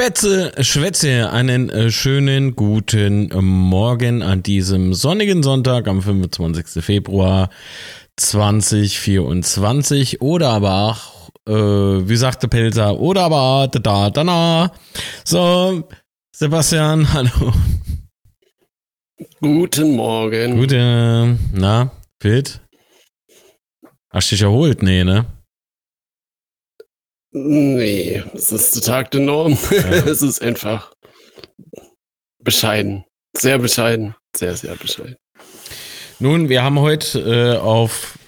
Betze, Schwätze, einen äh, schönen guten Morgen an diesem sonnigen Sonntag am 25. Februar 2024 oder aber auch, äh, wie sagte Pelzer, oder aber da, da, da. So, Sebastian, hallo. Guten Morgen. Gute, na, fit? Hast du dich erholt? Nee, ne? Nee, es ist der Tag der Norm. Ja. es ist einfach bescheiden. Sehr bescheiden. Sehr, sehr bescheiden. Nun, wir haben heute äh, auf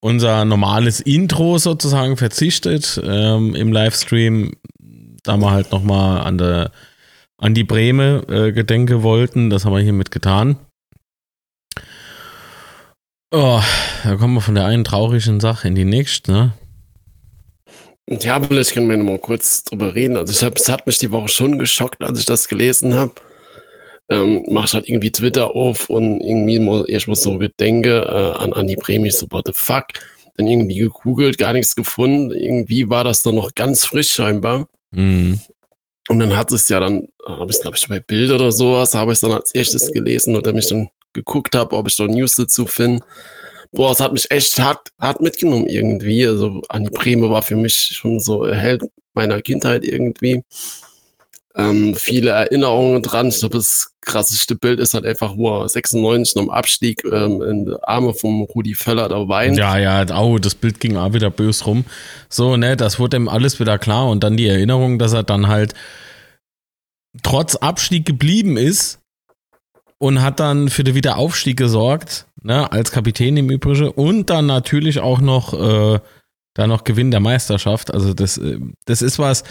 unser normales Intro sozusagen verzichtet ähm, im Livestream, da wir halt nochmal an der an die Breme äh, gedenke wollten. Das haben wir hiermit getan. Oh, da kommen wir von der einen traurigen Sache in die nächste, ne? Ja, vielleicht können wir noch mal kurz drüber reden. Also ich hab, es hat mich die Woche schon geschockt, als ich das gelesen habe. Ähm, mach ich halt irgendwie Twitter auf und irgendwie mal, ich muss so gedenke äh, an, die Prämie, so what the fuck. Dann irgendwie gegoogelt, gar nichts gefunden. Irgendwie war das dann noch ganz frisch scheinbar. Mhm. Und dann hat es ja dann, habe ich glaube ich bei Bild oder sowas, habe ich es dann als erstes gelesen oder mich dann geguckt habe, ob ich da News dazu finde boah, es hat mich echt hart, hart mitgenommen irgendwie. Also Anni Breme war für mich schon so Held meiner Kindheit irgendwie. Ähm, viele Erinnerungen dran. Ich glaube, das krasseste Bild ist halt einfach, wo er 96 am Abstieg ähm, in die Arme vom Rudi Völler da weint. Ja, ja, oh, das Bild ging auch wieder bös rum. So, ne, das wurde ihm alles wieder klar und dann die Erinnerung, dass er dann halt trotz Abstieg geblieben ist und hat dann für den Wiederaufstieg gesorgt ne, als Kapitän im Übrigen und dann natürlich auch noch äh, da noch Gewinn der Meisterschaft. Also das, äh, das ist was,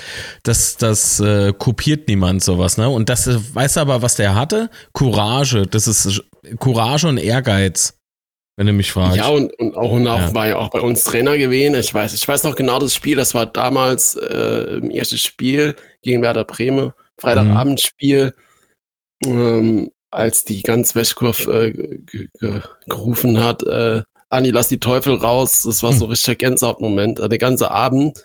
das, das äh, kopiert niemand sowas, ne? Und das äh, weiß aber, was der hatte? Courage. Das ist Courage und Ehrgeiz. Wenn du mich fragst. Ja, und, und auch, und auch ja. war ja auch bei uns Trainer gewesen. Ich weiß, ich weiß noch genau das Spiel, das war damals äh, im ersten Spiel gegen Werder Bremen, Freitagabendspiel. Mhm. Ähm, als die ganz Wäschkurf äh, gerufen hat, äh, Anni, lass die Teufel raus. Das war so ein hm. richtiger Gänsehautmoment. Äh, der ganze Abend.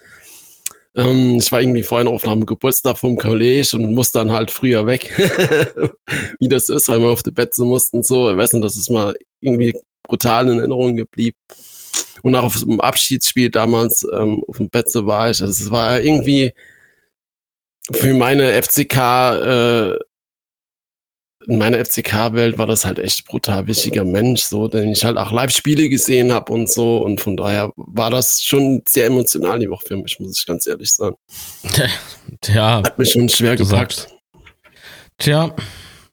Ähm, ich war irgendwie vorhin auf einem Geburtstag vom College und musste dann halt früher weg. Wie das ist, weil wir auf die Betze mussten und so. Ich weiß nicht, das ist mal irgendwie brutal in Erinnerung geblieben. Und auch auf dem Abschiedsspiel damals ähm, auf dem Betze war ich. Also es war irgendwie für meine FCK äh, in meiner FCK-Welt war das halt echt brutal wichtiger Mensch, so, denn ich halt auch Live-Spiele gesehen habe und so. Und von daher war das schon sehr emotional die Woche für mich, muss ich ganz ehrlich sagen. Tja. Hat mich schon schwer gepackt. Tja.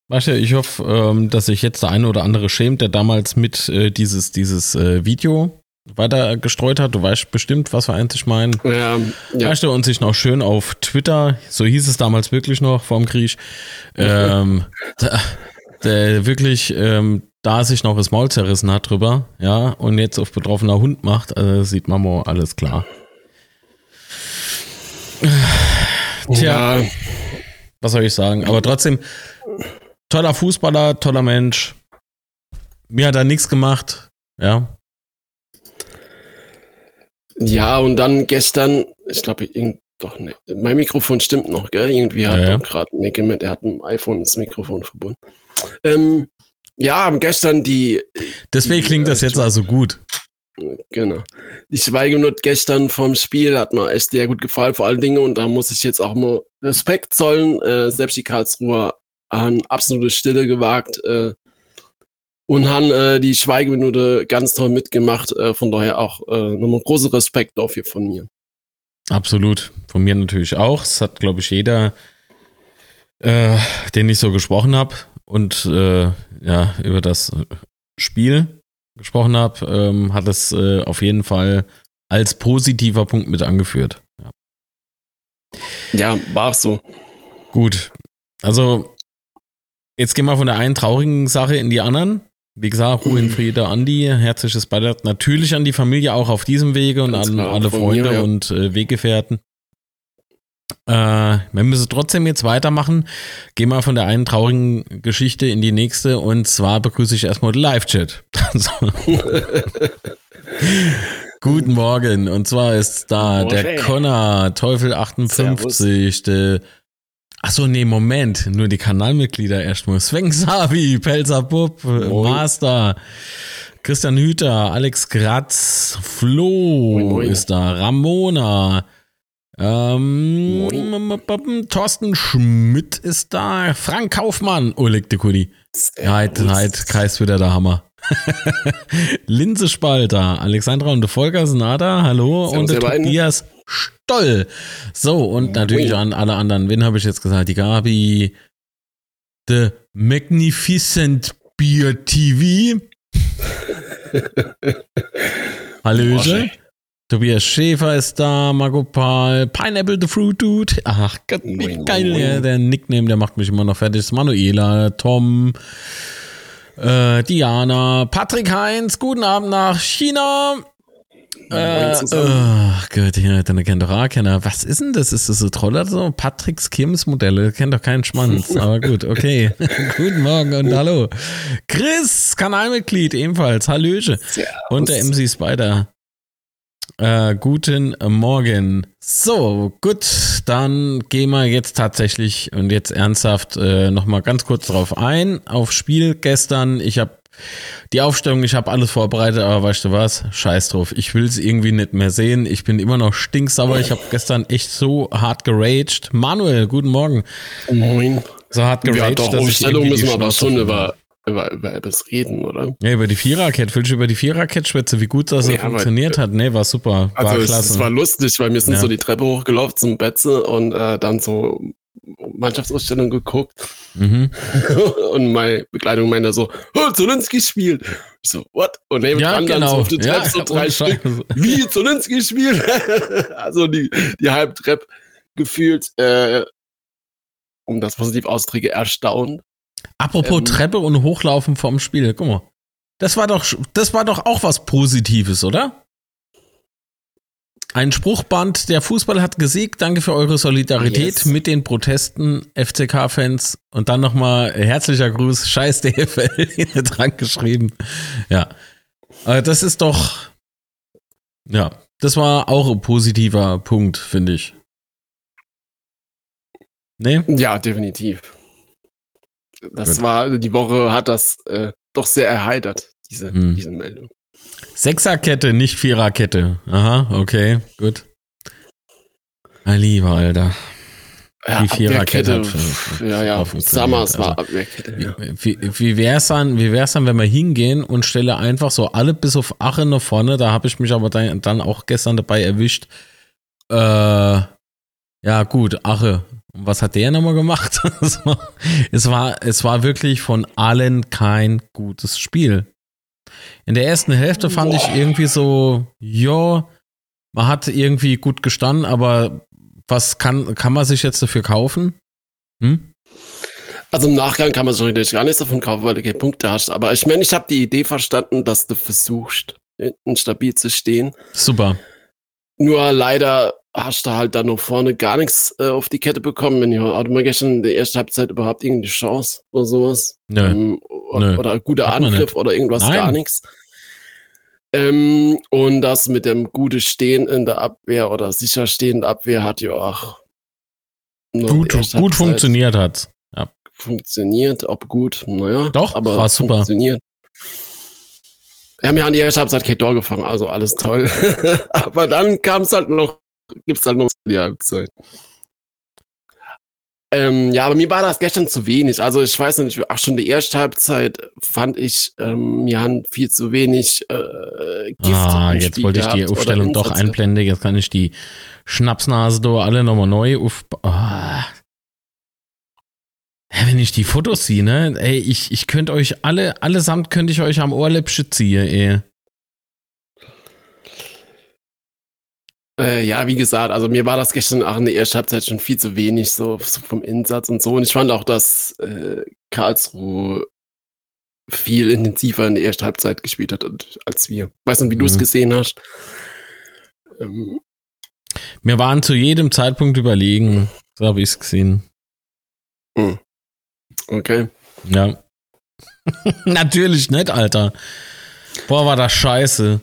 Weißt du, ich hoffe, ähm, dass sich jetzt der eine oder andere schämt, der damals mit äh, dieses, dieses äh, Video weiter gestreut hat. Du weißt bestimmt, was wir eigentlich meinen. Ja, ja. Weißt du, und sich noch schön auf Twitter, so hieß es damals wirklich noch vorm Krieg, ähm, da, der wirklich ähm, da sich noch das Maul zerrissen hat drüber, ja, und jetzt auf betroffener Hund macht, also sieht man mal alles klar. Tja, ja. was soll ich sagen? Aber trotzdem, toller Fußballer, toller Mensch. Mir hat er nichts gemacht, ja. Ja, und dann gestern, ich glaube, doch, ne, mein Mikrofon stimmt noch, gell? Irgendwie hat ja, ja. gerade Nick gemeint, er hat mit dem iPhone das Mikrofon verbunden. Ähm, ja, gestern die. Deswegen die, klingt das äh, jetzt also gut. Genau. Die Schweigeminute gestern vom Spiel hat mir echt sehr gut gefallen, vor allen Dingen. Und da muss ich jetzt auch mal Respekt zollen. Äh, selbst die Karlsruher haben absolute Stille gewagt. Äh, und haben äh, die Schweigeminute ganz toll mitgemacht. Äh, von daher auch äh, nochmal großen Respekt dafür von mir. Absolut. Von mir natürlich auch. Es hat, glaube ich, jeder, äh, den ich so gesprochen habe und äh, ja, über das Spiel gesprochen habe, ähm, hat es äh, auf jeden Fall als positiver Punkt mit angeführt. Ja, ja war so. Gut. Also, jetzt gehen wir von der einen traurigen Sache in die anderen. Wie gesagt, Ruhe in Friede, Andi, herzliches Beileid natürlich an die Familie auch auf diesem Wege und Ganz an alle Freunde mir, ja. und äh, Weggefährten. Äh, wir müssen trotzdem jetzt weitermachen. Gehen wir von der einen traurigen Geschichte in die nächste und zwar begrüße ich erstmal den Live-Chat. Guten Morgen und zwar ist da Morgen. der Connor, Teufel 58, der Achso, nee, Moment. Nur die Kanalmitglieder erstmal. Sven Savi, Pelzer Bub, Master, Christian Hüter, Alex Gratz, Flo moin, moin. ist da, Ramona, ähm, Thorsten Schmidt ist da, Frank Kaufmann, Oleg de Kudi. Ja, heute, heute kreist wieder der Hammer. Linse Spalter, Alexandra und Volker sind da, hallo. Servus und der Tobias Stoll. So, und natürlich an alle anderen. Wen habe ich jetzt gesagt? Die Gabi, The Magnificent Beer TV. Hallöche. Tobias Schäfer ist da, Marco Paul, Pineapple the Fruit Dude. Ach Gott, wie geil, ja, der Nickname, der macht mich immer noch fertig. Manuela, Tom, äh, Diana, Patrick Heinz, guten Abend nach China. Äh, oh Gott, ja, dann kennt doch auch keiner. Was ist denn das? Ist das so Troller? So Patricks Kims Modelle. Kennt doch keinen Schmanz. Aber gut, okay. Guten Morgen und hallo. Chris, Kanalmitglied ebenfalls. Hallöche. Und der MC Spider. Äh, guten Morgen. So, gut, dann gehen wir jetzt tatsächlich und jetzt ernsthaft äh, nochmal ganz kurz drauf ein. Auf Spiel gestern. Ich habe die Aufstellung, ich habe alles vorbereitet, aber weißt du was? Scheiß drauf. Ich will es irgendwie nicht mehr sehen. Ich bin immer noch stinksauer. Ich habe gestern echt so hart geraged. Manuel, guten Morgen. Moin. So hart geraged. Ja, doch, Aufstellung müssen wir aber schon über, über, über etwas reden, oder? Ja, über die Viererkette. Willst du über die Viererkette schwätzen, wie gut das ja, funktioniert aber, hat? Nee, war super. War also klasse. Es, es war lustig, weil wir sind ja. so die Treppe hochgelaufen zum Betze und äh, dann so Mannschaftsausstellung geguckt mhm. und meine Bekleidung meinte so, oh, Zolinski spielt. Ich so, what? Und neben ja, dran genau. dann so auf die Treppe ja, so drei Stück. Wie Zolinski spielt? also die, die Halbtreppe gefühlt, äh, um das positiv auszudrücken, erstaunt. Apropos ähm, Treppe und Hochlaufen vom Spiel, guck mal. Das war doch, das war doch auch was Positives, oder? Ein Spruchband, der Fußball hat gesiegt. Danke für eure Solidarität yes. mit den Protesten, FCK-Fans. Und dann nochmal herzlicher Gruß, scheiß DFL, dran geschrieben. Ja. Aber das ist doch, ja, das war auch ein positiver Punkt, finde ich. Nee? Ja, definitiv. Das war, die Woche hat das äh, doch sehr erheitert, diese, hm. diese Meldung. Sechserkette, nicht Viererkette. Aha, okay, gut. Mein lieber Alter. Ja, die Viererkette. Ja, ja. Summers war also, Abwehrkette. Ja. Wie, wie, wär's dann, wie wär's dann, wenn wir hingehen und stelle einfach so alle bis auf Ache nach vorne, da habe ich mich aber dann, dann auch gestern dabei erwischt. Äh, ja, gut, Ache. Was hat der nochmal gemacht? es, war, es war wirklich von allen kein gutes Spiel. In der ersten Hälfte fand Boah. ich irgendwie so, ja, man hat irgendwie gut gestanden, aber was kann, kann man sich jetzt dafür kaufen? Hm? Also im Nachgang kann man sich gar nichts davon kaufen, weil du keine Punkte hast. Aber ich meine, ich habe die Idee verstanden, dass du versuchst, hinten stabil zu stehen. Super. Nur leider hast du halt dann noch vorne gar nichts äh, auf die Kette bekommen. Wenn mal gestern in der ersten Halbzeit überhaupt irgendeine Chance oder sowas. Nö. Ähm, Nö. Oder guter Angriff oder irgendwas Nein. gar nichts. Ähm, und das mit dem gute Stehen in der Abwehr oder sicher stehende Abwehr hat ja auch gut, gut funktioniert hat. Ja. Funktioniert, ob gut, naja. Doch, aber war super. Funktioniert. Wir haben ja an die erste Halbzeit kein Tor gefangen, also alles toll. aber dann kam es halt noch gibt es halt noch die Halbzeit. Ähm, ja, aber mir war das gestern zu wenig. Also ich weiß nicht, auch schon die erste Halbzeit fand ich, ähm, wir haben viel zu wenig äh, Gift Ah, jetzt wollte ich die Aufstellung doch einblenden. Jetzt kann ich die Schnapsnase da alle nochmal neu auf... Oh. Wenn ich die Fotos sehe, ne? Ey, ich, ich könnte euch alle, allesamt könnte ich euch am Ohrläppchen ziehen, ey. Äh, ja, wie gesagt, also mir war das gestern auch in der ersten Halbzeit schon viel zu wenig, so, so vom Insatz und so. Und ich fand auch, dass äh, Karlsruhe viel intensiver in der ersten Halbzeit gespielt hat als wir. Weiß nicht, wie mhm. du es gesehen hast. Ähm, wir waren zu jedem Zeitpunkt überlegen, so habe ich es gesehen. Hm. Okay. Ja. Natürlich nicht, Alter. Boah, war das scheiße.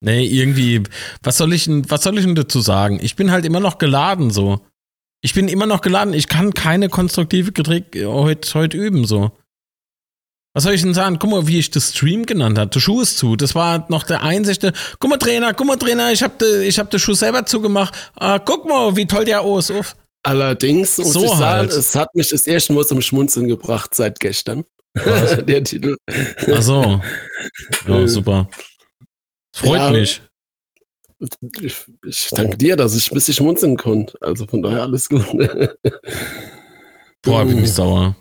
Nee, irgendwie, was soll ich, was soll ich denn dazu sagen? Ich bin halt immer noch geladen so. Ich bin immer noch geladen. Ich kann keine konstruktive Kritik heute, heute üben so. Was soll ich denn sagen? Guck mal, wie ich das Stream genannt habe. Der Schuh ist zu. Das war noch der einzige. Guck mal, Trainer, guck mal, Trainer, ich habe de, ich hab den Schuh selber zugemacht. Ah, guck mal, wie toll der aus. Allerdings muss so ich sagen, halt. es hat mich das erste Mal zum Schmunzeln gebracht seit gestern. der Titel. Ach so. Ja, super. Freut ja, mich. Ich, ich, danke dir, dass ich ein bisschen schmunzeln konnte. Also von daher alles gut. Boah, bin ich sauer.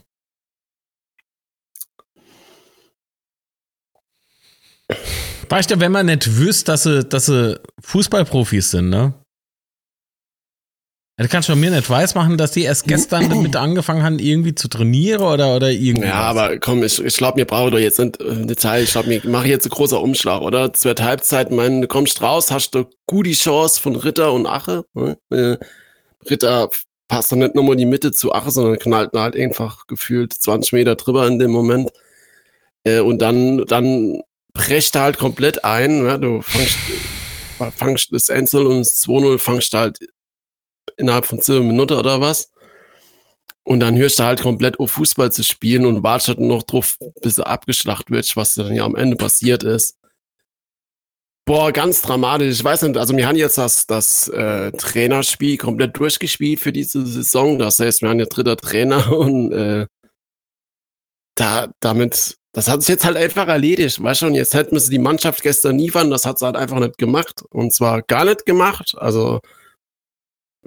Weißt du, wenn man nicht wüsste, dass sie, dass sie Fußballprofis sind, ne? Du kannst schon mir nicht weismachen, dass die erst gestern damit angefangen haben, irgendwie zu trainieren oder, oder irgendwie. Ja, aber komm, ich, ich glaube, mir brauchen doch jetzt nicht äh, eine Zeit. Ich glaube, mir mache jetzt ein großer Umschlag, oder? Zur Halbzeit, mein, du kommst raus, hast du gut die Chance von Ritter und Ache. Ne? Äh, Ritter passt doch nicht nur in die Mitte zu Ache, sondern knallt halt einfach gefühlt 20 Meter drüber in dem Moment. Äh, und dann, dann brecht halt komplett ein. Ja? Du fangst, fangst das 1 und das 2-0 fangst halt innerhalb von 10 Minuten oder was. Und dann hörst du halt komplett auf Fußball zu spielen und wartest halt noch drauf, bis du abgeschlacht wird, was dann ja am Ende passiert ist. Boah, ganz dramatisch. Ich weiß nicht, also wir haben jetzt das, das äh, Trainerspiel komplett durchgespielt für diese Saison. Das heißt, wir haben ja dritter Trainer und äh, da, damit, das hat sich jetzt halt einfach erledigt, weißt du, und jetzt hätten wir die Mannschaft gestern liefern, das hat sie halt einfach nicht gemacht. Und zwar gar nicht gemacht. Also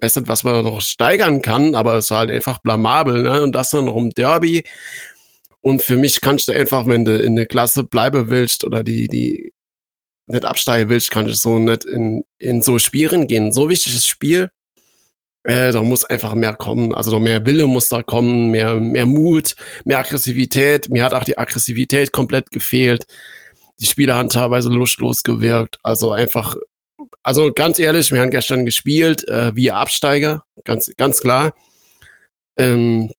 weiß nicht, was man noch steigern kann, aber es war halt einfach blamabel, ne? Und das dann noch im Derby. Und für mich kannst du einfach, wenn du in der Klasse bleiben willst oder die, die nicht absteigen willst, kannst du so nicht in, in so Spielen gehen. So wichtiges Spiel. Äh, da muss einfach mehr kommen. Also mehr Wille muss da kommen, mehr, mehr Mut, mehr Aggressivität. Mir hat auch die Aggressivität komplett gefehlt. Die Spieler haben teilweise lustlos gewirkt. Also einfach also ganz ehrlich, wir haben gestern gespielt, äh, wie Absteiger, ganz, ganz klar. Ähm,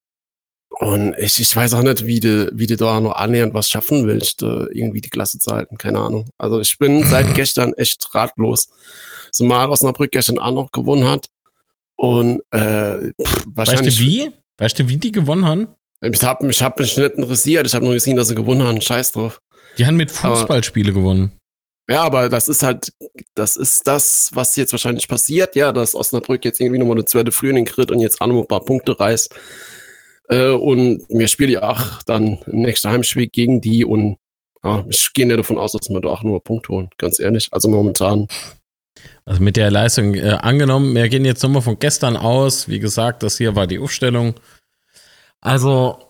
und ich, ich weiß auch nicht, wie du, wie du da noch annähernd was schaffen willst, äh, irgendwie die Klasse zu halten. Keine Ahnung. Also ich bin seit gestern echt ratlos. Zumal Osnabrück gestern auch noch gewonnen hat. Und äh, pff, wahrscheinlich. Weißt du wie? Weißt du, wie die gewonnen haben? Ich habe mich, hab mich nicht interessiert. Ich habe nur gesehen, dass sie gewonnen haben. Scheiß drauf. Die haben mit Fußballspiele gewonnen. Ja, aber das ist halt, das ist das, was jetzt wahrscheinlich passiert, ja, dass Osnabrück jetzt irgendwie nochmal eine zweite Frühling kriegt und jetzt auch noch ein paar Punkte reißt. Äh, und wir spielen ja auch dann im nächsten Heimspiel gegen die und ja, ich gehe nicht davon aus, dass wir da auch nur Punkte holen, ganz ehrlich. Also momentan. Also mit der Leistung äh, angenommen, wir gehen jetzt nochmal von gestern aus. Wie gesagt, das hier war die Aufstellung. Also,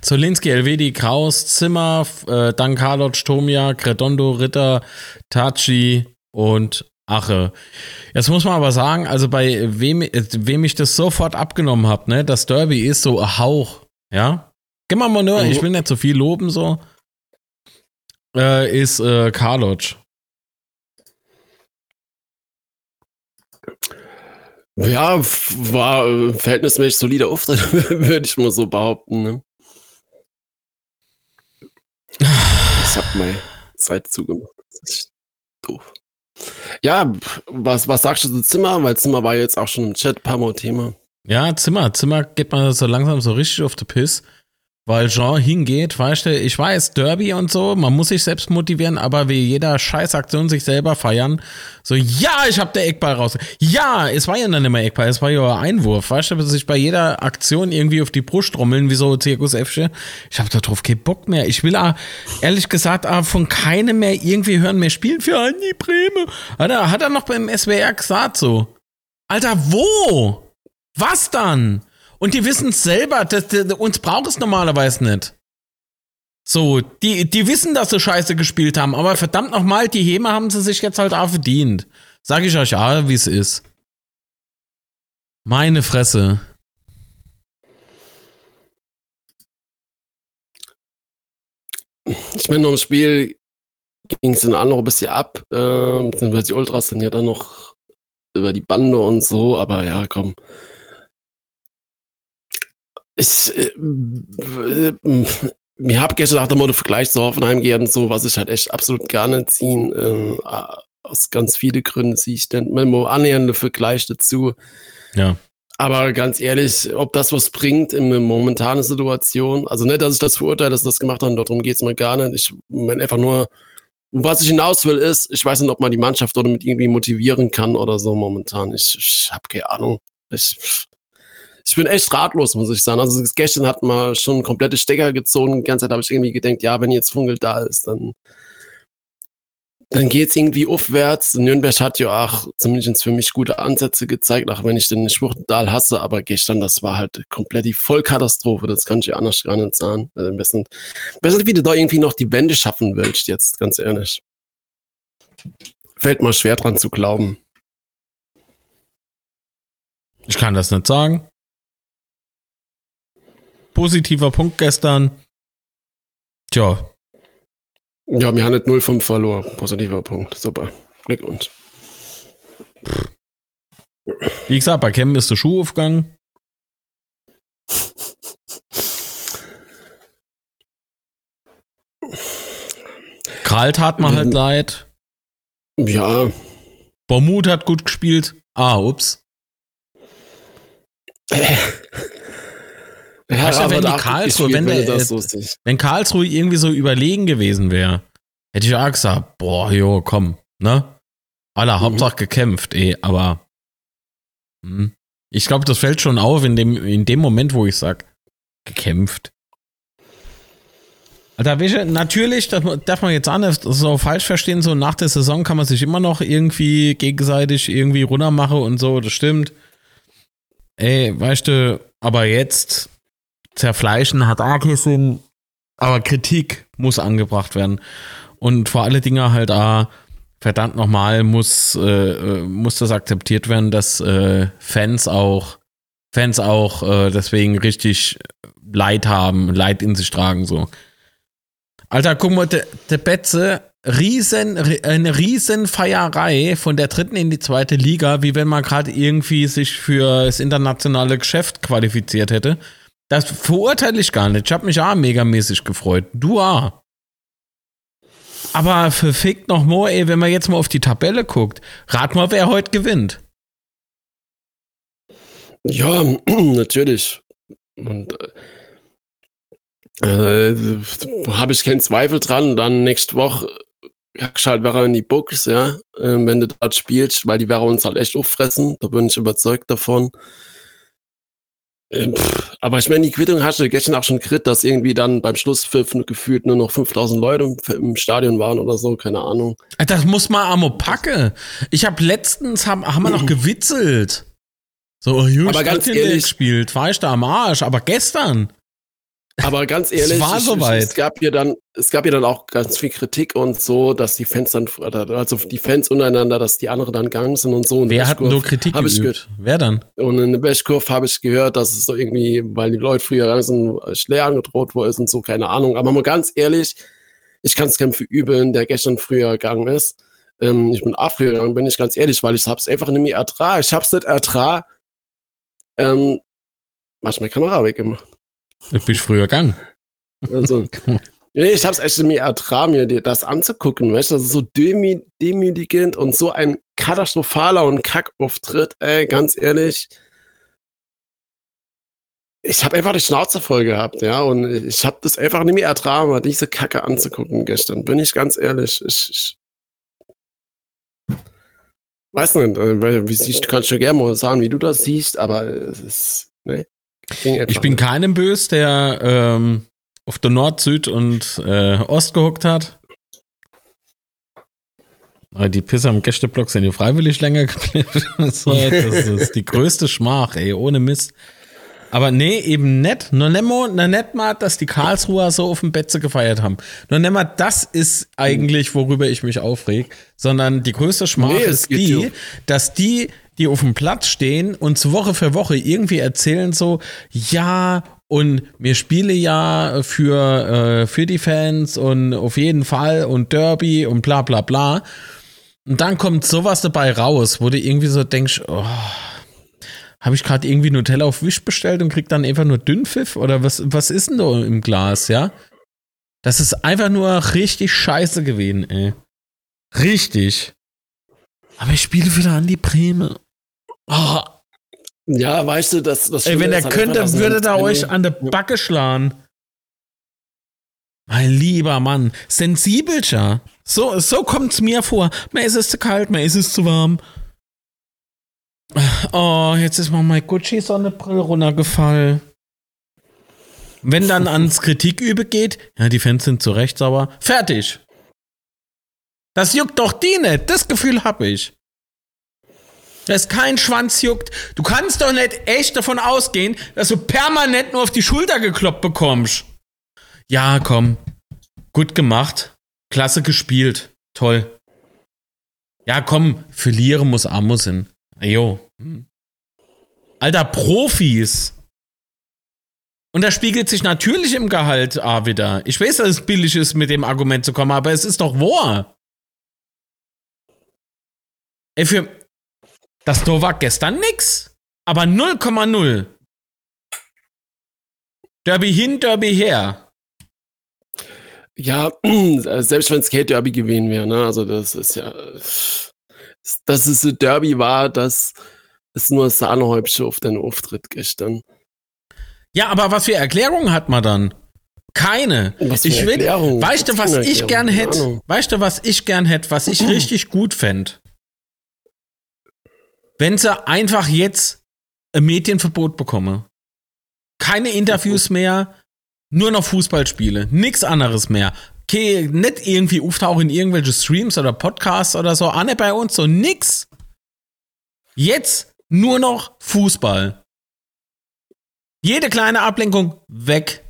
Zolinski, Elvedi, Kraus, Zimmer, äh, dann Karloc, Tomia, Credondo, Ritter, Tachi und Ache. Jetzt muss man aber sagen, also bei wem, wem ich das sofort abgenommen habe, ne, das Derby ist so ein Hauch, ja. Gib mal mal nur, mhm. ich will nicht so viel loben, so, äh, ist äh, Karloc. Ja, war äh, verhältnismäßig solider Auftritt, würde ich mal so behaupten. Ne? Ich hab meine Zeit zugemacht. Das ist doof. Ja, was, was sagst du zu Zimmer? Weil Zimmer war jetzt auch schon im Chat ein paar Mal Thema. Ja, Zimmer. Zimmer geht man so langsam so richtig auf die Piss weil Jean hingeht, weißt du, ich weiß, Derby und so, man muss sich selbst motivieren, aber wie jeder Scheißaktion sich selber feiern. So, ja, ich hab der Eckball raus. Ja, es war ja dann immer Eckball, es war ja ein Einwurf, weißt du, sich bei jeder Aktion irgendwie auf die Brust trommeln, wie so Zirkus Äffche. Ich hab da drauf keinen Bock mehr. Ich will auch, ehrlich gesagt, auch von keinem mehr irgendwie hören, mehr spielen für Andi Breme. Hat er, hat er noch beim SWR gesagt so. Alter, wo? Was dann? Und die wissen es selber, das, das, uns braucht es normalerweise nicht. So, die, die wissen, dass sie scheiße gespielt haben, aber verdammt nochmal, die Häme haben sie sich jetzt halt auch verdient. Sag ich euch ja, wie es ist. Meine Fresse. Ich meine, noch im Spiel ging es dann auch noch ein bisschen ab, äh, die Ultras sind ja dann noch über die Bande und so, aber ja, komm. Ich, äh, mir hab gestern nach dem Motto Vergleich zu Hoffenheim gehen und so, was ich halt echt absolut gerne ziehen. Äh, aus ganz vielen Gründen ziehe ich dann immer annähernde Vergleich dazu. Ja. Aber ganz ehrlich, ob das was bringt in der momentanen Situation, also nicht, dass ich das verurteile, dass das gemacht haben, darum geht's mir gar nicht. Ich meine einfach nur, was ich hinaus will, ist, ich weiß nicht, ob man die Mannschaft oder mit irgendwie motivieren kann oder so momentan. Ich, ich habe keine Ahnung. Ich, ich bin echt ratlos, muss ich sagen. Also gestern hat man schon komplette Stecker gezogen. Die ganze Zeit habe ich irgendwie gedacht, ja, wenn jetzt Funkel da ist, dann dann geht's irgendwie aufwärts. Nürnberg hat ja auch zumindest für mich gute Ansätze gezeigt, auch wenn ich den Schwuchtental hasse, aber gestern, das war halt komplett die Vollkatastrophe, das kann ich ja anders gar nicht sagen. Also besten, besten, wie du da irgendwie noch die Wände schaffen willst, jetzt, ganz ehrlich. Fällt mal schwer dran zu glauben. Ich kann das nicht sagen. Positiver Punkt gestern. Tja, ja, wir haben nicht 0,5 verloren. Positiver Punkt. Super. Glückwunsch. Wie gesagt, bei Cam ist der Schuh aufgegangen. Karl tat mir halt leid. Ja. Bormut hat gut gespielt. Ah, ups. Ja, weißt du, wenn die Karlsruhe, wenn, der, äh, so wenn Karlsruhe irgendwie so überlegen gewesen wäre, hätte ich auch gesagt, boah, jo, komm, ne? Aller mhm. Hauptsache gekämpft, eh, aber hm. ich glaube, das fällt schon auf in dem, in dem Moment, wo ich sag, gekämpft. Alter, welche, natürlich, das darf man jetzt anders so falsch verstehen, so nach der Saison kann man sich immer noch irgendwie gegenseitig irgendwie runter machen und so, das stimmt. Ey, weißt du, aber jetzt, zerfleischen hat auch keinen Sinn, aber Kritik muss angebracht werden. Und vor alle Dinge halt auch, verdammt nochmal, muss, äh, äh, muss das akzeptiert werden, dass äh, Fans auch, Fans auch äh, deswegen richtig Leid haben, Leid in sich tragen, so. Alter, guck mal, der de Betze, riesen, eine riesen Feierei von der dritten in die zweite Liga, wie wenn man gerade irgendwie sich für das internationale Geschäft qualifiziert hätte. Das verurteile ich gar nicht. Ich habe mich auch megamäßig gefreut. Du auch. Aber verfickt noch more, ey, wenn man jetzt mal auf die Tabelle guckt. Rat mal, wer heute gewinnt. Ja, natürlich. Und äh, äh habe ich keinen Zweifel dran. Dann nächste Woche halt wäre in die Books, ja, äh, wenn du dort spielst, weil die werden uns halt echt auffressen. Da bin ich überzeugt davon. Ähm, aber ich meine, die Quittung hast du gestern auch schon gekriegt, dass irgendwie dann beim Schlusspfiff gefühlt nur noch 5000 Leute im Stadion waren oder so, keine Ahnung. Das muss man amo packe. Ich habe letztens, haben, haben wir noch gewitzelt. So, oh, Jungs, aber ganz ehrlich, gespielt, war ich da am Arsch, aber gestern. Aber ganz ehrlich, es, war soweit. es gab hier dann, es gab hier dann auch ganz viel Kritik und so, dass die Fans dann, also die Fans untereinander, dass die anderen dann gegangen sind und so. Und Wer hat nur Kritik hab ich gehört. Wer dann? Und in der Bashkurve habe ich gehört, dass es so irgendwie, weil die Leute früher gegangen sind, schwer angedroht worden ist und so, keine Ahnung. Aber mal ganz ehrlich, ich kann es keinem verübeln, der gestern früher gegangen ist. Ähm, ich bin auch früher gegangen, bin ich ganz ehrlich, weil ich hab's einfach nicht mehr ertragen. Ich hab's nicht ertragen. Ähm, meine Kamera weggemacht. Ich bin früher gegangen. Also, ich habe es echt mir ertragen, mir das anzugucken, weißt du, das ist so demü demütigend und so ein katastrophaler und Kackauftritt, ey, ganz ehrlich. Ich habe einfach die Schnauze voll gehabt, ja, und ich habe das einfach nicht mehr ertragen, diese Kacke anzugucken gestern, bin ich ganz ehrlich. Ich, ich weiß nicht, äh, wie siehst, du kannst schon gerne mal sagen, wie du das siehst, aber es ist, ne? Ich bin keinem böse, der ähm, auf der Nord, Süd und äh, Ost gehuckt hat. Aber die Pisser am Gästeblock sind ja freiwillig länger geblieben. das ist die größte Schmach, ey, ohne Mist. Aber nee, eben nett. Nur nett mal, dass die Karlsruher so auf dem Betze gefeiert haben. Nur nemmer, das ist eigentlich, worüber ich mich aufreg. Sondern die größte Schmach nee, ist die, dass die die auf dem Platz stehen und so Woche für Woche irgendwie erzählen so, ja, und mir spiele ja für, äh, für die Fans und auf jeden Fall und Derby und bla bla bla. Und dann kommt sowas dabei raus, wo du irgendwie so denkst, oh, habe ich gerade irgendwie Nutella auf Wisch bestellt und krieg dann einfach nur Dünnpfiff? Oder was, was ist denn da im Glas, ja? Das ist einfach nur richtig scheiße gewesen, ey. Richtig. Aber ich spiele wieder an die Breme. Oh. Ja, weißt du, das, das Ey, wenn er könnte, einfach, würde er euch an der Backe schlagen. Mein lieber Mann, sensibelcher. So, so kommt's mir vor. Mir ist es zu kalt, mir ist es zu warm. Oh, jetzt ist mal mein Gucci-Sonnenbrille runtergefallen. Wenn dann ans Kritik übergeht, ja, die Fans sind zu Recht sauer. Fertig. Das juckt doch die nicht. Das Gefühl hab ich. Dass kein Schwanz juckt. Du kannst doch nicht echt davon ausgehen, dass du permanent nur auf die Schulter gekloppt bekommst. Ja, komm. Gut gemacht. Klasse gespielt. Toll. Ja, komm. Verlieren muss Amo sein. Jo. Alter, Profis. Und das spiegelt sich natürlich im Gehalt ah, wieder. Ich weiß, dass es billig ist, mit dem Argument zu kommen, aber es ist doch wahr. Ey, für. Das Tor war gestern nix. Aber 0,0. Derby hin, Derby her. Ja, selbst wenn es Skate Derby gewesen wäre, ne? Also das ist ja. Dass es ein Derby war, das ist nur Sahnehäubchen auf den Auftritt gestern. Ja, aber was für Erklärungen hat man dann? Keine. Was ich will, weißt du, was ich gern hätte? Weißt du, was ich gern hätte, was ich richtig gut fände? Wenn sie einfach jetzt ein Medienverbot bekomme. Keine Interviews mehr, nur noch Fußballspiele, nichts anderes mehr. Okay, nicht irgendwie auftauchen in irgendwelche Streams oder Podcasts oder so, Anne bei uns, so nix. Jetzt nur noch Fußball. Jede kleine Ablenkung weg.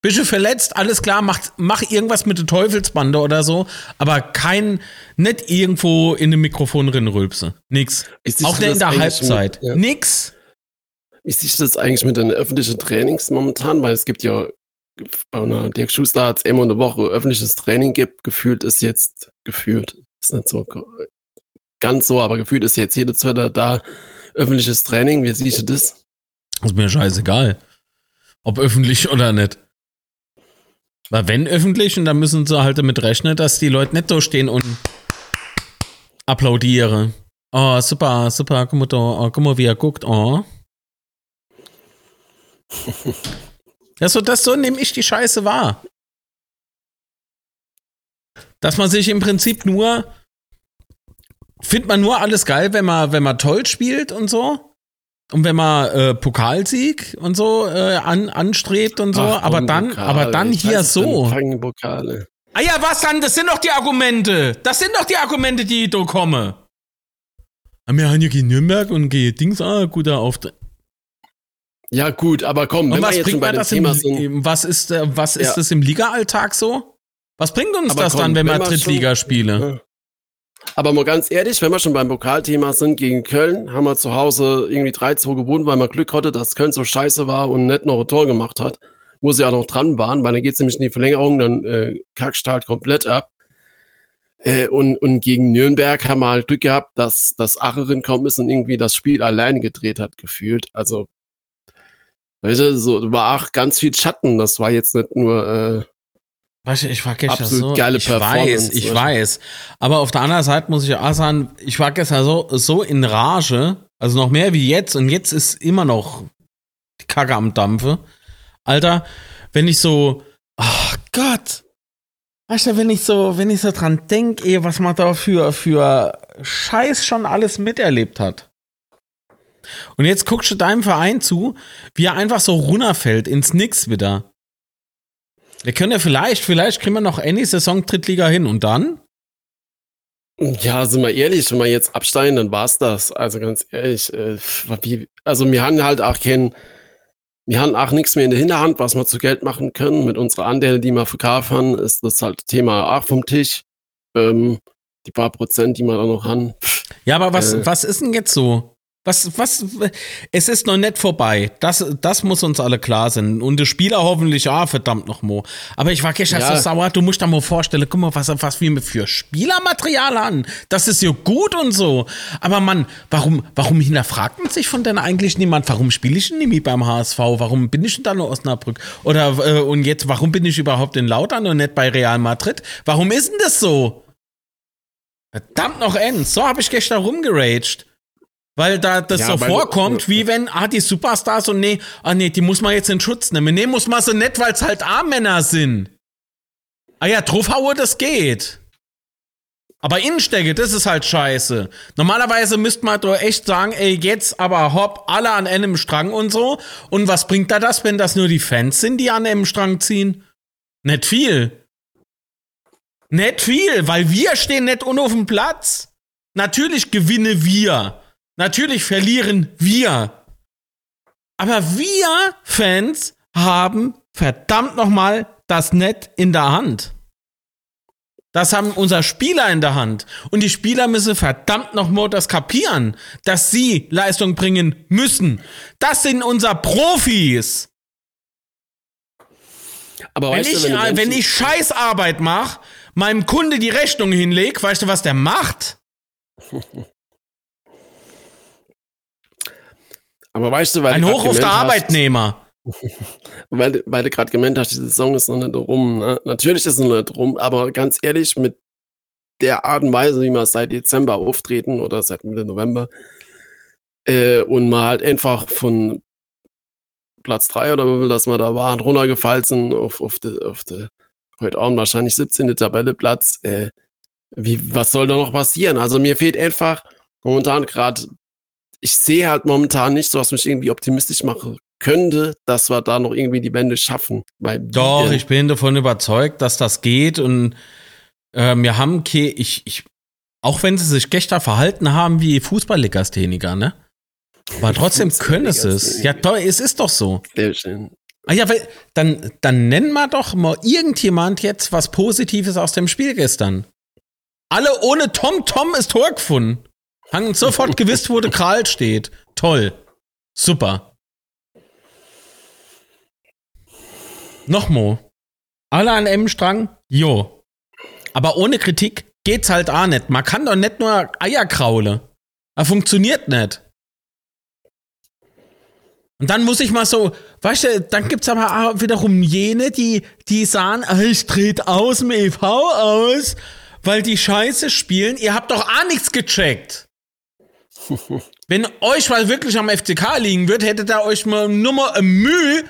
Bist du verletzt? Alles klar, mach, mach irgendwas mit der Teufelsbande oder so, aber kein, nicht irgendwo in dem Mikrofon rülpse. Nix. Auch der in der Halbzeit. Mit, ja. Nix. Wie siehst du das eigentlich mit den öffentlichen Trainings momentan? Weil es gibt ja bei einer Dirk Schuster hat es immer eine Woche öffentliches Training gibt. Gefühlt ist jetzt, gefühlt, ist nicht so ganz so, aber gefühlt ist jetzt jede zweite da öffentliches Training. Wie siehst du das? Ist mir scheißegal. Ob öffentlich oder nicht. Weil wenn öffentlich, und dann müssen sie halt damit rechnen, dass die Leute nicht so stehen und applaudieren. Oh, super, super, guck mal da, oh, guck mal, wie er guckt, oh. ja, so, das, so nehme ich die Scheiße wahr. Dass man sich im Prinzip nur, findet man nur alles geil, wenn man, wenn man toll spielt und so. Und wenn man äh, Pokalsieg und so äh, an, anstrebt und so, Ach, aber dann, Pokal. aber dann ich hier so. Pokale. Ah ja, was dann? Das sind doch die Argumente. Das sind doch die Argumente, die da kommen. Ah, wir haben ja gegen Nürnberg und gegen Dings, ah, guter Auftritt. Ja, gut, aber komm, und was bringt man das im, sind, was ist, äh, was ist ja. das im Liga-Alltag so? Was bringt uns aber das komm, dann, wenn, wenn wir Drittliga spielen? Aber mal ganz ehrlich, wenn wir schon beim Pokalthema sind gegen Köln, haben wir zu Hause irgendwie 3-2 gewonnen, weil man Glück hatte, dass Köln so scheiße war und nicht noch ein Tor gemacht hat. Wo sie ja noch dran waren, weil dann geht es nämlich in die Verlängerung, dann äh, kackst halt komplett ab. Äh, und, und gegen Nürnberg haben wir halt Glück gehabt, dass das Acherin kaum ist und irgendwie das Spiel alleine gedreht hat, gefühlt. Also, weißt du, so war auch ganz viel Schatten. Das war jetzt nicht nur äh, Weißt du, ich war gestern Absolut so, geile ich weiß, ich weißt weiß. Aber auf der anderen Seite muss ich auch sagen, ich war gestern so, so in Rage, also noch mehr wie jetzt und jetzt ist immer noch die Kacke am Dampfe. Alter, wenn ich so, ach oh Gott. Weißt du, wenn ich so, wenn ich so dran denke, ey, was man da für, für Scheiß schon alles miterlebt hat. Und jetzt guckst du deinem Verein zu, wie er einfach so runterfällt ins Nix wieder. Wir können ja vielleicht, vielleicht kriegen wir noch any Saison Drittliga hin und dann? Ja, sind wir ehrlich, wenn wir jetzt absteigen, dann war's das. Also ganz ehrlich, äh, also wir haben halt auch kein, wir haben auch nichts mehr in der Hinterhand, was wir zu Geld machen können. Mit unserer Anteile, die wir verkaufen, ist das halt Thema auch vom Tisch. Ähm, die paar Prozent, die wir da noch haben. Ja, aber was, äh, was ist denn jetzt so? Was, was, es ist noch nicht vorbei. Das, das muss uns alle klar sein. Und die Spieler hoffentlich, ah, verdammt noch Mo. Aber ich war gestern ja. so sauer, du musst da mal vorstellen, guck mal, was, was wir für Spielermaterial haben. Das ist ja gut und so. Aber man, warum, warum hinterfragt man sich von denn eigentlich niemand? Warum spiele ich denn nicht beim HSV? Warum bin ich denn da nur Osnabrück? Oder, äh, und jetzt, warum bin ich überhaupt in Lautern und nicht bei Real Madrid? Warum ist denn das so? Verdammt noch Ends. So habe ich gestern rumgeraged. Weil da das ja, so vorkommt, wie wenn, ah, die Superstars und nee, ah nee, die muss man jetzt in Schutz nehmen. Nee, muss man so nett, weil es halt A-Männer sind. Ah ja, draufhaue, das geht. Aber Innenstecke, das ist halt scheiße. Normalerweise müsste man doch echt sagen, ey, jetzt aber hopp, alle an einem Strang und so. Und was bringt da das, wenn das nur die Fans sind, die an einem Strang ziehen? Nicht viel. Nicht viel, weil wir stehen nicht auf dem Platz. Natürlich gewinne wir. Natürlich verlieren wir. Aber wir Fans haben verdammt nochmal das Net in der Hand. Das haben unser Spieler in der Hand. Und die Spieler müssen verdammt nochmal das kapieren, dass sie Leistung bringen müssen. Das sind unser Profis. Aber wenn, ich, du, wenn, wenn ich Scheißarbeit mache, meinem Kunde die Rechnung hinleg, weißt du, was der macht? Aber weißt du, weil ein Hoch auf der Arbeitnehmer. weil, weil du gerade gemeint hast, die Saison ist noch nicht rum. Ne? Natürlich ist es noch nicht rum, aber ganz ehrlich, mit der Art und Weise, wie wir seit Dezember auftreten oder seit Mitte November äh, und mal halt einfach von Platz 3 oder wie viel das wir da waren, runtergefallen sind auf, auf, die, auf die, heute Abend wahrscheinlich 17. Tabelleplatz. Äh, wie, was soll da noch passieren? Also mir fehlt einfach momentan gerade ich sehe halt momentan nicht so, was mich irgendwie optimistisch machen könnte, dass wir da noch irgendwie die Wende schaffen. Doch, ich bin davon überzeugt, dass das geht und äh, wir haben, ich, ich, auch wenn sie sich gestern verhalten haben wie Fußballlegastheniker, ne? Aber trotzdem können sie es. Ja, toll, es ist doch so. Sehr schön. Ah ja, weil, dann, dann nennen wir doch mal irgendjemand jetzt was Positives aus dem Spiel gestern. Alle ohne Tom Tom ist Tor gefunden. Haben sofort gewusst, wo der Kral steht. Toll. Super. Nochmal. Alle an einem Strang? Jo. Aber ohne Kritik geht's halt auch nicht. Man kann doch nicht nur Eier kraule. Er funktioniert nicht. Und dann muss ich mal so, weißt du, dann gibt's aber auch wiederum jene, die, die sagen, ah, ich trete aus dem EV aus, weil die Scheiße spielen. Ihr habt doch auch nichts gecheckt. Wenn euch was wirklich am FCK liegen wird, hättet ihr euch mal nur mal Mühe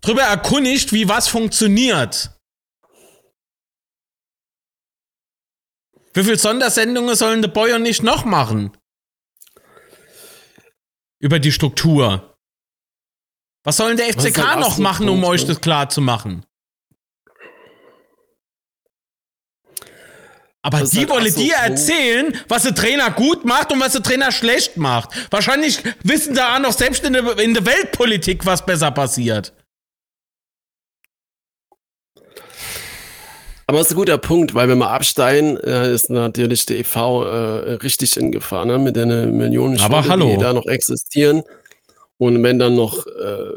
drüber erkundigt, wie was funktioniert. Wie viele Sondersendungen sollen der Boy und nicht noch machen? Über die Struktur. Was sollen der FCK noch machen, um euch das klar zu machen? Aber das die wollen dir erzählen, was der Trainer gut macht und was der Trainer schlecht macht. Wahrscheinlich wissen da auch noch selbst in der, in der Weltpolitik, was besser passiert. Aber das ist ein guter Punkt, weil wenn wir absteigen, äh, ist natürlich der EV äh, richtig in Gefahr, ne? mit den Millionen Schulden, die da noch existieren. Und wenn dann noch äh,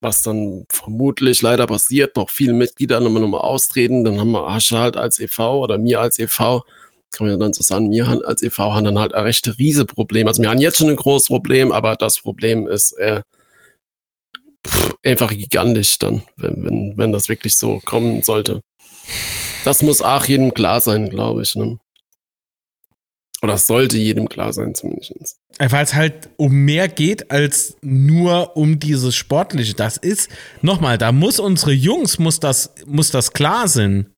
was dann vermutlich leider passiert, noch viele Mitglieder nochmal, nochmal austreten, dann haben wir Asche halt als e.V. oder mir als e.V., kann man ja dann so sagen, wir als e.V. haben dann halt ein recht riese Problem. Also wir haben jetzt schon ein großes Problem, aber das Problem ist äh, pff, einfach gigantisch dann, wenn, wenn, wenn das wirklich so kommen sollte. Das muss auch jedem klar sein, glaube ich. Ne? Oder es sollte jedem klar sein, zumindest. Weil es halt um mehr geht als nur um dieses Sportliche. Das ist, nochmal, da muss unsere Jungs, muss das, muss das klar sein.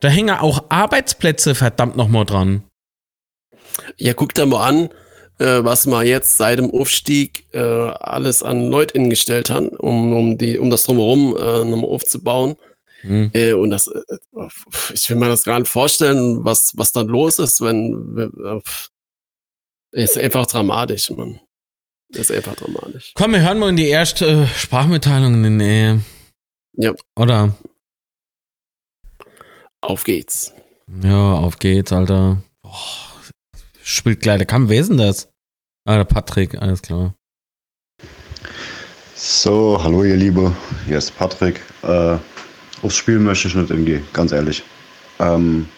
Da hängen auch Arbeitsplätze verdammt nochmal dran. Ja, guck da mal an, äh, was man jetzt seit dem Aufstieg äh, alles an Leuten gestellt hat, um, um, die, um das drumherum äh, nochmal aufzubauen. Mhm. Äh, und das, äh, ich will mir das gar nicht vorstellen, was, was dann los ist, wenn, äh, ist einfach dramatisch, Mann. ist einfach dramatisch. Komm, wir hören mal in die erste Sprachmitteilung in äh, Ja. Oder? Auf geht's. Ja, auf geht's, Alter. Boah, spielt gleich. Der kam, wer ist denn das? Ah, der Patrick, alles klar. So, hallo ihr Liebe, hier ist Patrick. Äh, aufs Spiel möchte ich nicht hingehen, ganz ehrlich. Ähm,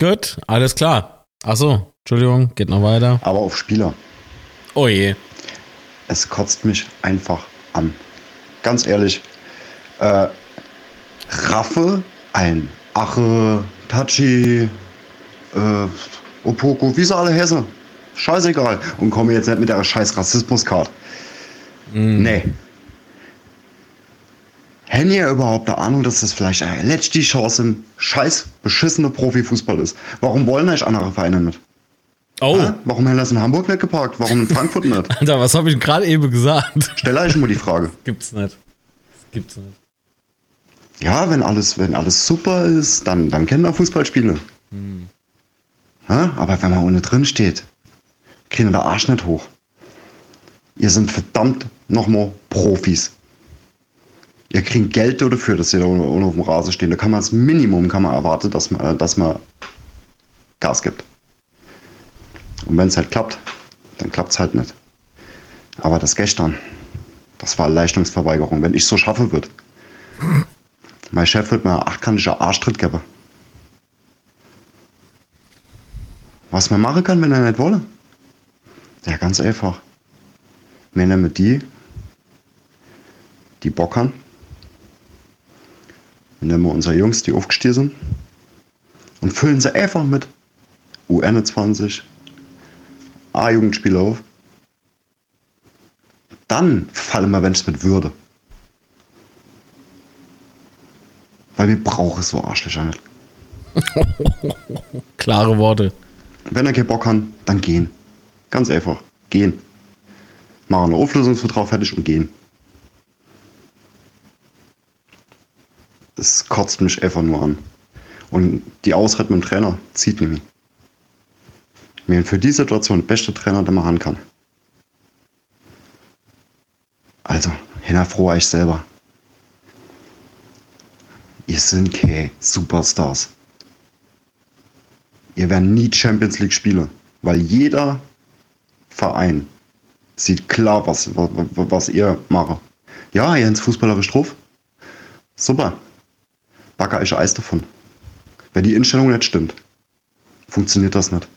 Gut, alles klar. Achso, Entschuldigung, geht noch weiter. Aber auf Spieler. Oh je. Es kotzt mich einfach an. Ganz ehrlich. Äh, Raffe, ein Ache, Tachi, äh, Opoko, wie sie alle Hesse. Scheißegal. Und komme jetzt nicht mit der scheiß Rassismuskarte. Mm. Nee. Hätten ihr überhaupt eine Ahnung, dass das vielleicht eine letzte Chance im scheiß beschissene Profifußball ist? Warum wollen euch andere Vereine nicht? Oh. Ha? Warum haben das in Hamburg nicht geparkt? Warum in Frankfurt nicht? Alter, was habe ich gerade eben gesagt? Stell euch mal die Frage. Gibt's nicht. Das gibt's nicht. Ja, wenn alles, wenn alles super ist, dann, dann kennen wir Fußballspiele. Hm. Ha? Aber wenn man ohne drin steht, kriegen wir der Arsch nicht hoch. Ihr seid verdammt nochmal Profis. Ihr kriegt Geld dafür, dass ihr da ohne auf dem Rasen stehen. Da kann man das Minimum kann man erwarten, dass man, dass man Gas gibt. Und wenn es halt klappt, dann klappt es halt nicht. Aber das gestern, das war Leistungsverweigerung. Wenn ich so schaffe wird, mein Chef wird mir achtkantiger Arschtritt geben. Was man machen kann, wenn er nicht wolle? Ja, ganz einfach. Wir nehmen die, die Bock haben. Wir nehmen unsere Jungs, die aufgestiegen sind. Und füllen sie einfach mit U21, A-Jugendspieler auf. Dann fallen wir, wenn es mit Würde. Weil wir brauchen so Arschlöcher nicht. Klare Worte. Wenn er keinen Bock hat, dann gehen. Ganz einfach. Gehen. Machen einen Auflösungsvertrag fertig und gehen. Das kotzt mich einfach nur an. Und die Ausrede mit dem Trainer zieht mich. Mir für die Situation der beste Trainer, der man haben kann. Also, hinterfroh euch selber. Ihr sind keine Superstars. Ihr werdet nie Champions League spielen, weil jeder Verein sieht klar, was, was, was ihr macht. Ja, ihr ins fußballerisch drauf. Super. Backe euch Eis davon. Wenn die Instellung nicht stimmt, funktioniert das nicht.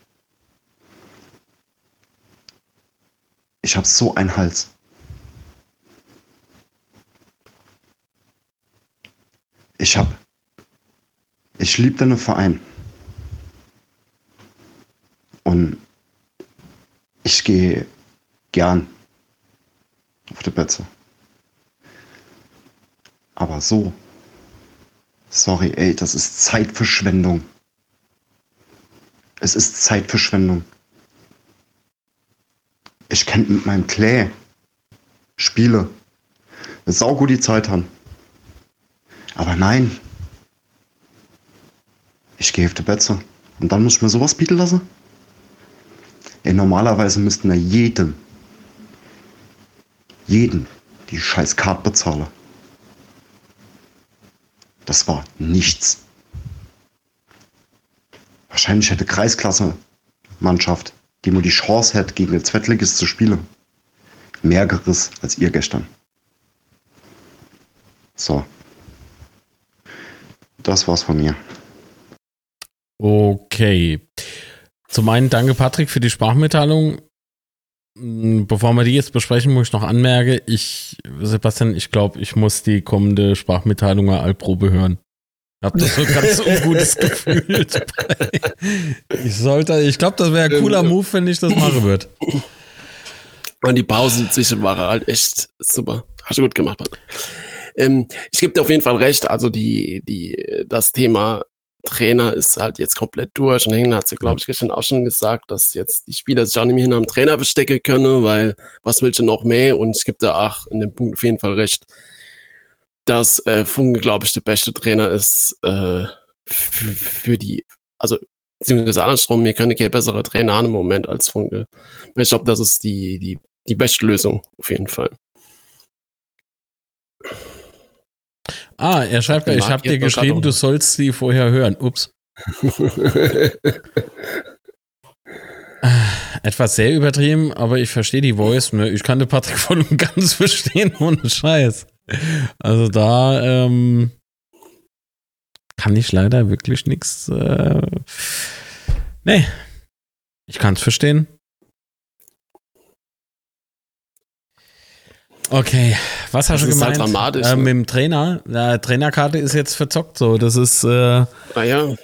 Ich habe so einen Hals. Ich hab. Ich liebe deinen Verein. Und ich gehe gern auf die Plätze. Aber so. Sorry, ey, das ist Zeitverschwendung. Es ist Zeitverschwendung. Ich kann mit meinem Clay Spiele. Gut die Zeit haben. Aber nein. Ich gehe auf die Betze. Und dann muss ich mir sowas bieten lassen? Ey, normalerweise müssten wir jedem, jeden die scheiß Karte bezahlen. Das war nichts. Wahrscheinlich hätte Kreisklasse-Mannschaft, die nur die Chance hätte, gegen den Zweitligist zu spielen, mehr geriss als ihr gestern. So. Das war's von mir. Okay. Zum einen danke Patrick für die Sprachmitteilung. Hm, bevor wir die jetzt besprechen, muss ich noch anmerken, ich, Sebastian, ich glaube, ich muss die kommende Sprachmitteilung Alprobe hören. Ich habe das so ganz ungutes Gefühl. ich sollte, ich glaube, das wäre ein cooler Move, wenn ich das machen würde. Und die Pausen zwischen waren halt echt super. Hast du gut gemacht, Mann. Ähm, ich gebe dir auf jeden Fall recht. Also die, die, das Thema Trainer ist halt jetzt komplett durch. Und Hängen hat sie, glaube ich, gestern auch schon gesagt, dass jetzt die Spieler sich auch nicht mehr hinter dem Trainer verstecken können, weil was willst du noch mehr? Und es gibt da auch in dem Punkt auf jeden Fall recht, dass äh, Funke, glaube ich, der beste Trainer ist äh, für, die, also beziehungsweise andersrum, wir können kein besserer Trainer haben im Moment als Funke. Ich glaube, das ist die, die, die beste Lösung auf jeden Fall. Ah, er schreibt, ich habe dir geschrieben, du sollst sie vorher hören. Ups. etwas sehr übertrieben, aber ich verstehe die Voice. Ne? Ich kann den Patrick voll und ganz verstehen, ohne Scheiß. Also da ähm, kann ich leider wirklich nichts. Äh, nee, ich kann es verstehen. Okay, was hast das du gemeint? Halt dramatisch, äh? Mit dem Trainer. Ja, Trainerkarte ist jetzt verzockt so. Das ist. Äh, naja.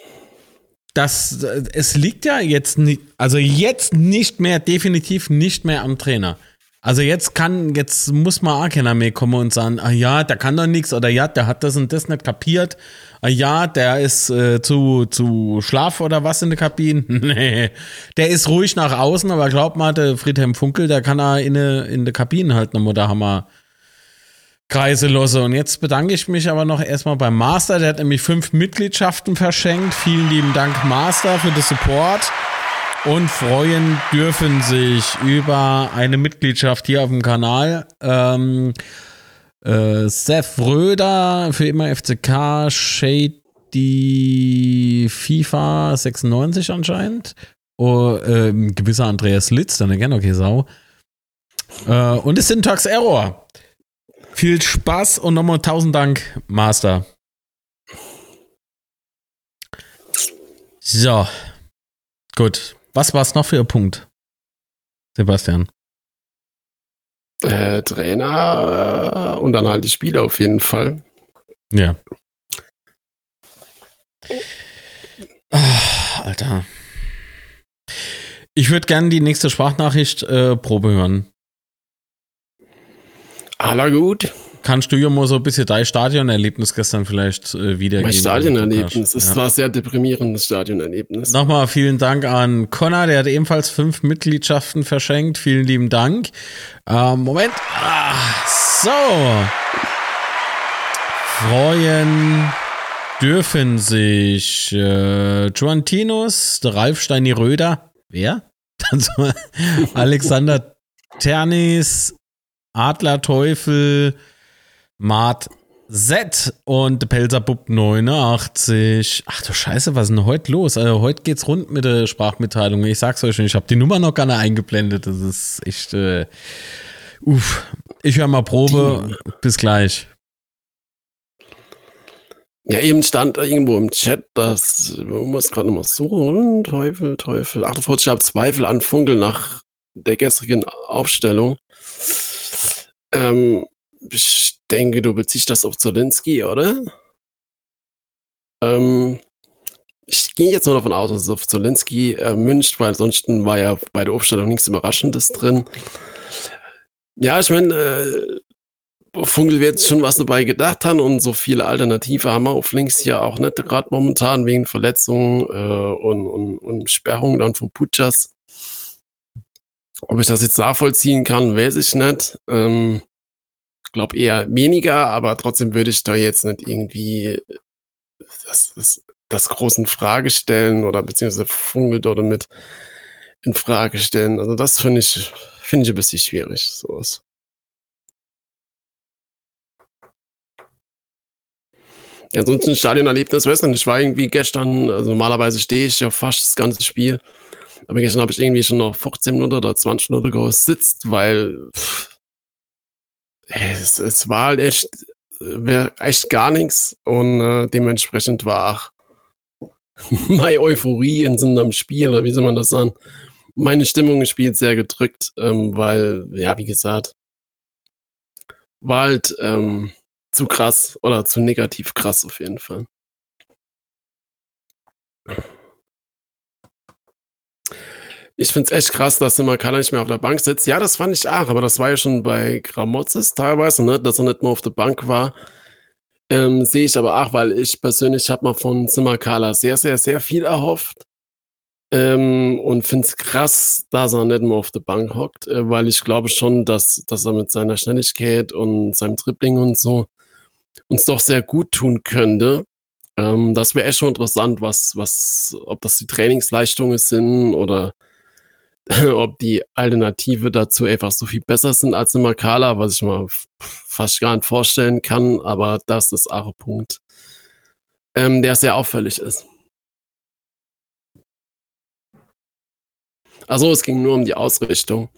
Das, es liegt ja jetzt nicht, also jetzt nicht mehr, definitiv nicht mehr am Trainer. Also jetzt kann, jetzt muss mal auch keiner mehr kommen und sagen, ah ja, der kann doch nichts oder ja, der hat das und das nicht kapiert. Ah ja, der ist äh, zu, zu schlaf oder was in der Kabine. nee, der ist ruhig nach außen, aber glaub mal, der Friedhelm Funkel, der kann da in der in de Kabine halt nochmal da Hammer Kreise losse. Und jetzt bedanke ich mich aber noch erstmal beim Master. Der hat nämlich fünf Mitgliedschaften verschenkt. Vielen lieben Dank, Master, für den Support und freuen dürfen sich über eine Mitgliedschaft hier auf dem Kanal. Ähm, äh, Seth Röder für immer FCK, Shady FIFA 96 anscheinend. Oh, äh, gewisser Andreas Litz, dann again, okay, Sau. Äh, und es sind Tax Error. Viel Spaß und nochmal tausend Dank, Master. So. Gut. Was war es noch für ein Punkt, Sebastian? Äh, Trainer äh, und dann halt die Spiele auf jeden Fall. Ja. Ach, Alter. Ich würde gerne die nächste Sprachnachricht äh, Probe hören. Aller gut. Kannst du ja mal so ein bisschen dein Stadionerlebnis gestern vielleicht äh, wiedergeben? Mein Stadionerlebnis ist ja. war sehr deprimierendes Stadionerlebnis. Nochmal vielen Dank an Connor, der hat ebenfalls fünf Mitgliedschaften verschenkt. Vielen lieben Dank. Ähm, Moment. Ah, so. Freuen dürfen sich äh, Joantinus, Ralf Steini Röder. Wer? Alexander Ternis, Adler Teufel, Mart Z und Pelzerbub 89. Ach du Scheiße, was ist denn heute los? Also heute geht's rund mit der Sprachmitteilung. Ich sag's euch schon, ich habe die Nummer noch gar nicht eingeblendet. Das ist echt. Äh, uff. Ich höre mal Probe. Die. Bis gleich. Ja, eben stand irgendwo im Chat, dass, man muss gerade mal suchen, Teufel, Teufel, 48, ich habe Zweifel an Funkel nach der gestrigen Aufstellung. Ähm, ich denke, du beziehst das auf Zelensky, oder? Ähm, ich gehe jetzt nur davon aus, dass es auf Zelensky äh, müncht, weil sonst war ja bei der Aufstellung nichts Überraschendes drin. Ja, ich meine, äh, Funkel wird schon was dabei gedacht haben und so viele Alternative haben wir auf links ja auch nicht, gerade momentan wegen Verletzungen äh, und, und, und Sperrung dann von Puchas. Ob ich das jetzt nachvollziehen kann, weiß ich nicht. Ähm, glaube eher weniger, aber trotzdem würde ich da jetzt nicht irgendwie das, das, das großen Frage stellen oder beziehungsweise Funkel dort mit in Frage stellen. Also das finde ich, finde ich ein bisschen schwierig, sowas. Ja, sonst ein Stadionerlebnis, weißt du, ich war irgendwie gestern, also normalerweise stehe ich ja fast das ganze Spiel, aber gestern habe ich irgendwie schon noch 15 Minuten oder 20 Minuten gesitzt, weil pff, es, es war halt echt, echt gar nichts und äh, dementsprechend war auch meine Euphorie in so einem Spiel, oder wie soll man das sagen, meine Stimmung im sehr gedrückt, ähm, weil, ja, wie gesagt, war halt ähm, zu krass oder zu negativ krass auf jeden Fall. Ich finde es echt krass, dass immer keiner nicht mehr auf der Bank sitzt. Ja, das fand ich auch, aber das war ja schon bei Gramozis teilweise, ne, dass er nicht mehr auf der Bank war. Ähm, Sehe ich aber auch, weil ich persönlich habe mal von Simakala sehr, sehr, sehr viel erhofft. Ähm, und finde es krass, dass er nicht mehr auf der Bank hockt, äh, weil ich glaube schon, dass, dass er mit seiner Schnelligkeit und seinem Tripling und so uns doch sehr gut tun könnte. Ähm, das wäre echt schon interessant, was, was, ob das die Trainingsleistungen sind oder ob die Alternative dazu einfach so viel besser sind als in Makala, was ich mir fast gar nicht vorstellen kann, aber das ist auch ein Punkt, ähm, der sehr auffällig ist. Also es ging nur um die Ausrichtung.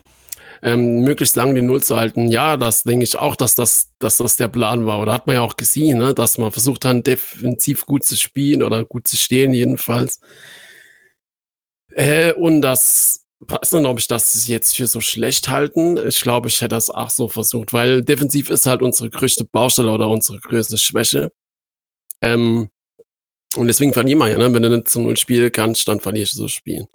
Ähm, möglichst lang die Null zu halten. Ja, das denke ich auch, dass das, dass das der Plan war. Oder hat man ja auch gesehen, ne? dass man versucht hat, defensiv gut zu spielen oder gut zu stehen, jedenfalls. Äh, und das weiß nicht, ob ich das jetzt für so schlecht halten. Ich glaube, ich hätte das auch so versucht, weil defensiv ist halt unsere größte Baustelle oder unsere größte Schwäche. Ähm, und deswegen verlieren wir ja, ne? Wenn du nicht zu Null spielen kannst, dann verlierst du so Spielen.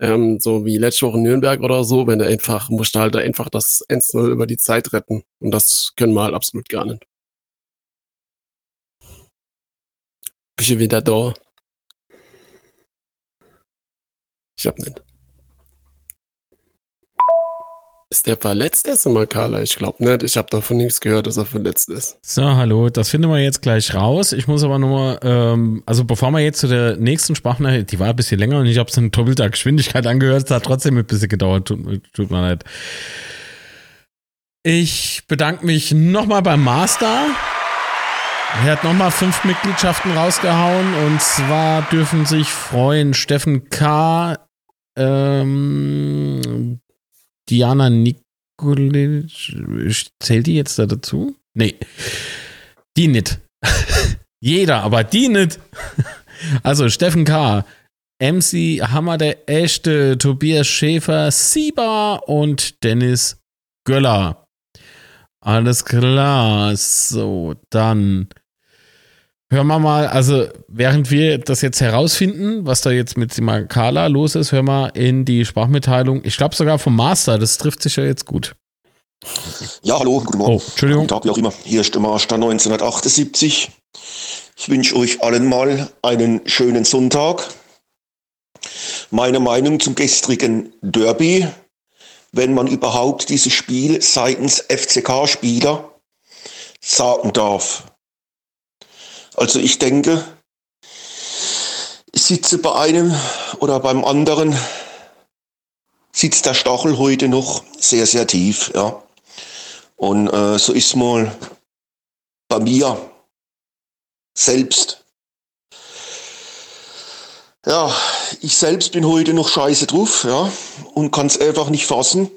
Ähm, so wie letzte Woche in Nürnberg oder so, wenn du einfach, musst du halt einfach das 1-0 über die Zeit retten. Und das können wir halt absolut gar nicht. Bist du wieder da? Ich hab nicht. Ist der verletzt erst einmal, Carla? Ich glaube nicht. Ich habe davon nichts gehört, dass er verletzt ist. So, hallo. Das finden wir jetzt gleich raus. Ich muss aber nur, ähm, also bevor wir jetzt zu der nächsten Sprachnachricht, die war ein bisschen länger und ich habe es in doppelter Geschwindigkeit angehört. Es hat trotzdem ein bisschen gedauert. Tut, tut mir leid. Ich bedanke mich nochmal beim Master. Er hat nochmal fünf Mitgliedschaften rausgehauen und zwar dürfen sich freuen Steffen K., ähm, Diana Nikolic, zählt die jetzt da dazu? Nee. Die nicht. Jeder, aber die nicht. Also Steffen K., MC Hammer der Echte, Tobias Schäfer, Siba und Dennis Göller. Alles klar. So, dann hören wir mal, also während wir das jetzt herausfinden, was da jetzt mit Simakala los ist, hören wir in die Sprachmitteilung. Ich glaube sogar vom Master, das trifft sich ja jetzt gut. Ja, hallo, guten Morgen. Oh, Entschuldigung. Guten Tag, wie auch immer. Hier ist der Master 1978. Ich wünsche euch allen mal einen schönen Sonntag. Meine Meinung zum gestrigen Derby, wenn man überhaupt dieses Spiel seitens FCK-Spieler sagen darf. Also ich denke, ich sitze bei einem oder beim anderen, sitzt der Stachel heute noch sehr, sehr tief. Ja. Und äh, so ist mal bei mir selbst. Ja, ich selbst bin heute noch scheiße drauf, ja, und kann es einfach nicht fassen,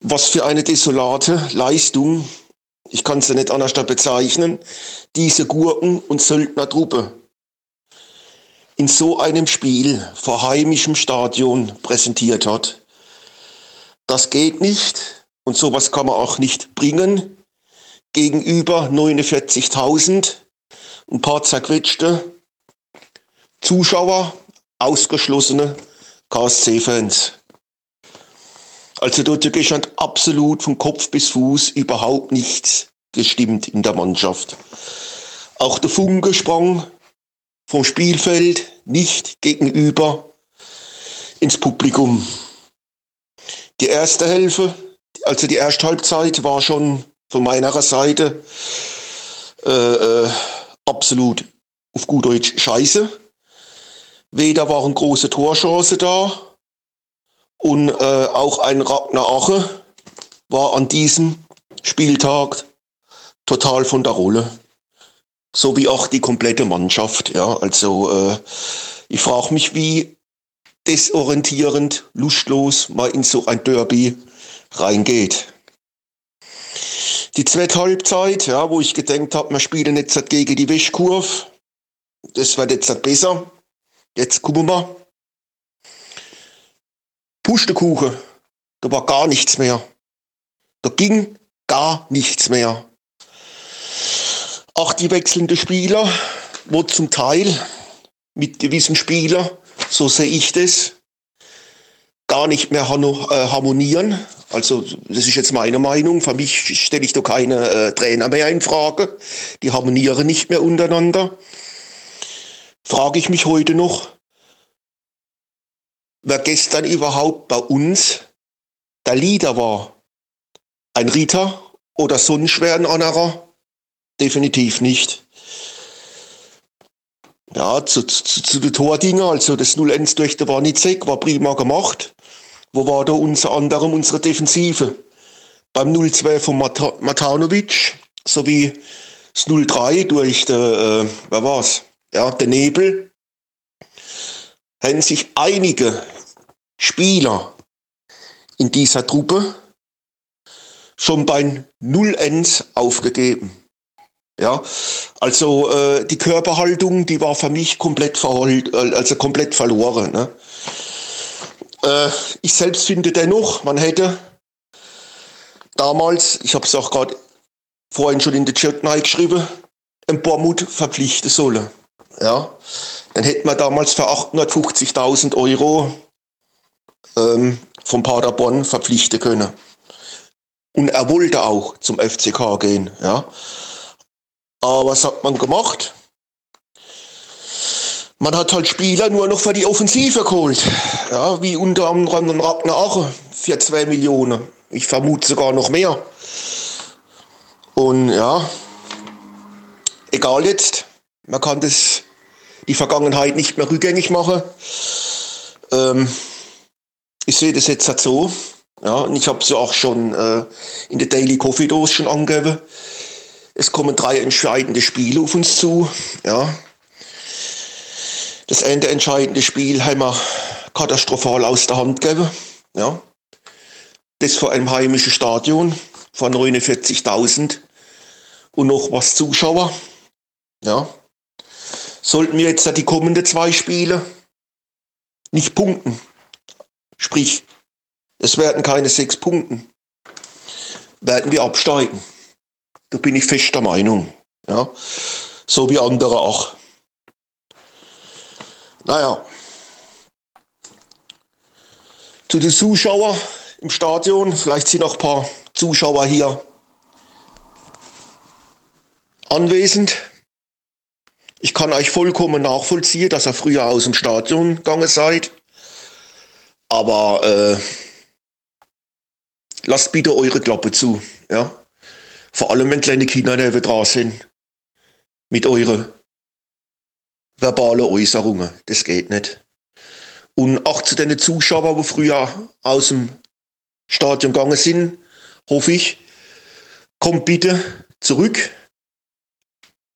was für eine desolate Leistung ich kann sie nicht anders bezeichnen, diese Gurken- und Söldnertruppe in so einem Spiel vor heimischem Stadion präsentiert hat. Das geht nicht und sowas kann man auch nicht bringen gegenüber 49.000, ein paar zerquetschte Zuschauer, ausgeschlossene KSC-Fans. Also dort stand absolut von Kopf bis Fuß überhaupt nichts gestimmt in der Mannschaft. Auch der Funke sprang vom Spielfeld nicht gegenüber ins Publikum. Die erste Hälfte, also die erste Halbzeit, war schon von meiner Seite äh, äh, absolut auf gut Deutsch scheiße. Weder waren große Torchancen da, und äh, auch ein Ragnar Ache war an diesem Spieltag total von der Rolle. So wie auch die komplette Mannschaft. Ja, also äh, ich frage mich, wie desorientierend, lustlos mal in so ein Derby reingeht. Die zweite Halbzeit, ja, wo ich gedenkt habe, wir spielen jetzt gegen die Wäschkurve. Das wird jetzt besser. Jetzt gucken wir mal. Pustekuchen, da war gar nichts mehr. Da ging gar nichts mehr. Auch die wechselnden Spieler, wo zum Teil mit gewissen Spielern, so sehe ich das, gar nicht mehr äh, harmonieren. Also das ist jetzt meine Meinung. Für mich stelle ich da keine äh, Trainer mehr in Frage. Die harmonieren nicht mehr untereinander. Frage ich mich heute noch, wer gestern überhaupt bei uns der Leader war. Ein Ritter oder sonst schwer ein anderer? Definitiv nicht. Ja, zu, zu, zu den Tordinger, also das 0-1 durch der Warnitzek war prima gemacht. Wo war da unter anderem unsere Defensive? Beim 0-2 von Mat Matanovic sowie das 0-3 durch den, äh, wer war's? Ja, den Nebel haben sich einige Spieler in dieser Truppe schon bei 0-1 aufgegeben. Ja, also äh, die Körperhaltung, die war für mich komplett verholt, äh, also komplett verloren. Ne? Äh, ich selbst finde dennoch, man hätte damals, ich habe es auch gerade vorhin schon in der Chat geschrieben, ein Bormut verpflichten sollen. Ja, dann hätten wir damals für 850.000 Euro ähm, vom Paderborn verpflichten können. Und er wollte auch zum FCK gehen. Ja. Aber was hat man gemacht? Man hat halt Spieler nur noch für die Offensive geholt. Ja, wie unter anderem Ragnar Ache für 2 Millionen. Ich vermute sogar noch mehr. Und ja, egal jetzt, man kann das, die Vergangenheit nicht mehr rückgängig machen. Ähm, ich sehe das jetzt halt so. Ja, und ich habe es ja auch schon äh, in der Daily Coffee Dose schon angegeben. Es kommen drei entscheidende Spiele auf uns zu. Ja. Das Ende entscheidende Spiel haben wir katastrophal aus der Hand gegeben. Ja. Das vor einem heimischen Stadion von 49.000 und noch was Zuschauer. Ja. Sollten wir jetzt die kommenden zwei Spiele nicht punkten, sprich, es werden keine sechs Punkten, werden wir absteigen. Da bin ich fester Meinung. Ja. So wie andere auch. Naja. Zu den Zuschauern im Stadion, vielleicht sind noch ein paar Zuschauer hier anwesend. Ich kann euch vollkommen nachvollziehen, dass ihr früher aus dem Stadion gegangen seid. Aber äh, lasst bitte eure Klappe zu. Ja? Vor allem, wenn kleine Kinder neben dran sind. Mit euren verbalen Äußerungen. Das geht nicht. Und auch zu den Zuschauern, die früher aus dem Stadion gegangen sind, hoffe ich, kommt bitte zurück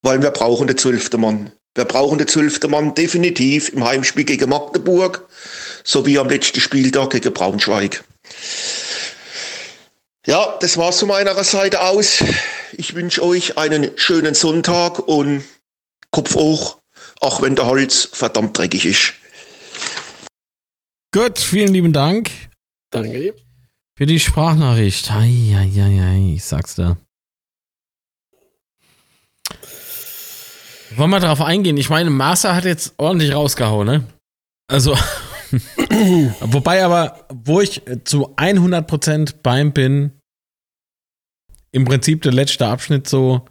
weil wir brauchen den zwölften Mann. Wir brauchen den zwölften Mann definitiv im Heimspiel gegen Magdeburg sowie am letzten Spieltag gegen Braunschweig. Ja, das war's von meiner Seite aus. Ich wünsche euch einen schönen Sonntag und Kopf hoch, auch wenn der Holz verdammt dreckig ist. Gut, vielen lieben Dank. Danke. Für die Sprachnachricht. Ei, ei, ei, ei, ich sag's da. Wollen wir darauf eingehen? Ich meine, Master hat jetzt ordentlich rausgehauen, ne? Also, wobei aber, wo ich zu 100% beim bin, im Prinzip der letzte Abschnitt so,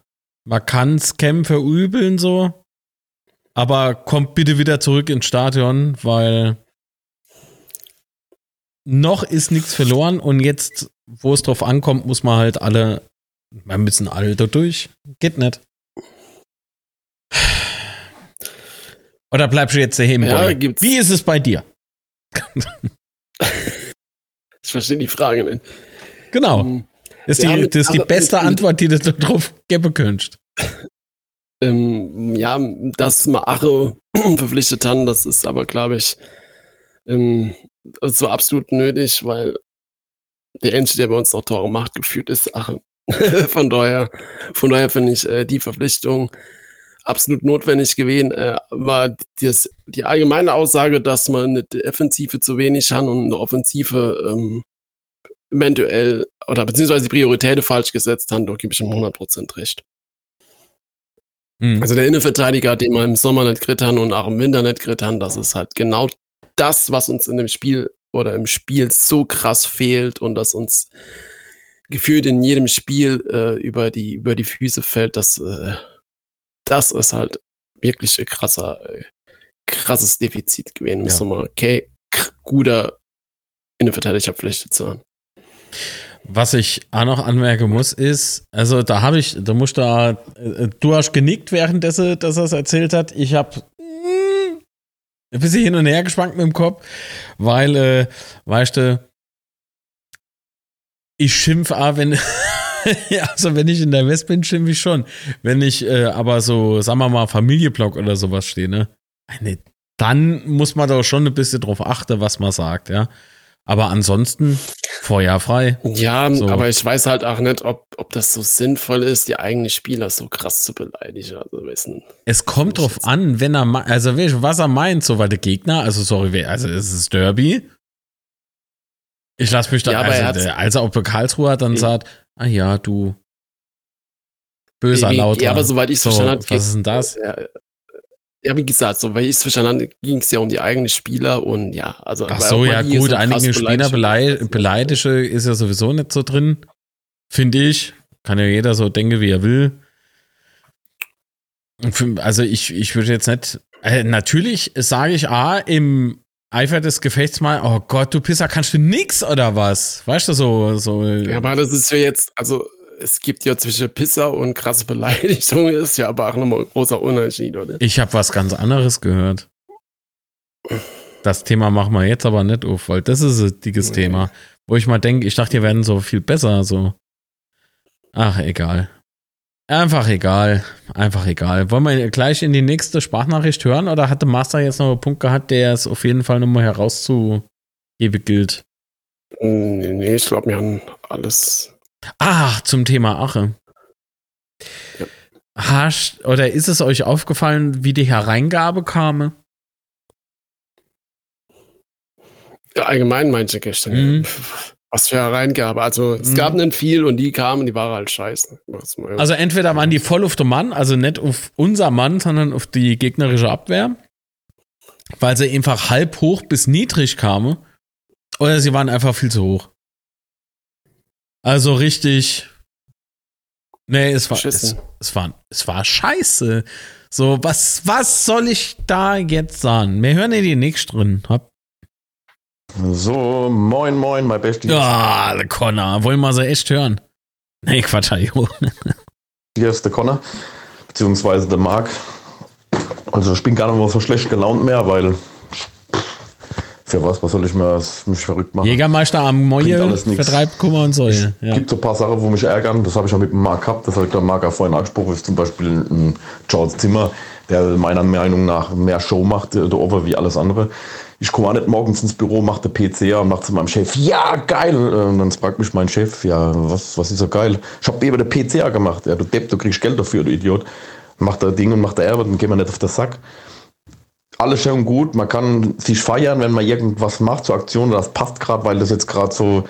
man kann Scam verübeln so, aber kommt bitte wieder zurück ins Stadion, weil noch ist nichts verloren und jetzt, wo es drauf ankommt, muss man halt alle, wir müssen alle da durch. Geht nicht. Oder bleibst du jetzt daheim? Ja, gibt's. Wie ist es bei dir? ich verstehe die Frage nicht. Genau. Um, das ist, die, das ist die also, beste Antwort, die du darauf geben könntest. Ähm, ja, dass man Ache verpflichtet haben, das ist aber, glaube ich, ähm, so absolut nötig, weil der Einzige, der bei uns noch Tore macht, gefühlt ist Ache. von daher, von daher finde ich äh, die Verpflichtung absolut notwendig gewesen, äh, war das, die allgemeine Aussage, dass man eine Defensive zu wenig hat und eine Offensive ähm, eventuell oder beziehungsweise die Prioritäten falsch gesetzt haben, da gebe ich ihm 100% recht. Mhm. Also der Innenverteidiger, den wir im Sommer nicht haben und auch im Winter nicht haben, das ist halt genau das, was uns in dem Spiel oder im Spiel so krass fehlt und das uns gefühlt in jedem Spiel äh, über, die, über die Füße fällt, das äh, das ist halt wirklich ein krasser, krasses Defizit gewesen. Ja. Müssen wir okay, guter Innenverteidiger verpflichtet sein. Was ich auch noch anmerken muss, ist, also da habe ich, da musst da, äh, du hast genickt währenddessen, dass er es erzählt hat. Ich habe mm, ein bisschen hin und her geschwankt mit dem Kopf, weil, äh, weißt du, ich schimpfe auch, wenn, ja, also wenn ich in der West bin, schimpfe ich schon. Wenn ich äh, aber so, sagen wir mal, Familieblock oder sowas stehe, ne? Eine dann muss man doch schon ein bisschen drauf achten, was man sagt, ja. Aber ansonsten feuerfrei. Ja, so. aber ich weiß halt auch nicht, ob, ob das so sinnvoll ist, die eigenen Spieler so krass zu beleidigen. Also wissen. Es kommt drauf an, wenn er, also was er meint, so weil der Gegner, also sorry, also es ist Derby. Ich lasse mich da, ja, also, als er auf Karlsruhe dann sagt, ah ja, du böser Lauter. Ja, aber soweit ich es so, verstanden habe. Was ist denn das? Ja, ja, wie gesagt, so, weil ich es verstanden habe, ging es ja um die eigenen Spieler und ja, also. Ach so, ja, gut, so einige Spieler beleidige, beleidige ist ja sowieso nicht so drin, finde ich. Kann ja jeder so denken, wie er will. Also ich, ich würde jetzt nicht, äh, natürlich sage ich A, im Eifer des Gefechts mal, oh Gott, du Pisser, kannst du nix oder was? Weißt du, so, so. Ja, aber das ist ja jetzt, also es gibt ja zwischen Pisser und krasse Beleidigung, ist ja aber auch nochmal ein großer Unterschied, oder? Ich habe was ganz anderes gehört. Das Thema machen wir jetzt aber nicht auf, weil das ist ein dickes nee. Thema. Wo ich mal denke, ich dachte, die werden so viel besser, so. Ach, egal. Einfach egal. Einfach egal. Wollen wir gleich in die nächste Sprachnachricht hören oder hat der Master jetzt noch einen Punkt gehabt, der es auf jeden Fall nochmal herauszugeben gilt? Nee, nee ich glaube, wir haben alles Ach, zum Thema Ache. Ja. Hast, oder ist es euch aufgefallen, wie die Hereingabe kam? Ja, allgemein meinte ich gestern. Mhm. Was für Hereingabe. Also es mhm. gab nicht viel und die kamen, die waren halt scheiße. Also entweder waren die voll auf den Mann, also nicht auf unser Mann, sondern auf die gegnerische Abwehr, weil sie einfach halb hoch bis niedrig kamen. Oder sie waren einfach viel zu hoch. Also richtig. Nee, es war, es, es, war, es war scheiße. So, was, was soll ich da jetzt sagen? Wir hören ja die nächste drin. Hab. So, moin, moin, mein Bestie. Ja, der Connor. Wollen wir sie echt hören? Nee, Quatsch, jo. Hier ist der Connor, beziehungsweise der Marc. Also, ich bin gar nicht mehr so schlecht gelaunt mehr, weil für was, was soll ich mir, mich verrückt machen? Jägermeister am Mäuel vertreibt Kummer und Säue. Es ja. gibt so ein paar Sachen, wo mich ärgern. Das habe ich auch mit dem Marc gehabt. Das hat der Marc auch vorhin angesprochen. Ist zum Beispiel ein Charles Zimmer, der meiner Meinung nach mehr Show macht, der Over wie alles andere. Ich komme auch nicht morgens ins Büro, mache den PC und mache zu meinem Chef, ja, geil. Und dann fragt mich mein Chef, ja, was, was ist so geil? Ich habe eben den PC gemacht. Ja, du Depp, du kriegst Geld dafür, du Idiot. Macht er Ding und macht der Erbe, dann gehen wir nicht auf den Sack alles schön gut. Man kann sich feiern, wenn man irgendwas macht zur Aktion. Das passt gerade, weil das jetzt gerade so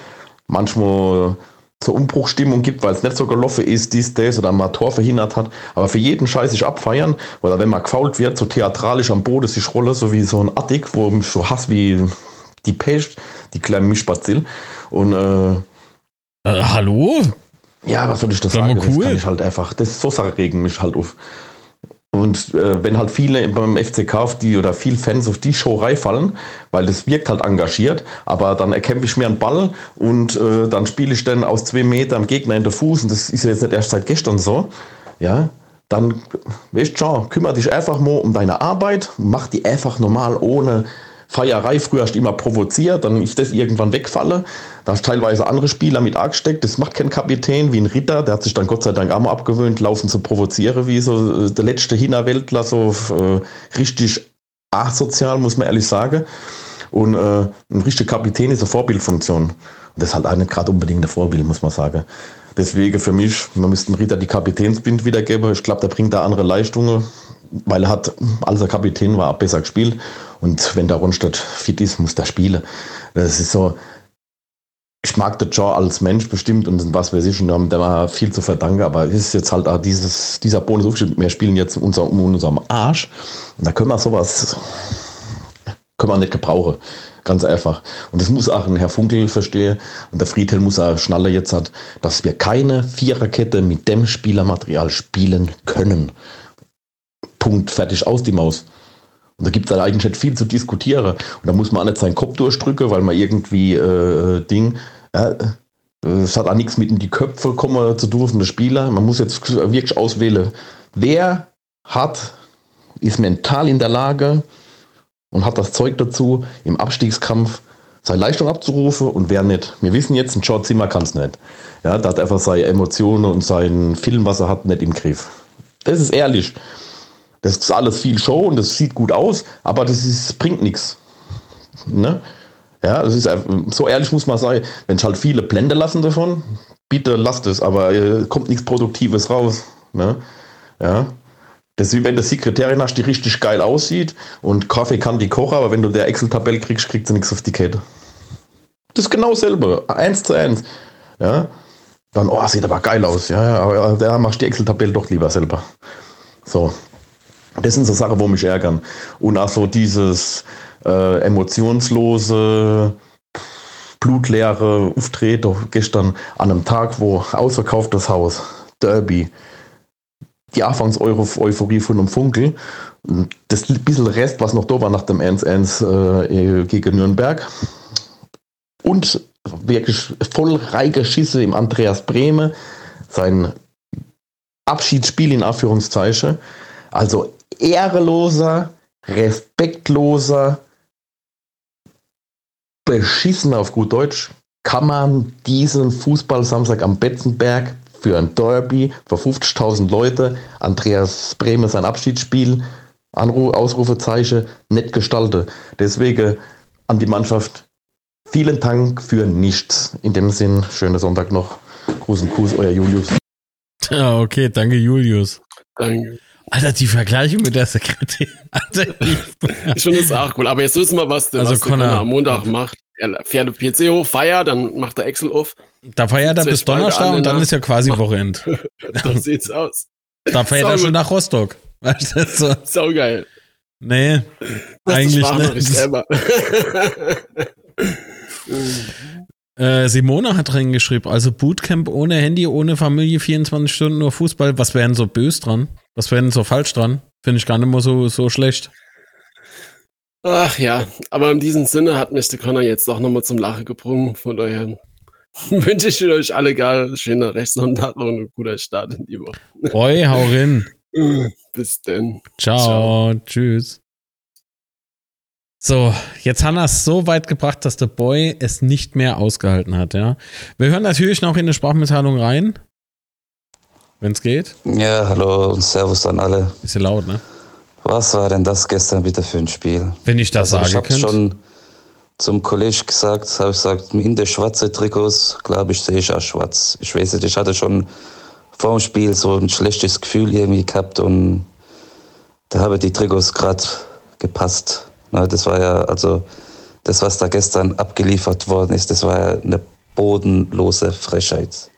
manchmal zur Umbruchstimmung gibt, weil es nicht so gelaufen ist, dies, das oder mal Tor verhindert hat. Aber für jeden Scheiß sich abfeiern oder wenn man gefault wird, so theatralisch am Boden sich rolle, so wie so ein Attic, wo mich so Hass wie die Pest, die kleinen Mischbazil. Und äh, äh, hallo? Ja, was soll ich das sagen? Cool. Das kann ich halt einfach, das so Sachen regen mich halt auf. Und äh, wenn halt viele beim FCK auf die oder viele Fans auf die Show fallen, weil das wirkt halt engagiert, aber dann erkämpfe ich mir einen Ball und äh, dann spiele ich dann aus zwei Metern Gegner in den Fuß und das ist ja jetzt nicht erst seit gestern so, ja, dann, weißt du kümmere dich einfach mal um deine Arbeit, mach die einfach normal ohne Feierei. Früher hast du immer provoziert, dann ist das irgendwann wegfalle. Da hast teilweise andere Spieler mit angesteckt. Das macht kein Kapitän wie ein Ritter. Der hat sich dann Gott sei Dank auch mal abgewöhnt, laufen zu provozieren, wie so äh, der letzte Hinterweltler, so äh, richtig asozial, muss man ehrlich sagen. Und äh, ein richtiger Kapitän ist eine Vorbildfunktion. Und das ist halt auch nicht gerade unbedingt ein Vorbild, muss man sagen. Deswegen für mich, man müsste dem Ritter die Kapitänsbind wiedergeben. Ich glaube, der bringt da andere Leistungen, weil er hat, als er Kapitän war, besser gespielt. Und wenn der Rundstadt fit ist, muss der spielen. Das ist so, ich mag den Jaw als Mensch bestimmt und was weiß ich, und der war viel zu verdanken, aber es ist jetzt halt auch dieses, dieser Bonus. Wir spielen jetzt unser, um unserem Arsch und da können wir sowas, können wir nicht gebrauchen. Ganz einfach. Und das muss auch ein Herr Funkel verstehen und der Friedhelm muss auch schnaller jetzt hat, dass wir keine Viererkette mit dem Spielermaterial spielen können. Punkt, fertig, aus die Maus. Und da gibt es halt eigentlich nicht viel zu diskutieren. Und da muss man auch nicht seinen Kopf durchdrücken, weil man irgendwie äh, Ding. Äh, es hat auch nichts mit in die Köpfe kommen zu dürfen, der Spieler. Man muss jetzt wirklich auswählen, wer hat, ist mental in der Lage und hat das Zeug dazu, im Abstiegskampf seine Leistung abzurufen und wer nicht. Wir wissen jetzt, ein George Zimmer kann es nicht. Ja, der hat einfach seine Emotionen und seinen Film, was er hat, nicht im Griff. Das ist ehrlich. Das ist alles viel Show und das sieht gut aus, aber das ist, bringt nichts. Ne? Ja, das ist so ehrlich muss man sein, wenn ich halt viele Blende lassen davon, bitte lasst es, aber äh, kommt nichts Produktives raus. Ne? Ja. Das ist wie wenn du Sekretärin hast, die richtig geil aussieht und Kaffee kann die kochen, aber wenn du der Excel-Tabelle kriegst, kriegt sie nichts auf die Kette. Das ist genau dasselbe, eins zu eins. Ja. Dann, oh, sieht aber geil aus. Ja aber da machst du die Excel-Tabelle doch lieber selber. So. Das sind so Sachen, wo mich ärgern. Und auch so dieses äh, emotionslose, blutleere Auftreten gestern an einem Tag, wo ausverkauftes Haus, Derby, die Anfangs-Euphorie von einem Funkel, das bisschen Rest, was noch da war nach dem 1-1 äh, gegen Nürnberg und wirklich voll Schisse im Andreas Brehme, sein Abschiedsspiel in Anführungszeichen. Also ehreloser, respektloser, beschissen auf gut Deutsch, kann man diesen Fußball-Samstag am Betzenberg für ein Derby für 50.000 Leute, Andreas Bremer sein Abschiedsspiel, Anru Ausrufezeichen, nicht gestalten. Deswegen an die Mannschaft vielen Dank für nichts. In dem Sinn, schönen Sonntag noch. Gruß und Kuss, euer Julius. Ja, okay, danke Julius. Danke. Alter, die Vergleiche mit der Sekretärin. ich finde das auch cool. Aber jetzt wissen wir, was der, Also was Connor- Connor am Montag macht. Er fährt den PC hoch, feiert, dann macht er Excel auf. Da feiert er bis Donnerstag und dann ist ja quasi Wochenend. So sieht's aus. Da fährt er schon nach Rostock. Weißt du, so. Sau geil. Nee, Das eigentlich nicht. Äh, Simone hat drin geschrieben, also Bootcamp ohne Handy, ohne Familie, 24 Stunden nur Fußball. Was wäre denn so bös dran? Was wäre denn so falsch dran? Finde ich gar nicht mehr so, so schlecht. Ach ja, aber in diesem Sinne hat mich der Connor jetzt doch nochmal zum Lachen gebrungen. Von daher wünsche ich euch alle geil, schöner Rechtssonntag und ein guter Start in die Woche. Boy, hau rein. Bis denn. Ciao, tschüss. So, jetzt haben wir es so weit gebracht, dass der Boy es nicht mehr ausgehalten hat, ja. Wir hören natürlich noch in eine Sprachmitteilung rein. Wenn es geht. Ja, hallo und Servus an alle. Ja laut, ne? Was war denn das gestern bitte für ein Spiel? Wenn ich das Also ich sage, habe könnt. schon zum Kollege gesagt, habe ich gesagt, in der schwarze Trikots, glaube ich, sehe ich auch schwarz. Ich weiß nicht, ich hatte schon vor dem Spiel so ein schlechtes Gefühl irgendwie gehabt und da habe die Trikots gerade gepasst. Na, das war ja, also das, was da gestern abgeliefert worden ist, das war ja eine bodenlose Frechheit.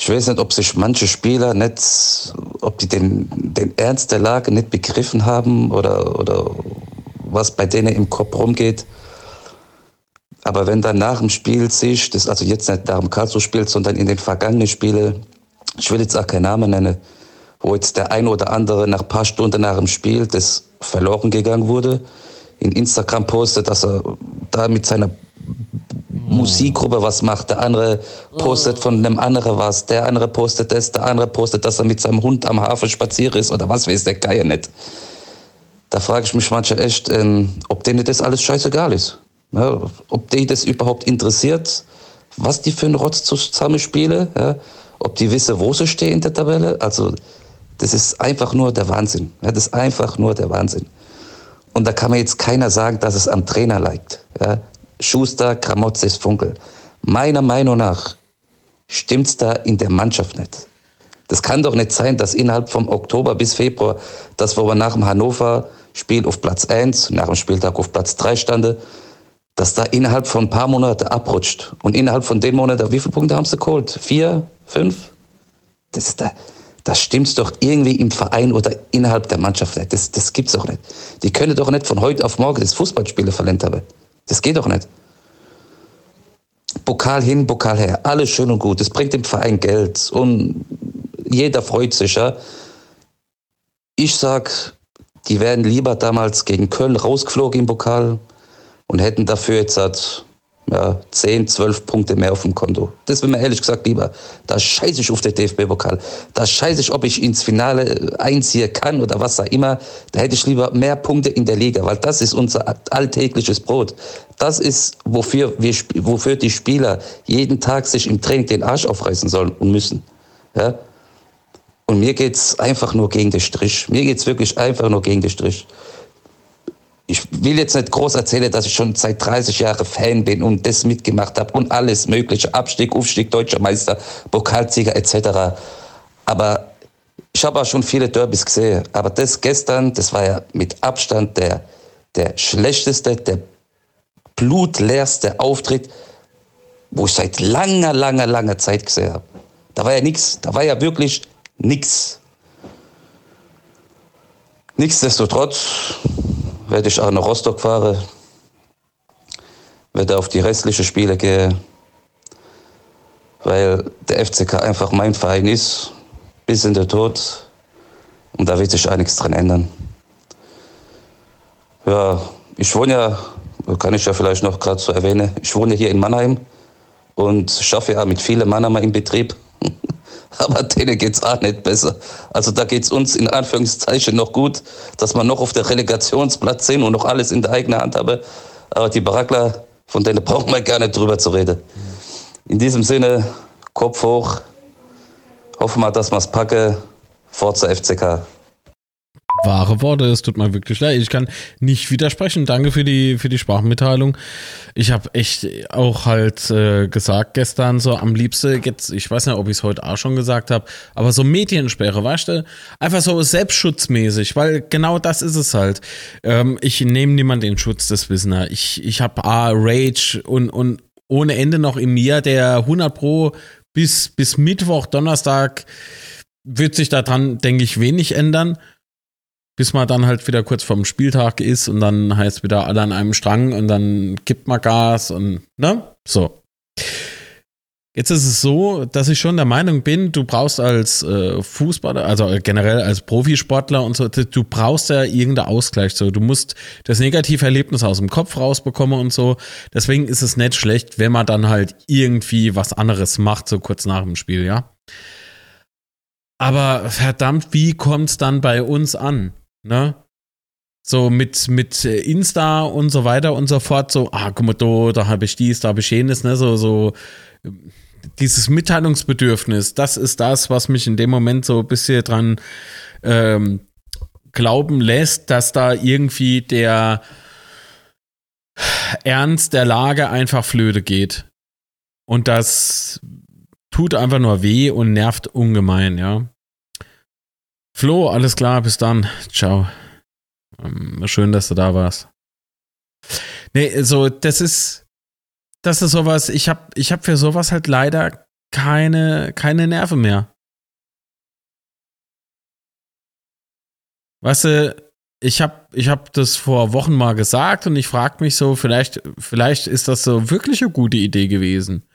Ich weiß nicht, ob sich manche Spieler nicht, ob die den, den Ernst der Lage nicht begriffen haben oder, oder was bei denen im Kopf rumgeht. Aber wenn dann nach dem Spiel sich, das also jetzt nicht nach dem Karlsruhe spielt, sondern in den vergangenen Spielen, ich will jetzt auch keinen Namen nennen, wo jetzt der ein oder andere nach ein paar Stunden nach dem Spiel, das verloren gegangen wurde, in Instagram postet, dass er da mit seiner Musikgruppe was macht, der andere postet von einem anderen was, der andere postet das, der andere postet, dass er mit seinem Hund am Hafen spazieren ist oder was weiß der Geier nicht. Da frage ich mich manchmal echt, ähm, ob denen das alles scheißegal ist. Ja, ob die das überhaupt interessiert, was die für einen Rotz zusammenspielen, ja, ob die wissen, wo sie stehen in der Tabelle. Also, das ist einfach nur der Wahnsinn. Ja, das ist einfach nur der Wahnsinn. Und da kann mir jetzt keiner sagen, dass es am Trainer liegt. Ja. Schuster, Kramotzes, Funkel. Meiner Meinung nach stimmt's da in der Mannschaft nicht. Das kann doch nicht sein, dass innerhalb vom Oktober bis Februar, das wo wir nach dem Hannover-Spiel auf Platz 1, nach dem Spieltag auf Platz 3 stande, dass da innerhalb von ein paar Monaten abrutscht. Und innerhalb von den Monaten, wie viele Punkte haben sie geholt? Vier? Fünf? Das, ist da, das stimmt doch irgendwie im Verein oder innerhalb der Mannschaft nicht. Das, das gibt's doch nicht. Die können doch nicht von heute auf morgen das Fußballspiele verlernt haben. Das geht doch nicht. Pokal hin, Pokal her, alles schön und gut. Das bringt dem Verein Geld und jeder freut sich. Ja. Ich sag, die wären lieber damals gegen Köln rausgeflogen im Pokal und hätten dafür jetzt halt, ja, 10, 12 Punkte mehr auf dem Konto. Das wäre mir ehrlich gesagt lieber. Da scheiße ich auf den DFB-Pokal. Da scheiße ich, ob ich ins Finale einziehen kann oder was auch immer. Da hätte ich lieber mehr Punkte in der Liga, weil das ist unser alltägliches Brot. Das ist, wofür, wir, wofür die Spieler jeden Tag sich im Training den Arsch aufreißen sollen und müssen. Ja? Und mir geht's einfach nur gegen den Strich. Mir geht's wirklich einfach nur gegen den Strich. Ich will jetzt nicht groß erzählen, dass ich schon seit 30 Jahren Fan bin und das mitgemacht habe und alles mögliche. Abstieg, Aufstieg, Deutscher Meister, Pokalsieger etc. Aber ich habe auch schon viele Derbys gesehen. Aber das gestern, das war ja mit Abstand der, der schlechteste, der blutleerste Auftritt, wo ich seit langer, langer, langer Zeit gesehen habe. Da war ja nichts. Da war ja wirklich nichts. Nichtsdestotrotz werde ich auch nach Rostock fahren, werde auf die restlichen Spiele gehen, weil der FCK einfach mein Verein ist, bis in der Tod. Und da wird sich einiges dran ändern. Ja, ich wohne ja, kann ich ja vielleicht noch gerade so erwähnen, ich wohne hier in Mannheim und schaffe ja mit vielen Mannheimer im Betrieb. aber denen geht es auch nicht besser. Also da geht es uns in Anführungszeichen noch gut, dass wir noch auf der Relegationsplatz sind und noch alles in der eigenen Hand haben. Aber die Barackler, von denen brauchen wir gar nicht drüber zu reden. In diesem Sinne, Kopf hoch, hoffen wir, dass wir es packen. Forza FCK wahre Worte. Es tut mir wirklich leid. Ich kann nicht widersprechen. Danke für die, für die Sprachmitteilung. Ich habe echt auch halt äh, gesagt gestern so am liebsten, jetzt, ich weiß nicht, ob ich es heute auch schon gesagt habe, aber so Mediensperre, weißt du? Einfach so selbstschutzmäßig, weil genau das ist es halt. Ähm, ich nehme niemand den Schutz des Wissens. Ich, ich habe A, Rage und, und ohne Ende noch in mir, der 100 Pro bis, bis Mittwoch, Donnerstag wird sich daran, denke ich, wenig ändern bis man dann halt wieder kurz vorm Spieltag ist und dann heißt wieder alle an einem Strang und dann gibt man Gas und, ne? So. Jetzt ist es so, dass ich schon der Meinung bin, du brauchst als äh, Fußballer, also generell als Profisportler und so, du brauchst ja irgendeinen Ausgleich. So, du musst das negative Erlebnis aus dem Kopf rausbekommen und so. Deswegen ist es nicht schlecht, wenn man dann halt irgendwie was anderes macht, so kurz nach dem Spiel, ja. Aber verdammt, wie kommt es dann bei uns an? Ne? So mit, mit Insta und so weiter und so fort, so, ah, guck mal, da, da habe ich dies, da habe ich jenes, ne? So, so dieses Mitteilungsbedürfnis, das ist das, was mich in dem Moment so ein bisschen dran ähm, glauben lässt, dass da irgendwie der Ernst der Lage einfach flöte geht. Und das tut einfach nur weh und nervt ungemein, ja. Flo, alles klar, bis dann. Ciao. Ähm, schön, dass du da warst. Nee, so, das ist, das ist sowas, ich hab, ich hab für sowas halt leider keine, keine Nerven mehr. Weißt du, ich hab, ich hab das vor Wochen mal gesagt und ich frag mich so, vielleicht, vielleicht ist das so wirklich eine gute Idee gewesen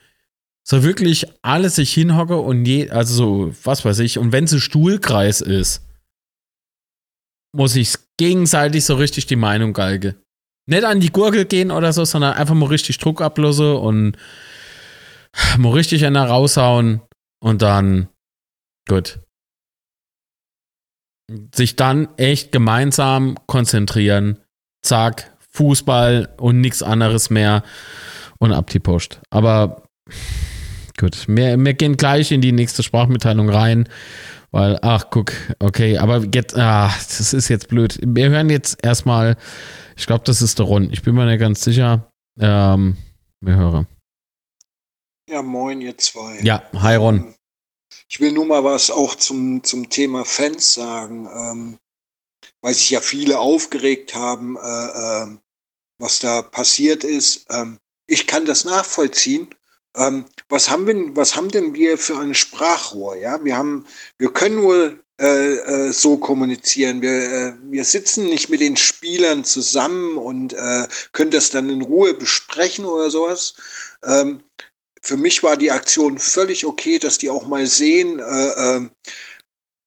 so wirklich alles sich hinhocke und je, also so, was weiß ich, und wenn es ein Stuhlkreis ist, muss ich gegenseitig so richtig die Meinung galge. Nicht an die Gurgel gehen oder so, sondern einfach mal richtig Druck ablöse und mal richtig einer raushauen und dann gut. Sich dann echt gemeinsam konzentrieren. Zack, Fußball und nichts anderes mehr und ab die Post. Aber Gut, wir, wir gehen gleich in die nächste Sprachmitteilung rein, weil, ach, guck, okay, aber jetzt, ah, das ist jetzt blöd. Wir hören jetzt erstmal, ich glaube, das ist der Ron. Ich bin mir nicht ganz sicher. Ähm, wir hören. Ja, moin, ihr zwei. Ja, hi Ron. Ähm, ich will nur mal was auch zum, zum Thema Fans sagen, ähm, weil sich ja viele aufgeregt haben, äh, äh, was da passiert ist. Ähm, ich kann das nachvollziehen ähm, was haben wir, was haben denn wir für ein Sprachrohr? Ja, wir haben, wir können wohl äh, äh, so kommunizieren. Wir, äh, wir sitzen nicht mit den Spielern zusammen und äh, können das dann in Ruhe besprechen oder sowas. Ähm, für mich war die Aktion völlig okay, dass die auch mal sehen, äh,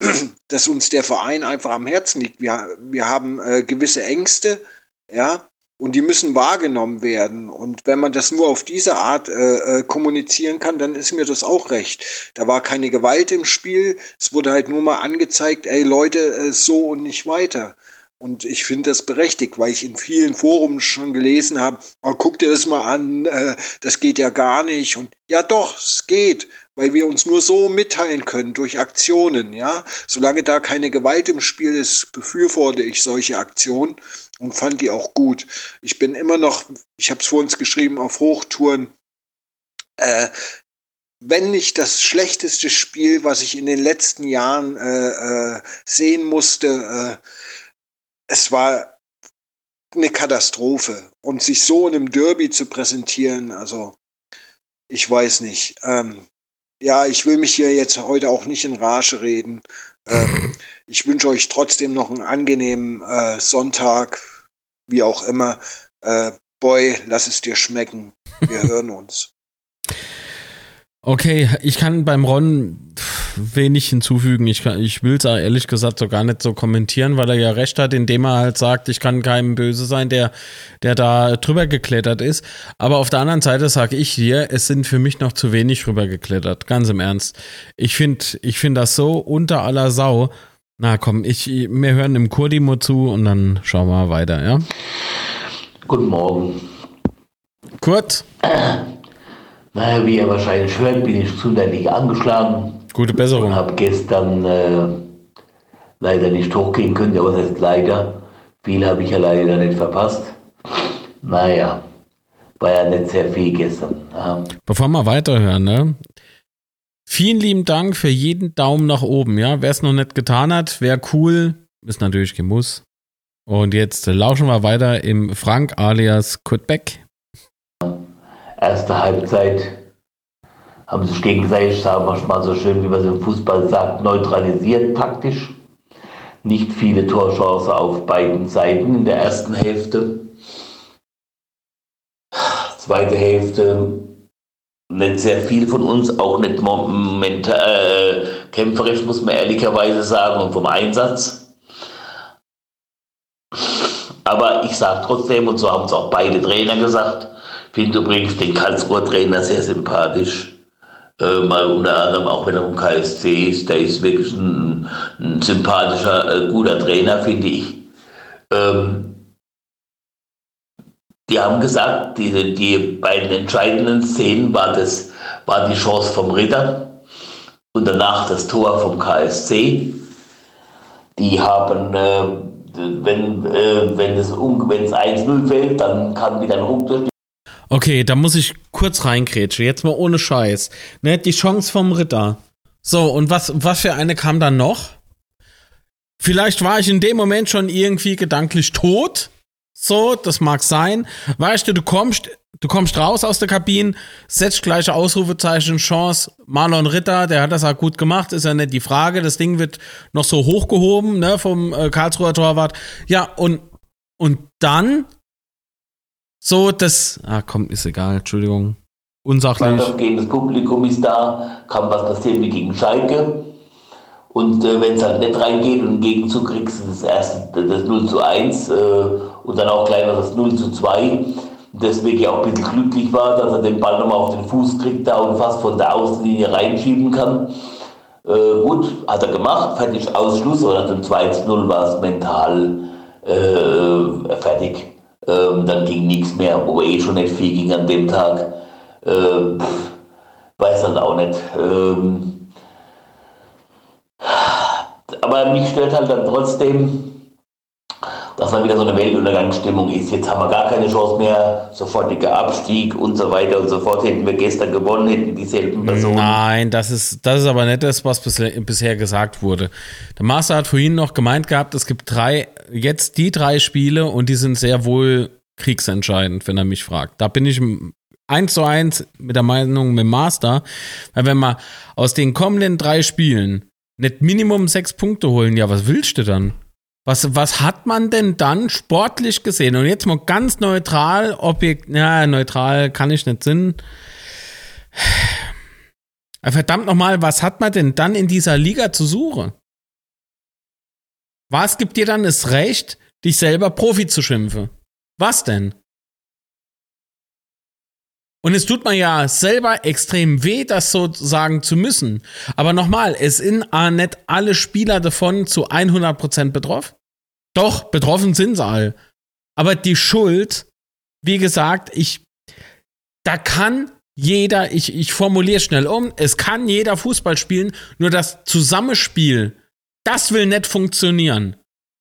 äh, dass uns der Verein einfach am Herzen liegt. Wir, wir haben äh, gewisse Ängste, ja, und die müssen wahrgenommen werden. Und wenn man das nur auf diese Art äh, äh, kommunizieren kann, dann ist mir das auch recht. Da war keine Gewalt im Spiel. Es wurde halt nur mal angezeigt, ey Leute, äh, so und nicht weiter. Und ich finde das berechtigt, weil ich in vielen Foren schon gelesen habe, oh, guck dir das mal an, äh, das geht ja gar nicht. Und ja doch, es geht, weil wir uns nur so mitteilen können durch Aktionen, ja. Solange da keine Gewalt im Spiel ist, befürworte ich solche Aktionen und fand die auch gut. Ich bin immer noch, ich habe es vor uns geschrieben, auf Hochtouren. Äh, wenn nicht das schlechteste Spiel, was ich in den letzten Jahren äh, äh, sehen musste, äh, es war eine Katastrophe. Und sich so in einem Derby zu präsentieren, also ich weiß nicht. Ähm, ja, ich will mich hier jetzt heute auch nicht in Rage reden. Ähm, ich wünsche euch trotzdem noch einen angenehmen äh, Sonntag, wie auch immer. Äh, Boy, lass es dir schmecken. Wir hören uns. Okay, ich kann beim Ron wenig hinzufügen. Ich, ich will es ehrlich gesagt so gar nicht so kommentieren, weil er ja recht hat, indem er halt sagt, ich kann keinem böse sein, der, der da drüber geklettert ist. Aber auf der anderen Seite sage ich dir, es sind für mich noch zu wenig rüber geklettert. Ganz im Ernst. Ich finde ich find das so unter aller Sau. Na komm, ich, wir hören dem Kurdimo zu und dann schauen wir weiter, ja? Guten Morgen. Kurt? Naja, wie ihr wahrscheinlich hört, bin ich gesundheitlich angeschlagen. Gute Besserung. Und habe gestern äh, leider nicht hochgehen können, aber das heißt leider. Viel habe ich ja leider nicht verpasst. Naja, war ja nicht sehr viel gestern. Ja. Bevor wir weiterhören, ne? Vielen lieben Dank für jeden Daumen nach oben, ja. Wer es noch nicht getan hat, wäre cool. Ist natürlich kein Muss. Und jetzt lauschen wir weiter im Frank alias Kurt Beck. Erste Halbzeit haben sich gegenseitig, sagen wir mal so schön, wie man es im Fußball sagt, neutralisiert taktisch. Nicht viele Torchancen auf beiden Seiten in der ersten Hälfte. Zweite Hälfte nicht sehr viel von uns, auch nicht momentan äh, kämpferisch, muss man ehrlicherweise sagen, und vom Einsatz. Aber ich sage trotzdem, und so haben es auch beide Trainer gesagt, finde übrigens den Karlsruher Trainer sehr sympathisch. Äh, mal unter anderem, auch wenn er vom KSC ist, der ist wirklich ein, ein sympathischer, äh, guter Trainer, finde ich. Ähm, die haben gesagt, die, die beiden entscheidenden Szenen war, das, war die Chance vom Ritter und danach das Tor vom KSC. Die haben, äh, wenn, äh, wenn es, wenn es 1-0 fällt, dann kann wieder ein Ruck Okay, da muss ich kurz reingrätschen. Jetzt mal ohne Scheiß. Ne, die Chance vom Ritter. So, und was, was für eine kam dann noch? Vielleicht war ich in dem Moment schon irgendwie gedanklich tot. So, das mag sein. Weißt du, du kommst, du kommst raus aus der Kabine, setzt gleiche Ausrufezeichen, Chance. Marlon Ritter, der hat das auch gut gemacht, ist ja nicht die Frage. Das Ding wird noch so hochgehoben, ne, vom äh, Karlsruher Torwart. Ja, und, und dann so, das. Ah, komm, ist egal, Entschuldigung. Unsachlich. Gegen das Publikum ist da, kann was passieren wie gegen Schalke. Und äh, wenn es halt nicht reingeht und im Gegenzug kriegst das erste, das 0 zu 1 äh, und dann auch gleich noch das 0 zu 2. Deswegen auch ein bisschen glücklich war, dass er den Ball nochmal auf den Fuß kriegt da und fast von der Außenlinie reinschieben kann. Äh, gut, hat er gemacht, fertig Ausschluss, oder zum 2 zu 0 war es mental äh, fertig. Ähm, dann ging nichts mehr, wo eh schon nicht viel ging an dem Tag. Ähm, weiß halt auch nicht. Ähm, aber mich stört halt dann trotzdem, dass dann wieder so eine Weltuntergangsstimmung ist. Jetzt haben wir gar keine Chance mehr, sofortiger Abstieg und so weiter und so fort. Hätten wir gestern gewonnen, hätten dieselben Personen. Nein, das ist, das ist aber nicht das, was bisher, bisher gesagt wurde. Der Master hat vorhin noch gemeint gehabt, es gibt drei, jetzt die drei Spiele und die sind sehr wohl kriegsentscheidend, wenn er mich fragt. Da bin ich eins zu eins mit der Meinung mit Master, weil wenn wir aus den kommenden drei Spielen nicht Minimum sechs Punkte holen, ja, was willst du dann? Was, was hat man denn dann sportlich gesehen? Und jetzt mal ganz neutral, objekt, ja, neutral kann ich nicht sind. Verdammt nochmal, was hat man denn dann in dieser Liga zu suchen? Was gibt dir dann das Recht, dich selber Profi zu schimpfen? Was denn? Und es tut mir ja selber extrem weh, das so sagen zu müssen. Aber nochmal, es sind nicht alle Spieler davon zu 100% betroffen. Doch, betroffen sind sie alle. Aber die Schuld, wie gesagt, ich, da kann jeder, ich, ich formuliere schnell um, es kann jeder Fußball spielen, nur das Zusammenspiel, das will nicht funktionieren.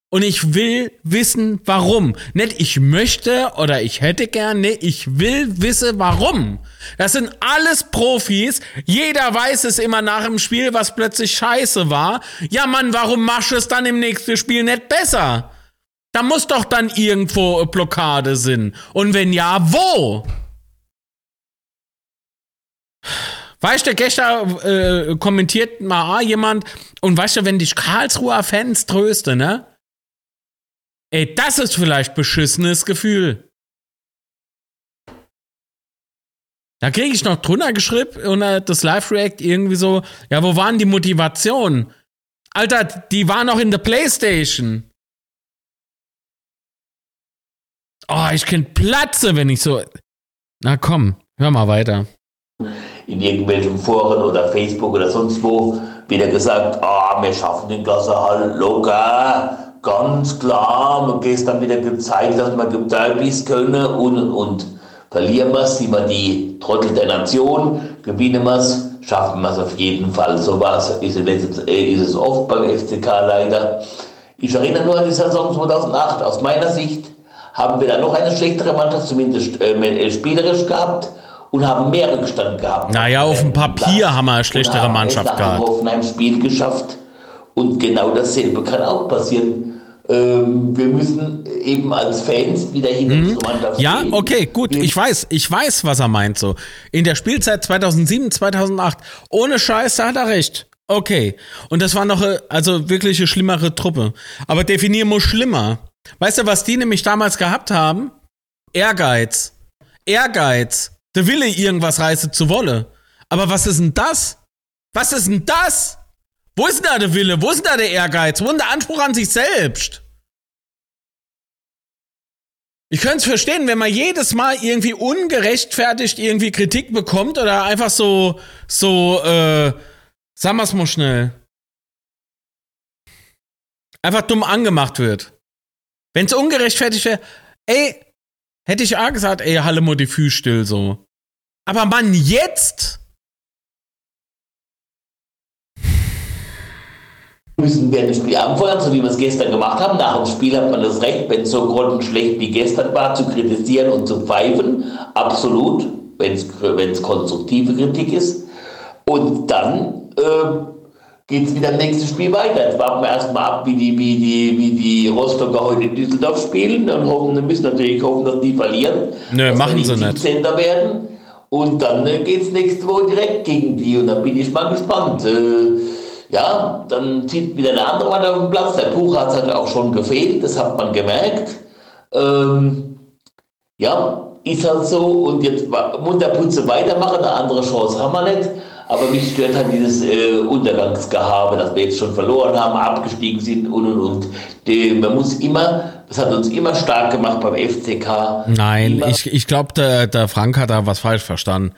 Und ich will wissen, warum. Nicht ich möchte oder ich hätte gern, nee, ich will wissen, warum. Das sind alles Profis. Jeder weiß es immer nach dem Spiel, was plötzlich scheiße war. Ja, Mann, warum machst du es dann im nächsten Spiel nicht besser? Da muss doch dann irgendwo Blockade sind. Und wenn ja, wo? Weißt du, gestern äh, kommentiert mal jemand, und weißt du, wenn dich Karlsruher Fans tröste, ne? Ey, das ist vielleicht beschissenes Gefühl. Da kriege ich noch drunter geschrieben unter das Live-React irgendwie so, ja, wo waren die Motivationen? Alter, die waren noch in der Playstation. Oh, ich kenn Platze, wenn ich so. Na komm, hör mal weiter. In irgendwelchen Foren oder Facebook oder sonst wo wieder gesagt, ah, wir schaffen den Klassenerhalt locker ganz klar, man gestern wieder gezeigt, dass man Derbys können und und und. Verlieren wir es, sind wir die Trottel der Nation, gewinnen wir es, schaffen wir es auf jeden Fall. So war es, ist, ist es oft beim FCK leider. Ich erinnere nur an die Saison 2008. Aus meiner Sicht haben wir da noch eine schlechtere Mannschaft, zumindest äh, spielerisch gehabt und haben mehr Rückstand gehabt. Naja, auf dem Papier haben wir eine schlechtere Mannschaft gehabt. Wir haben ein Spiel geschafft und genau dasselbe kann auch passieren. Ähm, wir müssen eben als Fans wieder hin mhm. Ja, okay, gut. Ich weiß, ich weiß, was er meint so. In der Spielzeit 2007, 2008, ohne Scheiß, da hat er recht. Okay. Und das war noch, äh, also wirklich eine schlimmere Truppe. Aber definieren muss schlimmer. Weißt du, was die nämlich damals gehabt haben? Ehrgeiz. Ehrgeiz. Der Wille, irgendwas reißen zu wolle. Aber was ist denn das? Was ist denn das? Wo ist denn da der Wille? Wo ist denn da der Ehrgeiz? Wo ist denn der Anspruch an sich selbst? Ich könnte es verstehen, wenn man jedes Mal irgendwie ungerechtfertigt irgendwie Kritik bekommt oder einfach so, so, äh, sagen wir es mal schnell. Einfach dumm angemacht wird. Wenn es ungerechtfertigt wäre, ey, hätte ich auch gesagt, ey, halle mal die Füße still so. Aber Mann, jetzt müssen wir das Spiel anfeuern, so wie wir es gestern gemacht haben. Nach dem Spiel hat man das Recht, wenn es so grottenschlecht wie gestern war, zu kritisieren und zu pfeifen. Absolut, wenn es konstruktive Kritik ist. Und dann äh, geht es wieder im nächsten Spiel weiter. Jetzt warten wir erstmal ab, wie die, wie, die, wie die Rostocker heute in Düsseldorf spielen und hoffen, wir müssen natürlich hoffen, dass die verlieren. Nö, machen sie nicht. Werden. Und dann äh, geht es nächste Woche direkt gegen die und dann bin ich mal gespannt. Äh, ja, dann zieht wieder eine andere Mann auf den Platz. Der Buchharz hat auch schon gefehlt, das hat man gemerkt. Ähm, ja, ist halt so. Und jetzt Munterputze weitermachen, eine andere Chance haben wir nicht. Aber mich stört halt dieses äh, Untergangsgehabe, dass wir jetzt schon verloren haben, abgestiegen sind und und und. Die, man muss immer, das hat uns immer stark gemacht beim FCK. Nein, ich, ich glaube, der, der Frank hat da was falsch verstanden.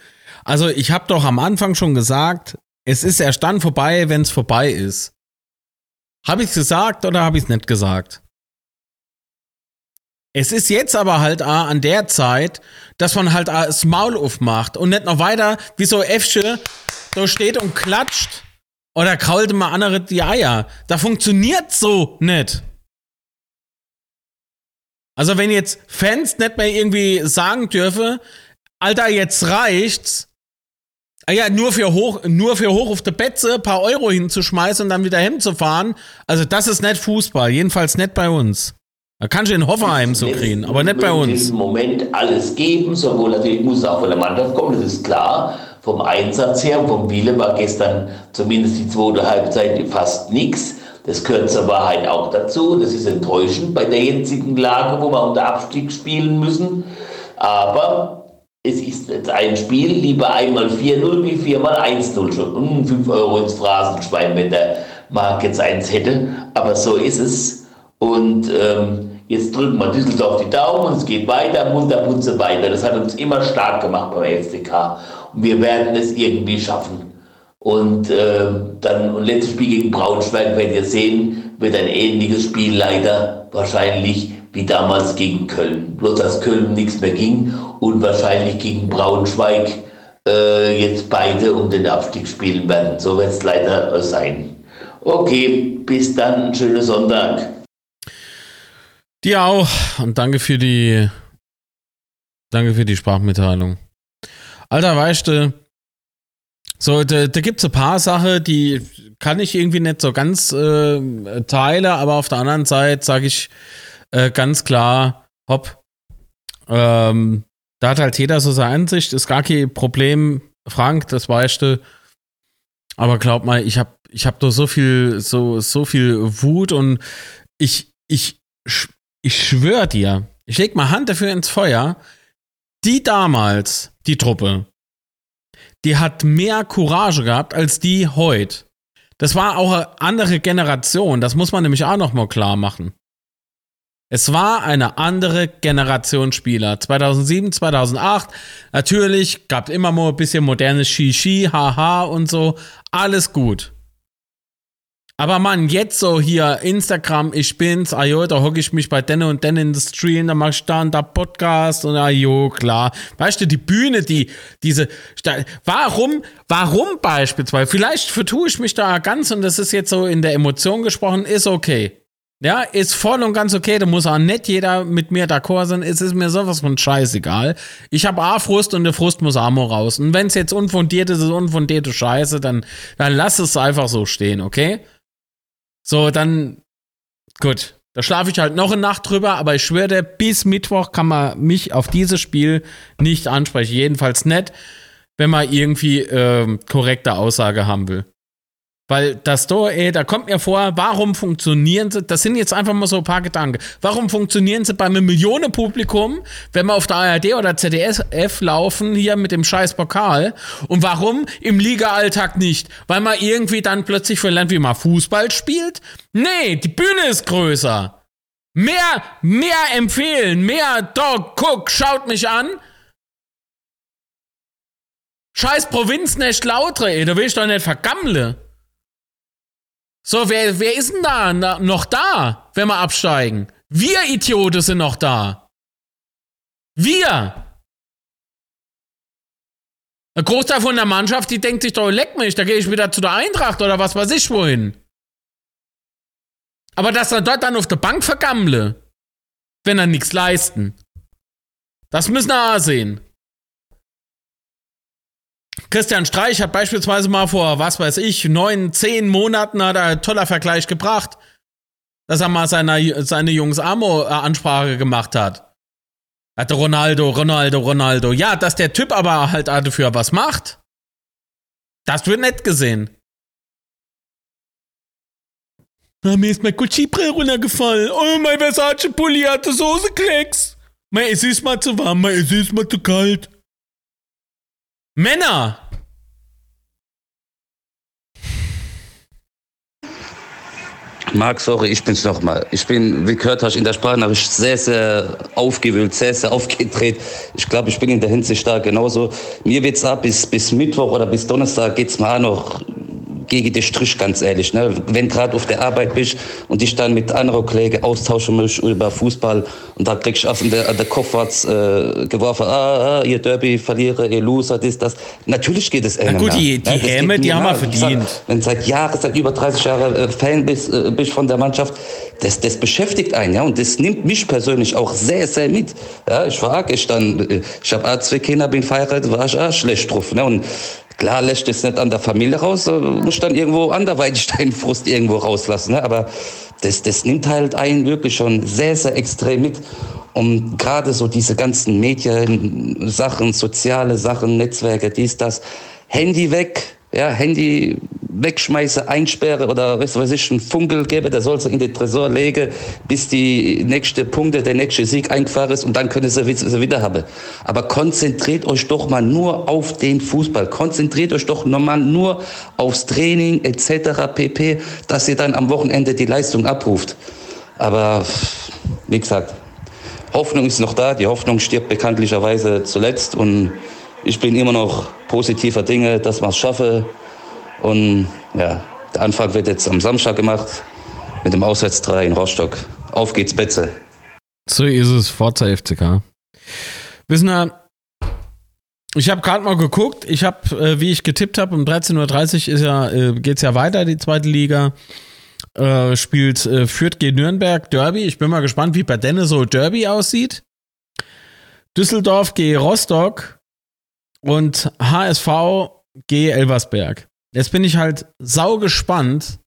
Also ich habe doch am Anfang schon gesagt, es ist erst dann vorbei, wenn es vorbei ist. Habe ich es gesagt oder habe ich es nicht gesagt? Es ist jetzt aber halt an der Zeit, dass man halt das Maul aufmacht und nicht noch weiter wie so Äffsche so steht und klatscht oder kraulte mal andere die Eier. Da funktioniert so nicht. Also wenn jetzt Fans nicht mehr irgendwie sagen dürfen, Alter, jetzt reicht's, Ah ja, nur für hoch, nur für hoch auf der Betze ein paar Euro hinzuschmeißen und dann wieder hinzufahren. Also das ist nicht Fußball, jedenfalls nicht bei uns. Da kannst du in Hoffenheim so kriegen, aber nicht bei uns. Im Moment alles geben, sowohl natürlich muss es auch von der Mannschaft kommen, das ist klar. Vom Einsatz her, vom Wille war gestern zumindest die zweite Halbzeit fast nichts. Das gehört zur Wahrheit auch dazu. Das ist enttäuschend bei der jetzigen Lage, wo wir unter Abstieg spielen müssen. Aber es ist jetzt ein Spiel, lieber einmal 4-0 wie viermal 1-0 schon. Hm, 5 Euro ins Phrasenschwein, wenn der Marc jetzt eins hätte. Aber so ist es. Und ähm, jetzt drücken wir Düsseldorf die Daumen und es geht weiter, munter, munter weiter. Das hat uns immer stark gemacht beim FCK. Und wir werden es irgendwie schaffen. Und äh, dann, und letztes Spiel gegen Braunschweig, werdet ihr sehen, wird ein ähnliches Spiel leider wahrscheinlich wie damals gegen Köln. Bloß dass Köln nichts mehr ging und wahrscheinlich gegen Braunschweig äh, jetzt beide um den Abstieg spielen werden. So wird es leider sein. Okay, bis dann, schönen Sonntag. Dir auch und danke für die danke für die Sprachmitteilung. Alter, weißt du, so, da, da gibt es ein paar Sachen, die kann ich irgendwie nicht so ganz äh, teilen, aber auf der anderen Seite sage ich äh, ganz klar, hopp, ähm, da hat halt jeder so seine Ansicht, ist gar kein Problem, Frank, das weißt du. Aber glaub mal, ich habe ich hab doch so viel, so, so viel Wut und ich, ich, ich schwöre dir, ich leg mal Hand dafür ins Feuer, die damals, die Truppe, die hat mehr Courage gehabt als die heute. Das war auch eine andere Generation, das muss man nämlich auch noch mal klar machen. Es war eine andere Generation Spieler. 2007, 2008, natürlich gab es immer mal ein bisschen modernes Shishi, Haha und so. Alles gut. Aber Mann, jetzt so hier Instagram, ich bin's, ajo, da hocke ich mich bei Denne und Denne in den Stream, da mach ich da und da Podcast und ajo, klar. Weißt du, die Bühne, die, diese, warum, warum beispielsweise, vielleicht vertue ich mich da ganz und das ist jetzt so in der Emotion gesprochen, ist okay. Ja, ist voll und ganz okay. Da muss auch nicht jeder mit mir d'accord sein. Es ist mir sowas von scheißegal. Ich habe A-Frust und der Frust muss mal raus. Und wenn es jetzt unfundiert ist, ist unfundierte Scheiße, dann, dann lass es einfach so stehen, okay? So, dann, gut. Da schlafe ich halt noch eine Nacht drüber, aber ich schwöre bis Mittwoch kann man mich auf dieses Spiel nicht ansprechen. Jedenfalls nicht, wenn man irgendwie äh, korrekte Aussage haben will. Weil das da, ey, da kommt mir vor, warum funktionieren sie, das sind jetzt einfach mal so ein paar Gedanken, warum funktionieren sie bei einem Millionenpublikum, wenn wir auf der ARD oder ZDF laufen, hier mit dem scheiß Pokal, und warum im Liga-Alltag nicht? Weil man irgendwie dann plötzlich verlernt, wie man Fußball spielt? Nee, die Bühne ist größer. Mehr, mehr empfehlen, mehr, Dog, guck, schaut mich an. Scheiß Provinz nicht lautere, ey, da will ich doch nicht vergammle. So, wer, wer ist denn da na, noch da, wenn wir absteigen? Wir Idioten sind noch da. Wir. Ein Großteil von der Mannschaft, die denkt sich doch, leck mich, da gehe ich wieder zu der Eintracht oder was weiß ich wohin. Aber dass er dort dann auf der Bank vergammle, wenn er nichts leisten. Das müssen wir auch sehen. Christian Streich hat beispielsweise mal vor, was weiß ich, neun, zehn Monaten hat er einen toller Vergleich gebracht, dass er mal seine, seine Jungs Amo-Ansprache gemacht hat. Hatte Ronaldo, Ronaldo, Ronaldo. Ja, dass der Typ aber halt dafür was macht, das wird nett gesehen. Na, mir ist mein Gucci-Brill runtergefallen. Oh, mein Versace-Pulli hatte Soßeklecks. Mein, es ist mal zu warm, mein, es ist mal zu kalt. Männer! Marc, sorry, ich bin's nochmal. Ich bin, wie gehört hast, in der Sprachnachricht sehr, sehr aufgewühlt, sehr, sehr aufgedreht. Ich glaube, ich bin in der Hinsicht da genauso. Mir wird's ab, bis, bis Mittwoch oder bis Donnerstag geht's mal auch noch gegen den Strich, ganz ehrlich. Ne? Wenn gerade auf der Arbeit bist und dich dann mit anderen Kollegen austauschen musst über Fußball und da kriegst du auf der, der Kopf äh, geworfen, ah, ah, ihr Derby verliere, ihr Loser, das, das. Natürlich geht es. Na gut, die, die ja, Häme, die haben wir verdient. Sag, wenn seit Jahren, seit über 30 Jahren äh, Fan bist, äh, bist von der Mannschaft, das, das beschäftigt einen, ja, und das nimmt mich persönlich auch sehr, sehr mit. Ja, ich frage, ich dann, äh, ich habe zwei Kinder, bin verheiratet, war ich auch schlecht drauf, ne, und Klar lässt es nicht an der Familie raus, muss dann irgendwo anderweitig deinen Frust irgendwo rauslassen. Ne? Aber das, das nimmt halt einen wirklich schon sehr, sehr extrem mit. Und gerade so diese ganzen Medien-Sachen, soziale Sachen, Netzwerke, dies, das, Handy weg, ja, Handy wegschmeiße, einsperre oder was weiß ich, einen Funkel gebe, der soll sie in den Tresor legen, bis die nächste Punkte, der nächste Sieg eingefahren ist und dann können sie sie wieder haben. Aber konzentriert euch doch mal nur auf den Fußball. Konzentriert euch doch nochmal nur aufs Training etc. pp, dass ihr dann am Wochenende die Leistung abruft. Aber wie gesagt, Hoffnung ist noch da. Die Hoffnung stirbt bekanntlicherweise zuletzt und ich bin immer noch positiver Dinge, dass wir es schaffen. Und ja, der Anfang wird jetzt am Samstag gemacht mit dem Auswärts 3 in Rostock. Auf geht's, Betze. So ist es, Forza FCK. Wissen wir, ich habe gerade mal geguckt. Ich habe, äh, wie ich getippt habe, um 13.30 Uhr ist ja, äh, geht's ja weiter, die zweite Liga. Äh, spielt äh, Fürth gegen Nürnberg Derby. Ich bin mal gespannt, wie bei Dennis so Derby aussieht. Düsseldorf gegen Rostock und HSV gegen Elversberg. Jetzt bin ich halt sau gespannt,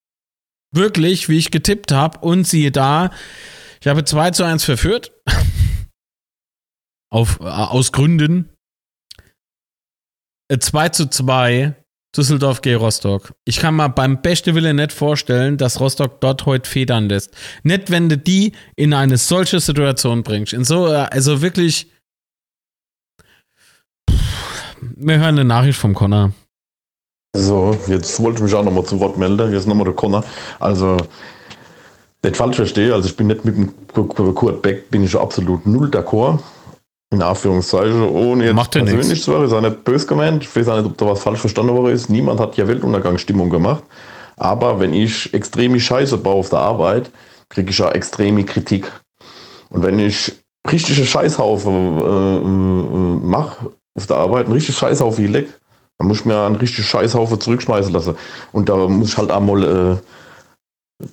wirklich, wie ich getippt habe. Und siehe da, ich habe 2 zu 1 verführt. Auf, äh, aus Gründen. 2 äh, zu 2 Düsseldorf gegen Rostock. Ich kann mal beim beste Wille nicht vorstellen, dass Rostock dort heute federn lässt. Nicht, wenn du die in eine solche Situation bringst. In so, äh, also wirklich. Wir hören eine Nachricht vom Connor. So, jetzt wollte ich mich auch nochmal zu Wort melden. Jetzt nochmal der Connor. Also, nicht falsch verstehe, also ich bin nicht mit dem Kurt Beck, bin ich absolut null d'accord in Anführungszeichen, ohne jetzt Macht persönlich nix. zu werden, ist auch nicht böse gemeint. Ich weiß auch nicht, ob da was falsch verstanden worden ist. Niemand hat ja Weltuntergangsstimmung gemacht. Aber wenn ich extreme Scheiße baue auf der Arbeit, kriege ich ja extreme Kritik. Und wenn ich richtige Scheißhaufen äh, äh, mache auf der Arbeit, einen richtigen Scheißhaufen leck, dann muss ich mir einen richtigen Scheißhaufen zurückschmeißen lassen. Und da muss ich halt einmal äh,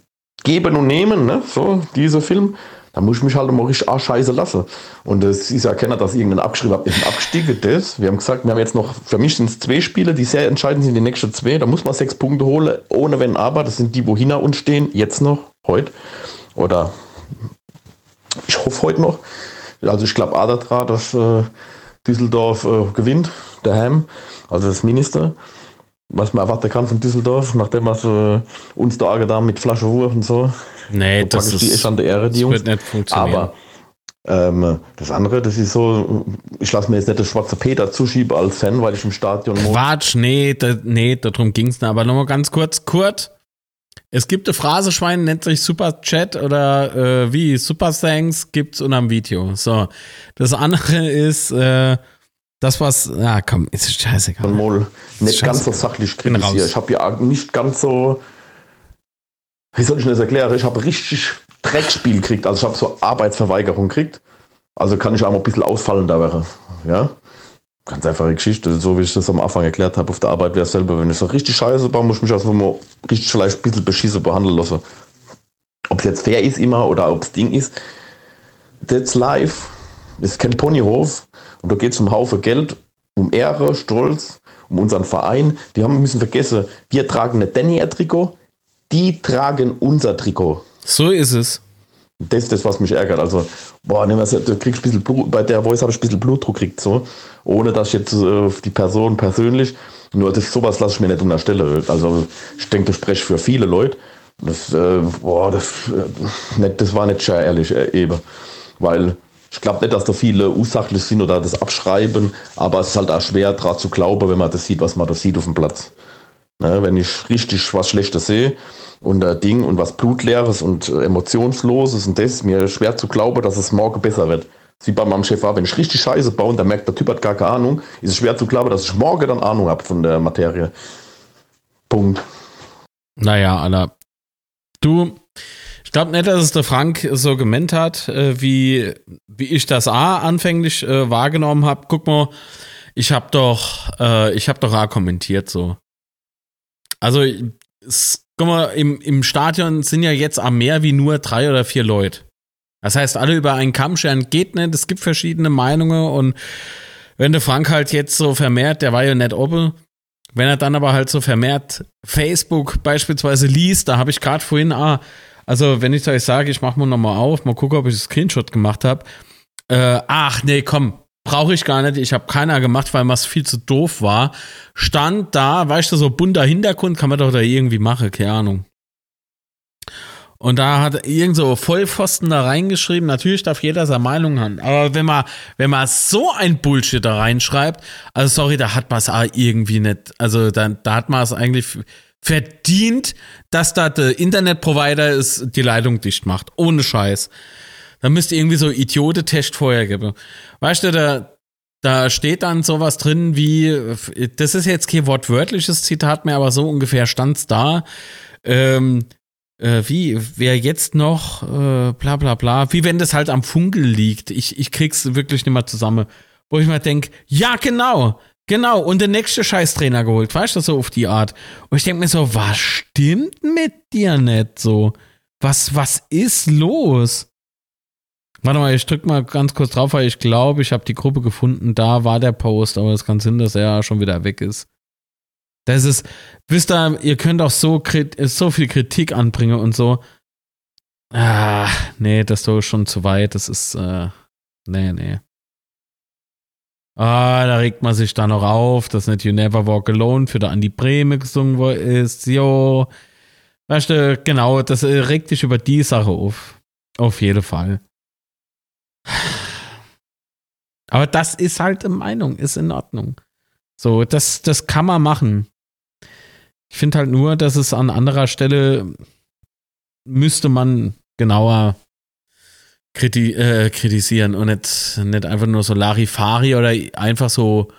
geben und nehmen, ne? so, dieser Film. Da muss ich mich halt mal richtig auch scheiße lassen. Und es ist ja keiner, dass irgendein abgeschrieben hat, ist abgestiegen. Das. Wir haben gesagt, wir haben jetzt noch, für mich sind es zwei Spiele, die sehr entscheidend sind, die nächsten zwei. Da muss man sechs Punkte holen, ohne wenn aber. Das sind die, wo hinter uns stehen, jetzt noch, heute. Oder ich hoffe heute noch. Also ich glaube daran, dass äh, Düsseldorf äh, gewinnt, daheim, also das Minister. Was man erwarten kann von Düsseldorf, nachdem was äh, uns da angetan mit Flasche Wurf und so. Nee, So das praktisch die ist, ist an der Ehre, die das Jungs. wird nicht funktionieren. Aber ähm, das andere, das ist so, ich lasse mir jetzt nicht das schwarze Peter zuschieben als Fan, weil ich im Stadion muss. Quatsch, nee, da, nee, darum ging's nicht. Aber nochmal ganz kurz, Kurt. Es gibt ein Phraseschwein, nennt sich Super Chat oder äh, wie Super Thanks gibt's unterm Video. So. Das andere ist äh, das, was. Ja, komm, ist scheißegal. mal nicht Scheiße. ganz so sachlich kritisiert. Ich habe ja nicht ganz so, wie soll ich das erklären? Ich habe richtig Dreckspiel gekriegt, also ich habe so Arbeitsverweigerung gekriegt. Also kann ich auch mal ein bisschen ausfallen da wäre. Ja? Ganz einfache Geschichte, so wie ich das am Anfang erklärt habe, auf der Arbeit wäre es selber, wenn ich so richtig scheiße baue, muss ich mich also mal richtig vielleicht ein bisschen beschissen behandeln lassen. Ob es jetzt fair ist immer oder ob es Ding ist. That's life. Das ist kein Ponyhof. Und da geht es um Haufen Geld, um Ehre, Stolz, um unseren Verein. Die haben müssen vergessen, wir tragen nicht Daniel-Trikot, die tragen unser Trikot. So ist es. Das ist das, was mich ärgert. Also, boah, nimm was, du kriegst ein bisschen Blut, bei der Voice habe ich ein bisschen Blutdruck gekriegt, so. Ohne dass ich jetzt äh, die Person persönlich, nur das, sowas lasse ich mir nicht unterstellen. Also, ich denke, das spreche für viele Leute. Das, äh, boah, das, äh, nicht, das war nicht schön ehrlich, äh, eben. Weil ich glaube nicht, dass da viele unsachlich sind oder das abschreiben, aber es ist halt auch schwer daran zu glauben, wenn man das sieht, was man da sieht auf dem Platz. Ne, wenn ich richtig was Schlechtes sehe und ein Ding und was Blutleeres und äh, Emotionsloses und das ist mir schwer zu glauben, dass es morgen besser wird. Das Wie bei meinem Chef war, wenn ich richtig Scheiße baue und der merkt, der Typ hat gar keine Ahnung, ist es schwer zu glauben, dass ich morgen dann Ahnung habe von der Materie. Punkt. Naja, Alter. Du, ich glaube nicht, dass es der Frank so gemeint hat, äh, wie, wie ich das A anfänglich äh, wahrgenommen habe. Guck mal, ich habe doch, äh, ich doch A kommentiert so. Also, guck mal, im, im Stadion sind ja jetzt am mehr wie nur drei oder vier Leute. Das heißt, alle über einen Kamm scheren geht nicht. Es gibt verschiedene Meinungen und wenn der Frank halt jetzt so vermehrt, der war ja nicht oben, wenn er dann aber halt so vermehrt Facebook beispielsweise liest, da habe ich gerade vorhin, ah, also wenn ich euch sage, ich mache mal nochmal auf, mal gucken, ob ich das Screenshot gemacht habe. Äh, ach nee, komm, brauche ich gar nicht. Ich habe keiner gemacht, weil was viel zu doof war. Stand da, weißt du, so bunter Hintergrund kann man doch da irgendwie machen, keine Ahnung. Und da hat irgend so Vollpfosten da reingeschrieben, natürlich darf jeder seine Meinung haben. Aber wenn man, wenn man so ein Bullshit da reinschreibt, also sorry, da hat man es irgendwie nicht. Also da, da hat man es eigentlich verdient, dass da der Internetprovider ist, die Leitung dicht macht. Ohne Scheiß. Da müsste irgendwie so Idiote-Test vorher geben. Weißt du, da, da steht dann sowas drin wie, das ist jetzt kein wortwörtliches Zitat mehr, aber so ungefähr stand's da. Ähm, äh, wie, wer jetzt noch, äh, bla bla bla, wie wenn das halt am Funkel liegt. Ich, ich krieg's wirklich nicht mehr zusammen. wo ich mir denke, ja, genau, genau, und der nächste Scheißtrainer geholt, weißt du, so auf die Art. Und ich denke mir so, was stimmt mit dir nicht so? Was, was ist los? Warte mal, ich drück mal ganz kurz drauf, weil ich glaube, ich habe die Gruppe gefunden. Da war der Post, aber es kann Sinn, dass er schon wieder weg ist. Das ist, wisst ihr, ihr könnt auch so, so viel Kritik anbringen und so. Ah, nee, das ist schon zu weit. Das ist, äh, nee, nee. Ah, da regt man sich da noch auf, dass nicht You Never Walk Alone für der Andi Breme gesungen ist. Jo. Weißt du, genau, das äh, regt dich über die Sache auf. Auf jeden Fall. Aber das ist halt eine Meinung, ist in Ordnung. So, das, das kann man machen. Ich finde halt nur, dass es an anderer Stelle müsste man genauer kriti äh, kritisieren und nicht, nicht einfach nur so Larifari oder einfach so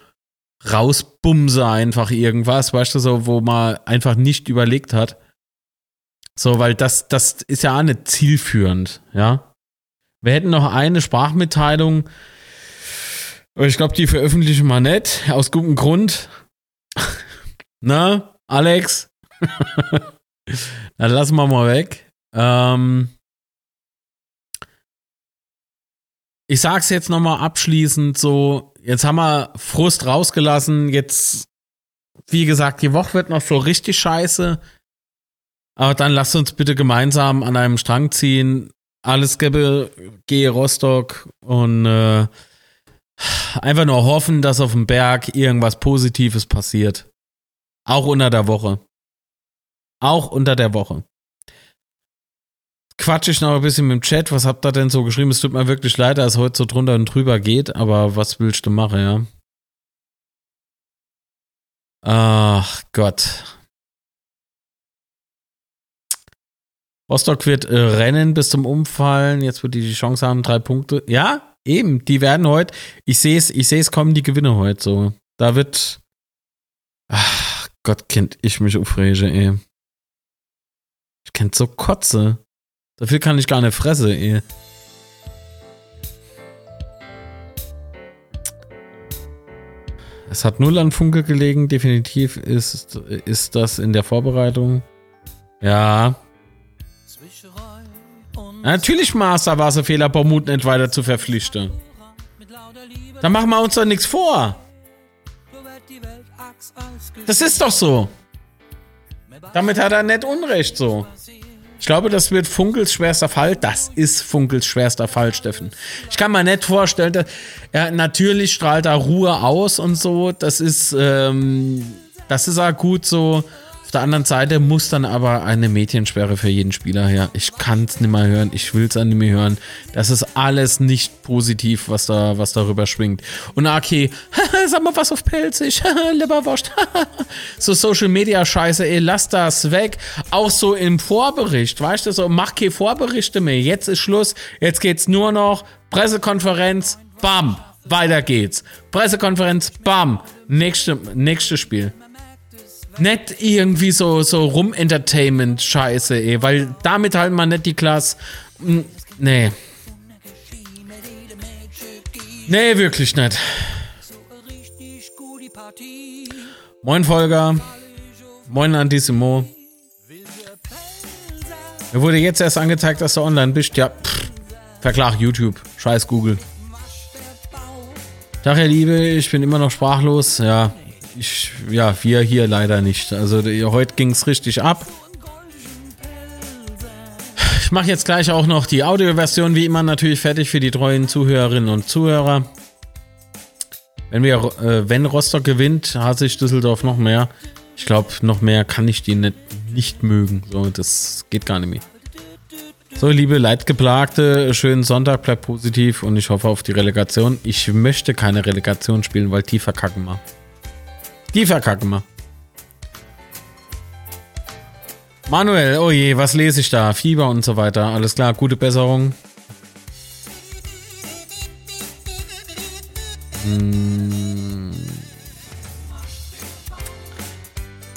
rausbumse einfach irgendwas, weißt du, so, wo man einfach nicht überlegt hat. So, weil das, das ist ja auch nicht zielführend, ja. Wir hätten noch eine Sprachmitteilung, ich glaube, die veröffentlichen wir nicht, aus gutem Grund. Na, Alex? Dann lassen wir mal weg. Ähm, ich sag's jetzt nochmal abschließend so, jetzt haben wir Frust rausgelassen, jetzt, wie gesagt, die Woche wird noch so richtig scheiße. Aber dann lasst uns bitte gemeinsam an einem Strang ziehen. Alles gäbe, gehe Rostock und äh, einfach nur hoffen, dass auf dem Berg irgendwas Positives passiert. Auch unter der Woche. Auch unter der Woche quatsche ich noch ein bisschen mit dem Chat. Was habt ihr denn so geschrieben? Es tut mir wirklich leid, dass es heute so drunter und drüber geht, aber was willst du machen, ja? Ach Gott. Rostock wird äh, rennen bis zum Umfallen. Jetzt wird die Chance haben, drei Punkte. Ja, eben. Die werden heute. Ich sehe es, ich sehe es kommen, die Gewinne heute so. Da wird. Ach Gott, kennt ich mich aufrege, ey. Ich kennt so Kotze. Dafür kann ich gar nicht fresse, ey. Es hat null an Funke gelegen, definitiv ist, ist das in der Vorbereitung. Ja. Natürlich, Master, war es ein Fehler, Baumut nicht weiter zu verpflichten. Da machen wir uns doch nichts vor. Das ist doch so. Damit hat er nicht Unrecht so. Ich glaube, das wird Funkels schwerster Fall. Das ist Funkels schwerster Fall, Steffen. Ich kann mir nicht vorstellen, dass, ja, natürlich strahlt er Ruhe aus und so. Das ist, ähm, das ist auch gut so. Auf der anderen Seite muss dann aber eine Mädchensperre für jeden Spieler her. Ich kann es nicht mehr hören, ich will es nicht mehr hören. Das ist alles nicht positiv, was da, was darüber schwingt. Und okay, sag mal was auf pelzig, Leberwurst. so Social Media Scheiße, ey, lass das weg. Auch so im Vorbericht, weißt du, so mach keine Vorberichte mehr. Jetzt ist Schluss, jetzt geht's nur noch Pressekonferenz, bam, weiter geht's. Pressekonferenz, bam, nächste, nächstes Spiel nicht irgendwie so, so Rum-Entertainment-Scheiße, ey, weil damit halt man nicht die Klasse. Hm, nee. Nee, wirklich nicht. Moin Volker. Moin Antissimo. Mir wurde jetzt erst angezeigt, dass du online bist. Ja, pff, verklag YouTube. Scheiß Google. Tag, ihr Liebe, ich bin immer noch sprachlos. Ja, ich, ja, wir hier leider nicht. Also heute ging es richtig ab. Ich mache jetzt gleich auch noch die Audioversion, wie immer natürlich fertig für die treuen Zuhörerinnen und Zuhörer. Wenn wir, äh, wenn Rostock gewinnt, hasse ich Düsseldorf noch mehr. Ich glaube, noch mehr kann ich die nicht, nicht mögen. So, das geht gar nicht mehr. So, liebe Leidgeplagte, schönen Sonntag, bleibt positiv und ich hoffe auf die Relegation. Ich möchte keine Relegation spielen, weil die verkacken mal. Die verkacken wir. Manuel, oh je, was lese ich da? Fieber und so weiter. Alles klar, gute Besserung. Hm.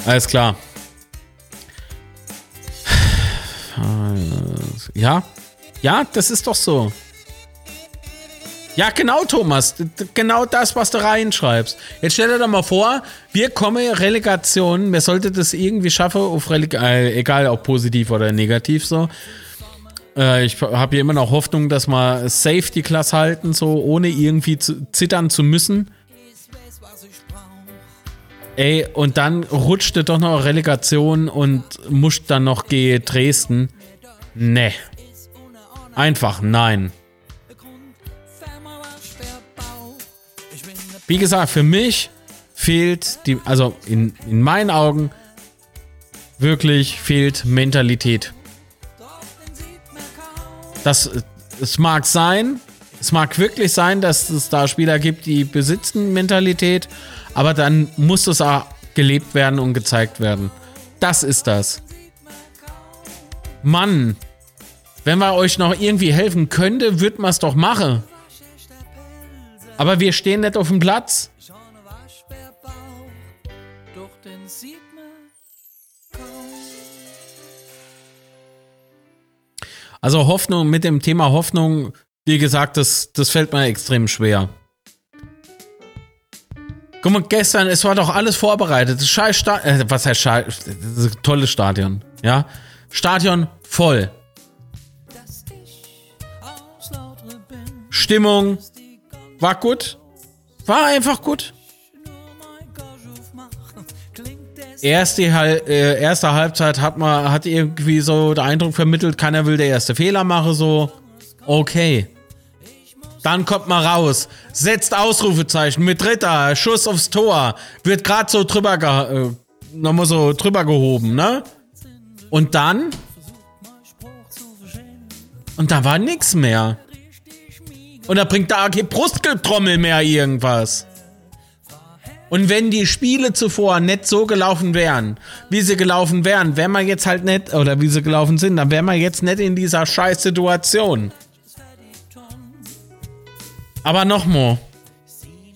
Alles klar. Ja, ja, das ist doch so. Ja, genau, Thomas. Genau das, was du reinschreibst. Jetzt stell dir doch mal vor, wir kommen Relegation, wer sollte das irgendwie schaffen, auf Releg äh, egal ob positiv oder negativ so. Äh, ich habe hier immer noch Hoffnung, dass wir Safety Class halten, so ohne irgendwie zu, zittern zu müssen. Ey, und dann rutschte doch noch Relegation und musst dann noch gehen Dresden. Nee. Einfach nein. Wie gesagt, für mich fehlt die, also in, in meinen Augen wirklich fehlt Mentalität. Das, es mag sein, es mag wirklich sein, dass es da Spieler gibt, die besitzen Mentalität, aber dann muss es auch gelebt werden und gezeigt werden. Das ist das. Mann, wenn wir euch noch irgendwie helfen könnte, würden wir es doch machen. Aber wir stehen nicht auf dem Platz. Also Hoffnung, mit dem Thema Hoffnung, wie gesagt, das, das fällt mir extrem schwer. Guck mal, gestern, es war doch alles vorbereitet. Das scheiß Stadion, äh, was heißt scheiß, das ist ein tolles Stadion, ja? Stadion voll. Stimmung war gut. War einfach gut. Erste, äh, erste Halbzeit hat man hat irgendwie so den Eindruck vermittelt, keiner will der erste Fehler machen, so okay. Dann kommt man raus, setzt Ausrufezeichen mit Dritter, Schuss aufs Tor, wird gerade so drüber, ge äh, nochmal so drüber gehoben, ne? Und dann? Und da war nix mehr. Und da bringt da keine Brustgetrommel mehr irgendwas. Und wenn die Spiele zuvor nicht so gelaufen wären, wie sie gelaufen wären, wären wir jetzt halt nicht, oder wie sie gelaufen sind, dann wären wir jetzt nicht in dieser scheiß Situation. Aber nochmal,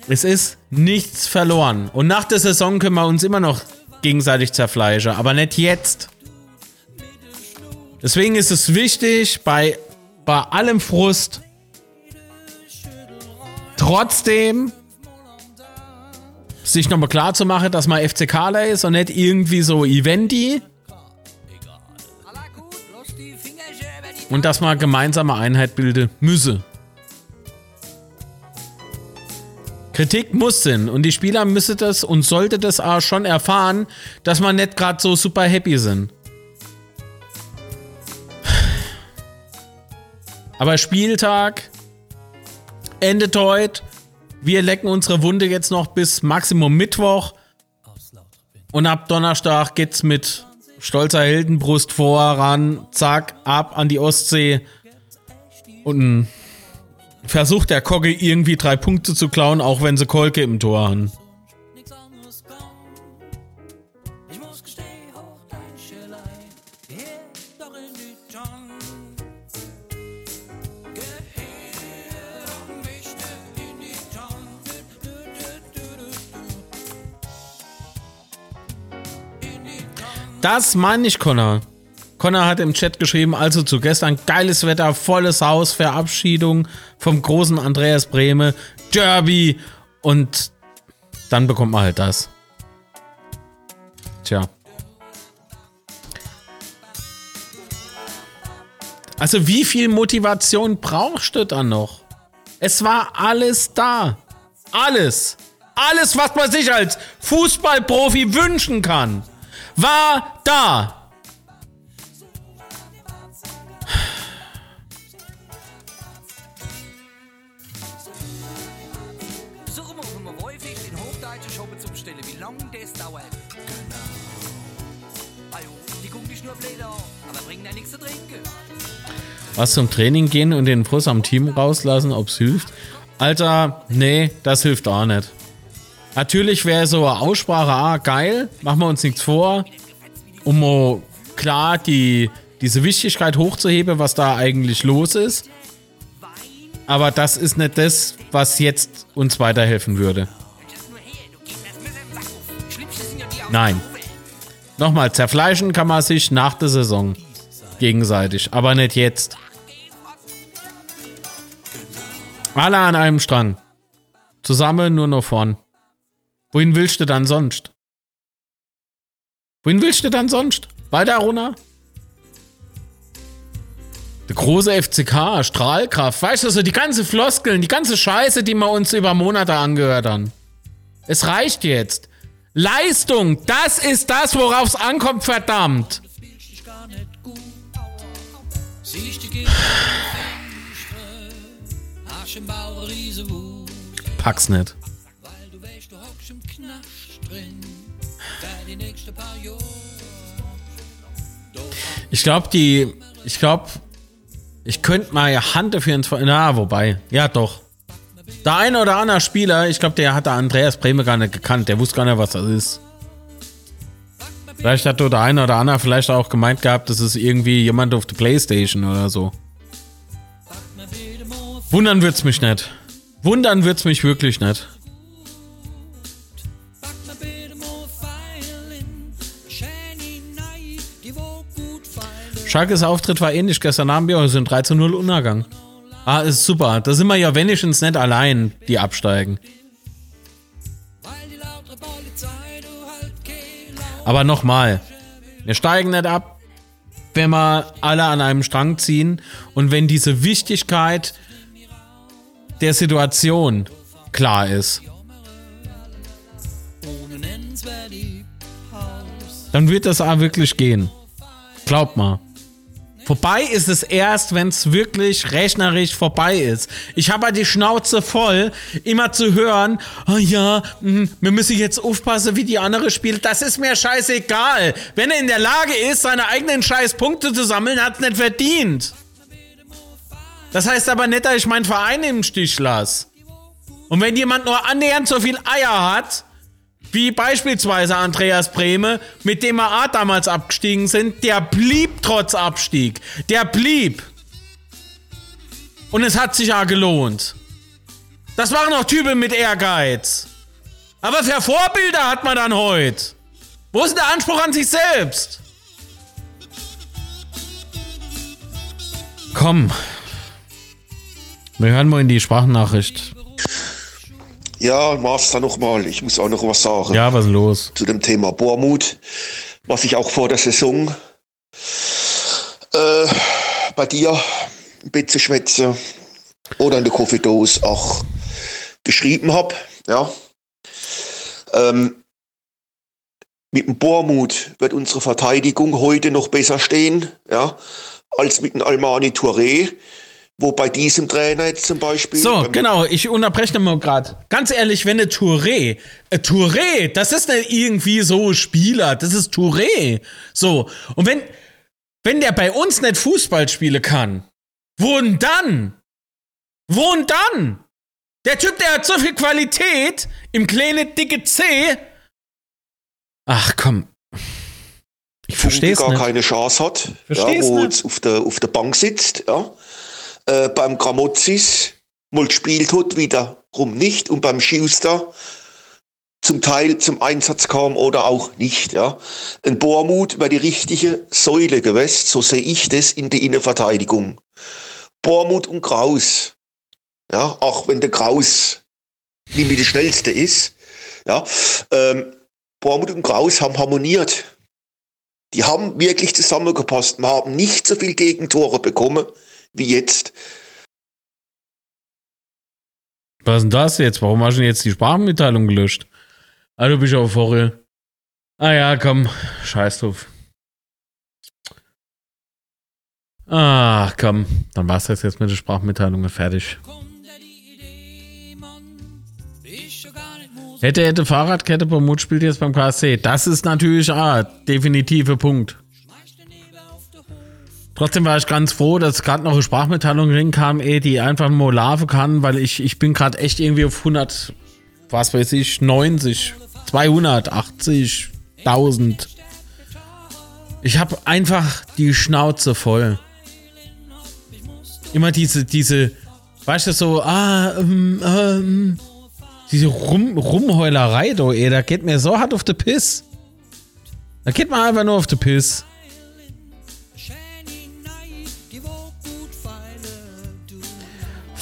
es ist nichts verloren. Und nach der Saison können wir uns immer noch gegenseitig zerfleischen, aber nicht jetzt. Deswegen ist es wichtig, bei, bei allem Frust trotzdem sich nochmal klar zu machen, dass man FCKler ist und nicht irgendwie so Eventi. Und dass man gemeinsame Einheit bilden müsse. Kritik muss sein und die Spieler müsse das und sollte das auch schon erfahren, dass man nicht gerade so super happy sind. Aber Spieltag endet heute. Wir lecken unsere Wunde jetzt noch bis Maximum Mittwoch. Und ab Donnerstag geht's mit stolzer Heldenbrust voran, zack, ab an die Ostsee. Und versucht der Kogge irgendwie drei Punkte zu klauen, auch wenn sie Kolke im Tor haben. Das meine ich, Connor. Connor hat im Chat geschrieben, also zu gestern geiles Wetter, volles Haus, Verabschiedung vom großen Andreas Brehme, Derby und dann bekommt man halt das. Tja. Also wie viel Motivation brauchst du dann noch? Es war alles da. Alles. Alles, was man sich als Fußballprofi wünschen kann war da. Was zum Training gehen und den Frust am Team rauslassen, ob's hilft? Alter, nee, das hilft auch nicht. Natürlich wäre so eine Aussprache, ah, geil, machen wir uns nichts vor, um klar die, diese Wichtigkeit hochzuheben, was da eigentlich los ist. Aber das ist nicht das, was jetzt uns weiterhelfen würde. Nein. Nochmal, zerfleischen kann man sich nach der Saison gegenseitig, aber nicht jetzt. Alle an einem Strang. Zusammen nur noch vorn. Wohin willst du dann sonst? Wohin willst du dann sonst? Weiter runter? Der große FCK, Strahlkraft, weißt du, so die ganze Floskeln, die ganze Scheiße, die wir uns über Monate angehört haben. Es reicht jetzt. Leistung, das ist das, worauf es ankommt, verdammt. Pack's nicht. Ich glaube, die. Ich glaube, ich könnte mal Hand dafür ins. Na, wobei. Ja, doch. Der eine oder andere Spieler, ich glaube, der hat der Andreas Brehme gar nicht gekannt. Der wusste gar nicht, was das ist. Vielleicht hat der eine oder andere vielleicht auch gemeint gehabt, das ist irgendwie jemand auf der Playstation oder so. Wundern wird's mich nicht. Wundern wird's mich wirklich nicht. Schalkes Auftritt war ähnlich. Gestern Abend wir sind 3 zu 0 Untergang. Ah, ist super. Da sind wir ja wenigstens nicht allein, die absteigen. Aber nochmal, wir steigen nicht ab, wenn wir alle an einem Strang ziehen und wenn diese Wichtigkeit der Situation klar ist. Dann wird das auch wirklich gehen. Glaubt mal. Vorbei ist es erst, wenn es wirklich rechnerisch vorbei ist. Ich habe halt die Schnauze voll, immer zu hören, oh ja, mh, wir müssen jetzt aufpassen, wie die andere spielt. Das ist mir scheißegal. Wenn er in der Lage ist, seine eigenen Scheißpunkte zu sammeln, hat es nicht verdient. Das heißt aber nicht, dass ich meinen Verein im Stich lasse. Und wenn jemand nur annähernd so viel Eier hat, wie beispielsweise Andreas Brehme, mit dem wir damals abgestiegen sind, der blieb trotz Abstieg. Der blieb. Und es hat sich ja gelohnt. Das waren auch Typen mit Ehrgeiz. Aber für Vorbilder hat man dann heute. Wo ist der Anspruch an sich selbst? Komm. Wir hören mal in die Sprachnachricht. Ja, Master nochmal. Ich muss auch noch was sagen. Ja, was ist los? Zu dem Thema Bohrmut, was ich auch vor der Saison äh, bei dir ein bisschen schwätze oder in der Coffee-Dose auch geschrieben habe. Ja. Ähm, mit dem Bohrmut wird unsere Verteidigung heute noch besser stehen, ja, als mit dem Almani Touré wo bei diesem Trainer jetzt zum Beispiel. So, genau, ich unterbreche mal gerade. Ganz ehrlich, wenn eine Touré, äh, Touré, das ist nicht irgendwie so Spieler, das ist Touré. So, und wenn, wenn der bei uns nicht Fußball spielen kann, wo denn dann? Wo denn dann? Der Typ, der hat so viel Qualität im kleinen dicke C. Ach komm. Ich verstehe gar nicht. keine Chance hat, ja, wo nicht. jetzt auf der, auf der Bank sitzt, ja. Äh, beim Gramozis mal gespielt hat, wiederum nicht und beim Schuster zum Teil zum Einsatz kam oder auch nicht, ja. Ein Bohrmut war die richtige Säule gewesen, so sehe ich das in der Innenverteidigung. Bohrmut und Kraus, ja, auch wenn der Kraus nicht mehr der schnellste ist, ja, ähm, Bohrmut und Kraus haben harmoniert. Die haben wirklich zusammengepasst. Wir haben nicht so viel Gegentore bekommen wie jetzt. Was ist denn das jetzt? Warum hast du jetzt die Sprachmitteilung gelöscht? Ah, du bist auf Vorrel. Ah ja, komm. Scheiß drauf. Ah, komm. Dann war's das jetzt mit der Sprachmitteilung fertig. Hätte, hätte Fahrradkette Bermud spielt jetzt beim KSC. Das ist natürlich ah, definitive Punkt. Trotzdem war ich ganz froh, dass gerade noch eine Sprachmitteilung rinkam, eh, die einfach nur Larve kann, weil ich, ich bin gerade echt irgendwie auf 100, was weiß ich, 90, 280, 1000. Ich habe einfach die Schnauze voll. Immer diese, diese, weißt du, so, ah, ähm, ähm, diese Rum, Rumheulerei, do, ey, da geht mir so hart auf die Piss. Da geht man einfach nur auf die Piss.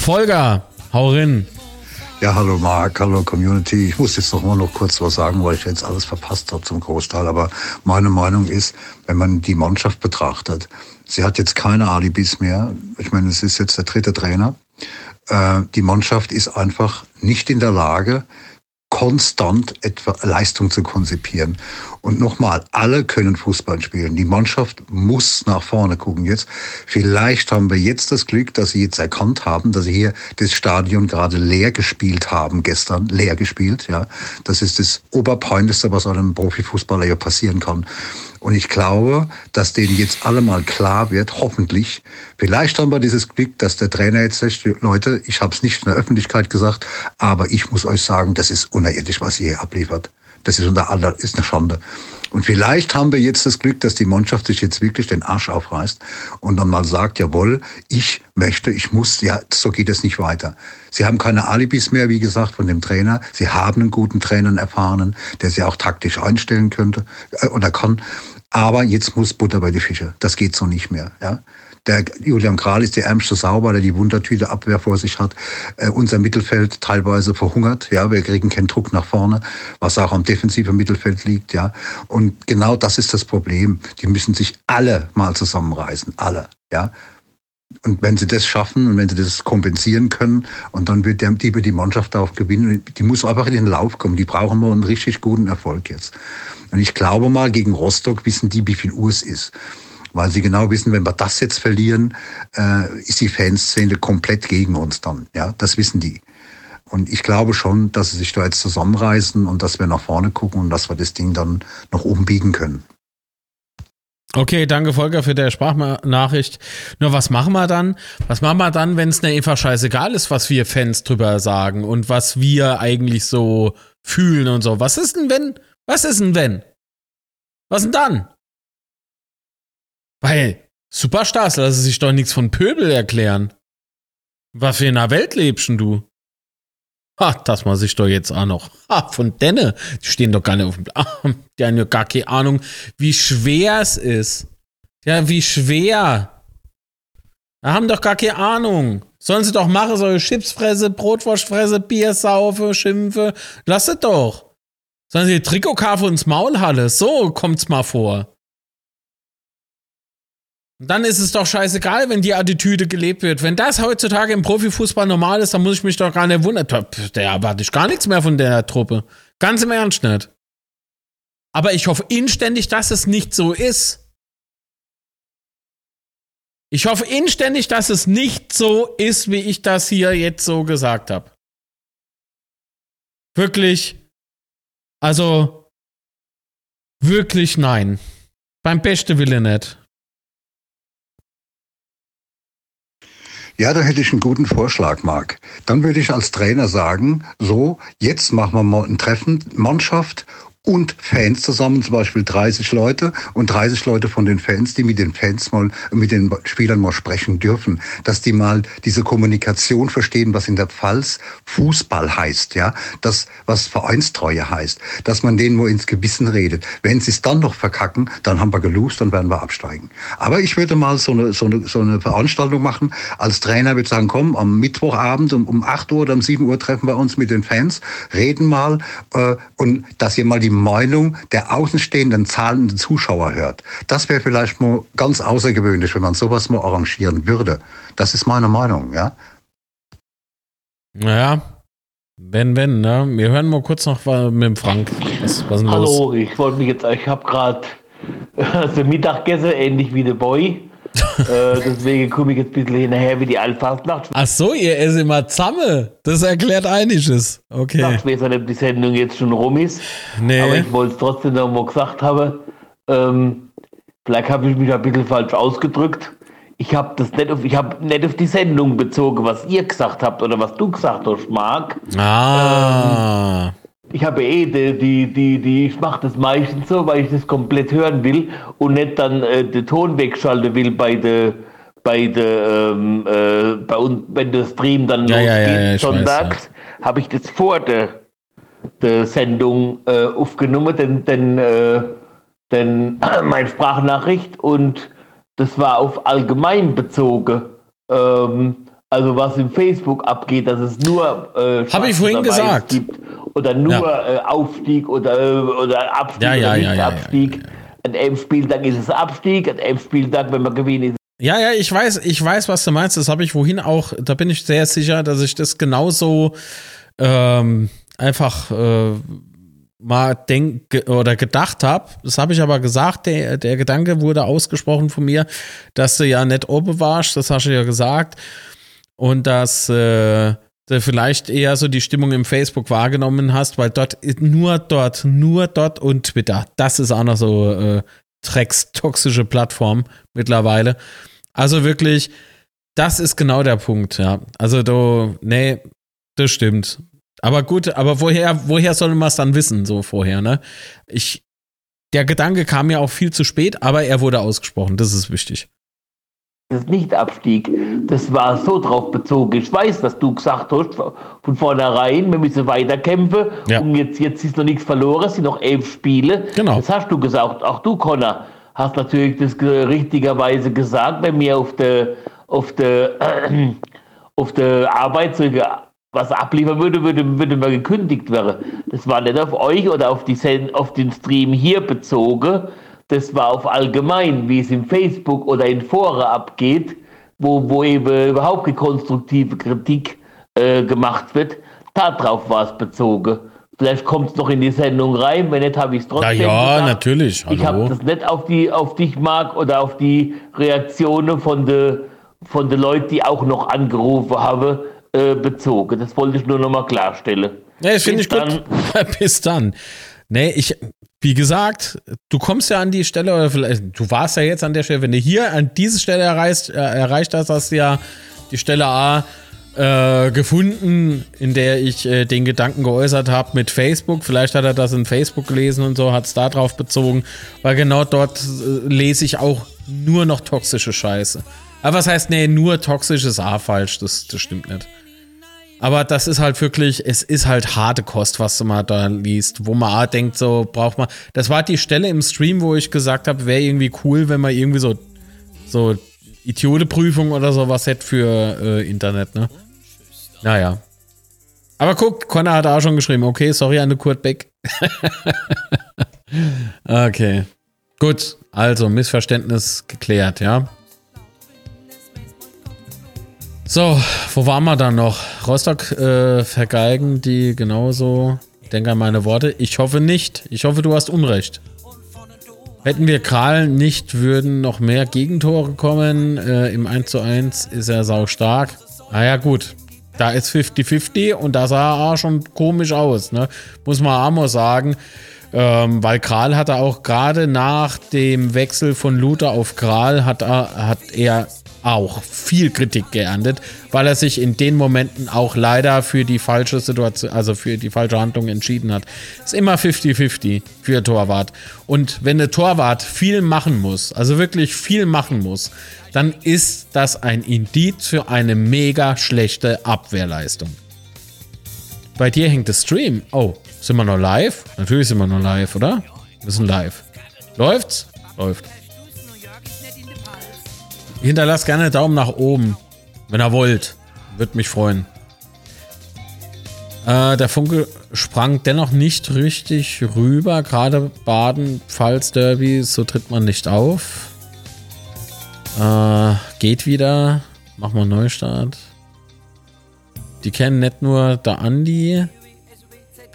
Volker, Hau rein. Ja, hallo Marc, hallo Community. Ich muss jetzt noch mal noch kurz was sagen, weil ich jetzt alles verpasst habe zum Großteil. Aber meine Meinung ist, wenn man die Mannschaft betrachtet, sie hat jetzt keine Alibis mehr. Ich meine, es ist jetzt der dritte Trainer. Äh, die Mannschaft ist einfach nicht in der Lage, konstant etwa Leistung zu konzipieren. Und nochmal, alle können Fußball spielen. Die Mannschaft muss nach vorne gucken jetzt. Vielleicht haben wir jetzt das Glück, dass sie jetzt erkannt haben, dass sie hier das Stadion gerade leer gespielt haben, gestern leer gespielt. Ja, Das ist das Oberpeinlichste, was einem Profifußballer hier passieren kann. Und ich glaube, dass denen jetzt alle mal klar wird, hoffentlich. Vielleicht haben wir dieses Glück, dass der Trainer jetzt sagt, Leute, ich habe es nicht in der Öffentlichkeit gesagt, aber ich muss euch sagen, das ist unerirdisch, was ihr hier abliefert. Das ist unter aller, ist eine Schande. Und vielleicht haben wir jetzt das Glück, dass die Mannschaft sich jetzt wirklich den Arsch aufreißt und dann mal sagt, jawohl, ich möchte, ich muss, ja, so geht es nicht weiter. Sie haben keine Alibis mehr, wie gesagt, von dem Trainer. Sie haben einen guten Trainer, einen erfahrenen, der sie auch taktisch einstellen könnte äh, oder kann. Aber jetzt muss Butter bei die Fische. Das geht so nicht mehr. Ja? Der Julian Kral ist der ärmste Sauber, der die Wundertüte Abwehr vor sich hat. Äh, unser Mittelfeld teilweise verhungert. Ja, wir kriegen keinen Druck nach vorne, was auch am defensiven Mittelfeld liegt. Ja, und genau das ist das Problem. Die müssen sich alle mal zusammenreißen, alle. Ja, und wenn sie das schaffen und wenn sie das kompensieren können, und dann wird die, die Mannschaft auch gewinnen, die muss einfach in den Lauf kommen. Die brauchen wir einen richtig guten Erfolg jetzt. Und ich glaube mal, gegen Rostock wissen die, wie viel Uhr es ist. Weil sie genau wissen, wenn wir das jetzt verlieren, äh, ist die Fanszene komplett gegen uns dann. Ja, das wissen die. Und ich glaube schon, dass sie sich da jetzt zusammenreißen und dass wir nach vorne gucken und dass wir das Ding dann oben biegen können. Okay, danke Volker für der Sprachnachricht. Nur was machen wir dann? Was machen wir dann, wenn es ne einfach scheißegal ist, was wir Fans drüber sagen und was wir eigentlich so fühlen und so? Was ist denn, wenn was ist denn wenn? Was denn dann? Weil Superstars lassen sich doch nichts von Pöbel erklären. Was für in einer Welt lebst du? Ha, das muss ich doch jetzt auch noch. Ha, von denne. Die stehen doch gar nicht auf dem. Ah, die haben ja gar keine Ahnung, wie schwer es ist. Ja, wie schwer. Da haben doch gar keine Ahnung. Sollen sie doch machen, solche Chipsfresse, Brotwurstfresse, Bier saufe, schimpfe. Lass es doch. Sollen sie Trikotkarte ins Maul halle? So kommt's mal vor. Dann ist es doch scheißegal, wenn die Attitüde gelebt wird. Wenn das heutzutage im Profifußball normal ist, dann muss ich mich doch gar nicht wundern. Da erwarte ich gar nichts mehr von der Truppe. Ganz im Ernst nicht. Aber ich hoffe inständig, dass es nicht so ist. Ich hoffe inständig, dass es nicht so ist, wie ich das hier jetzt so gesagt habe. Wirklich also, wirklich nein. Beim besten Wille nicht. Ja, da hätte ich einen guten Vorschlag, Marc. Dann würde ich als Trainer sagen, so, jetzt machen wir mal ein Treffen, Mannschaft und Fans zusammen, zum Beispiel 30 Leute und 30 Leute von den Fans, die mit den Fans mal, mit den Spielern mal sprechen dürfen, dass die mal diese Kommunikation verstehen, was in der Pfalz Fußball heißt, ja, das, was Vereinstreue heißt, dass man denen nur ins Gewissen redet. Wenn sie es dann noch verkacken, dann haben wir gelost, dann werden wir absteigen. Aber ich würde mal so eine, so eine, so eine Veranstaltung machen. Als Trainer würde sagen, komm, am Mittwochabend um, um 8 Uhr oder um 7 Uhr treffen wir uns mit den Fans, reden mal äh, und dass ihr mal die Meinung der außenstehenden zahlenden Zuschauer hört. Das wäre vielleicht mal ganz außergewöhnlich, wenn man sowas mal arrangieren würde. Das ist meine Meinung, ja. Naja, wenn, wenn, ne? Wir hören mal kurz noch mit dem Frank. Was, was Hallo, los? ich wollte mich jetzt, ich habe gerade also Mittag gegessen, ähnlich wie der Boy äh, deswegen komme ich jetzt ein bisschen hinterher wie die Allfastnacht. Ach so, ihr esst immer zusammen. Das erklärt einiges. Okay. Ich weiß nicht, ob die Sendung jetzt schon rum ist. Nee. Aber ich wollte es trotzdem noch mal gesagt haben. Ähm, vielleicht habe ich mich ein bisschen falsch ausgedrückt. Ich habe das nicht auf, ich habe nicht auf die Sendung bezogen, was ihr gesagt habt oder was du gesagt hast, Marc. Ah. Ähm, ich habe eh die, die, die, die ich mache das meistens so, weil ich das komplett hören will und nicht dann äh, den Ton wegschalten will bei der bei der ähm, äh, bei uns, wenn der Stream dann ja, losgeht, ja, ja, sonntags, habe ich das vor der, der Sendung äh, aufgenommen, denn, denn, äh, denn meine Sprachnachricht und das war auf allgemein bezogen. Ähm, Also was im Facebook abgeht, dass es nur äh, Habe ich vorhin gesagt. gibt oder nur Ja. äh, Aufstieg oder, äh, oder Abstieg Ja, ja, oder ja, nicht ja, Abstieg. An einem Spieltag ist es Abstieg, an einem Spieltag, wenn man gewinnt, ist Ja, ja, ich weiß, ich weiß, was du meinst. Das habe ich vorhin auch, da bin ich sehr sicher, dass ich das genauso ähm, einfach äh, mal denk oder gedacht habe. Das habe ich aber gesagt, der, der Gedanke wurde ausgesprochen von mir, dass du ja nicht oben warst, das hast du ja gesagt. Und dass äh, du vielleicht eher so die Stimmung im Facebook wahrgenommen hast, weil dort nur dort, nur dort und Twitter, das ist auch noch so äh, toxische Plattform mittlerweile. Also wirklich, das ist genau der Punkt, ja. Also du, nee, das stimmt. Aber gut, aber woher, woher soll man es dann wissen, so vorher, ne? Ich, der Gedanke kam ja auch viel zu spät, aber er wurde ausgesprochen, das ist wichtig. Es nicht Abstieg. Das war so drauf bezogen. Ich weiß, dass du gesagt hast, von vornherein, wir müssen weiterkämpfen Ja. und jetzt, jetzt ist noch nichts verloren, es sind noch elf Spiele. Genau. Das hast du gesagt. Auch du, Connor, hast natürlich das ge- richtigerweise gesagt, wenn mir auf der auf der äh, auf der Arbeit so was abliefern würde, würde, würde mir gekündigt werden. Das war nicht auf euch oder auf, die auf den Stream hier bezogen. Das war auf allgemein, wie es im Facebook oder in Foren abgeht, wo, wo eben überhaupt keine konstruktive Kritik äh, gemacht wird. Darauf war es bezogen. Vielleicht kommt es noch in die Sendung rein, wenn nicht, habe ich es Na trotzdem ja, gesagt. natürlich. Ich habe Hallo. das nicht auf, die, auf dich, Marc, oder auf die Reaktionen von den von de Leuten, die auch noch angerufen haben, äh, bezogen. Das wollte ich nur noch mal klarstellen. Ja, das finde ich Bis gut. Bis dann. Nee, ich, wie gesagt, du kommst ja an die Stelle, oder vielleicht, du warst ja jetzt an der Stelle, wenn du hier an diese Stelle erreicht, äh, erreicht hast, hast du ja die Stelle A äh, gefunden, in der ich äh, den Gedanken geäußert habe mit Facebook. Vielleicht hat er das in Facebook gelesen und so, hat es da drauf bezogen, weil genau dort äh, lese ich auch nur noch toxische Scheiße. Aber was heißt, nee, nur toxisch ist A falsch, das, das stimmt nicht. Aber das ist halt wirklich, es ist halt harte Kost, was du mal da liest, wo man denkt, so braucht man. Das war die Stelle im Stream, wo ich gesagt habe, wäre irgendwie cool, wenn man irgendwie so, so Idioteprüfung oder sowas hätte für äh, Internet, ne? Naja. Aber guck, Connor hat auch schon geschrieben, okay, sorry an den Kurt Beck. okay. Gut, also Missverständnis geklärt, ja. So, wo waren wir dann noch? Rostock äh, vergeigen die genauso. Denke an meine Worte. Ich hoffe nicht. Ich hoffe, du hast Unrecht. Hätten wir Kral nicht, würden noch mehr Gegentore kommen. Äh, Im 1 zu 1 ist er sau stark. Naja, gut. Da ist 50-50 und da sah er auch schon komisch aus, ne? Muss man mal sagen. Ähm, weil Kral hatte auch gerade nach dem Wechsel von Luther auf Kral hat er, hat er auch viel Kritik geerntet, weil er sich in den Momenten auch leider für die falsche Situation, also für die falsche Handlung entschieden hat. Ist immer 50-50 für Torwart. Und wenn der Torwart viel machen muss, also wirklich viel machen muss, dann ist das ein Indiz für eine mega schlechte Abwehrleistung. Bei dir hängt der Stream. Oh, sind wir noch live? Natürlich sind wir noch live, oder? Wir sind live. Läuft's? Läuft. Hinterlasst gerne Daumen nach oben, wenn ihr wollt. Würde mich freuen. Äh, der Funke sprang dennoch nicht richtig rüber. Gerade Baden-Pfalz-Derby, so tritt man nicht auf. Äh, geht wieder. Machen wir einen Neustart. Die kennen nicht nur der Andi,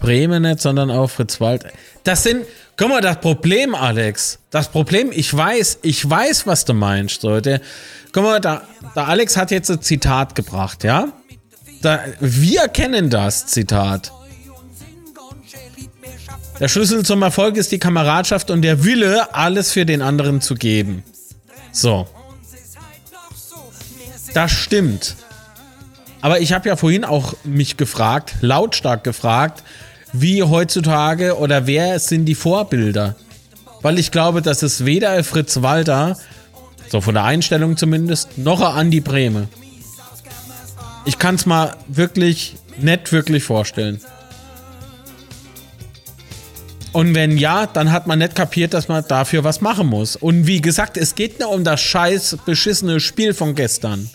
Bremen nicht, sondern auch Fritz Wald. Das sind, guck mal, das Problem, Alex. Das Problem, ich weiß, ich weiß, was du meinst, Leute. Guck mal, da, der Alex hat jetzt ein Zitat gebracht, ja? Da, wir kennen das Zitat. Der Schlüssel zum Erfolg ist die Kameradschaft und der Wille, alles für den anderen zu geben. So. Das stimmt. Aber ich habe ja vorhin auch mich gefragt, lautstark gefragt, wie heutzutage oder wer sind die Vorbilder? Weil ich glaube, dass es weder Fritz Walter, so von der Einstellung zumindest, noch Andi Breme. Ich kann es mal wirklich nicht wirklich vorstellen. Und wenn ja, dann hat man nicht kapiert, dass man dafür was machen muss. Und wie gesagt, es geht nur um das scheiß beschissene Spiel von gestern.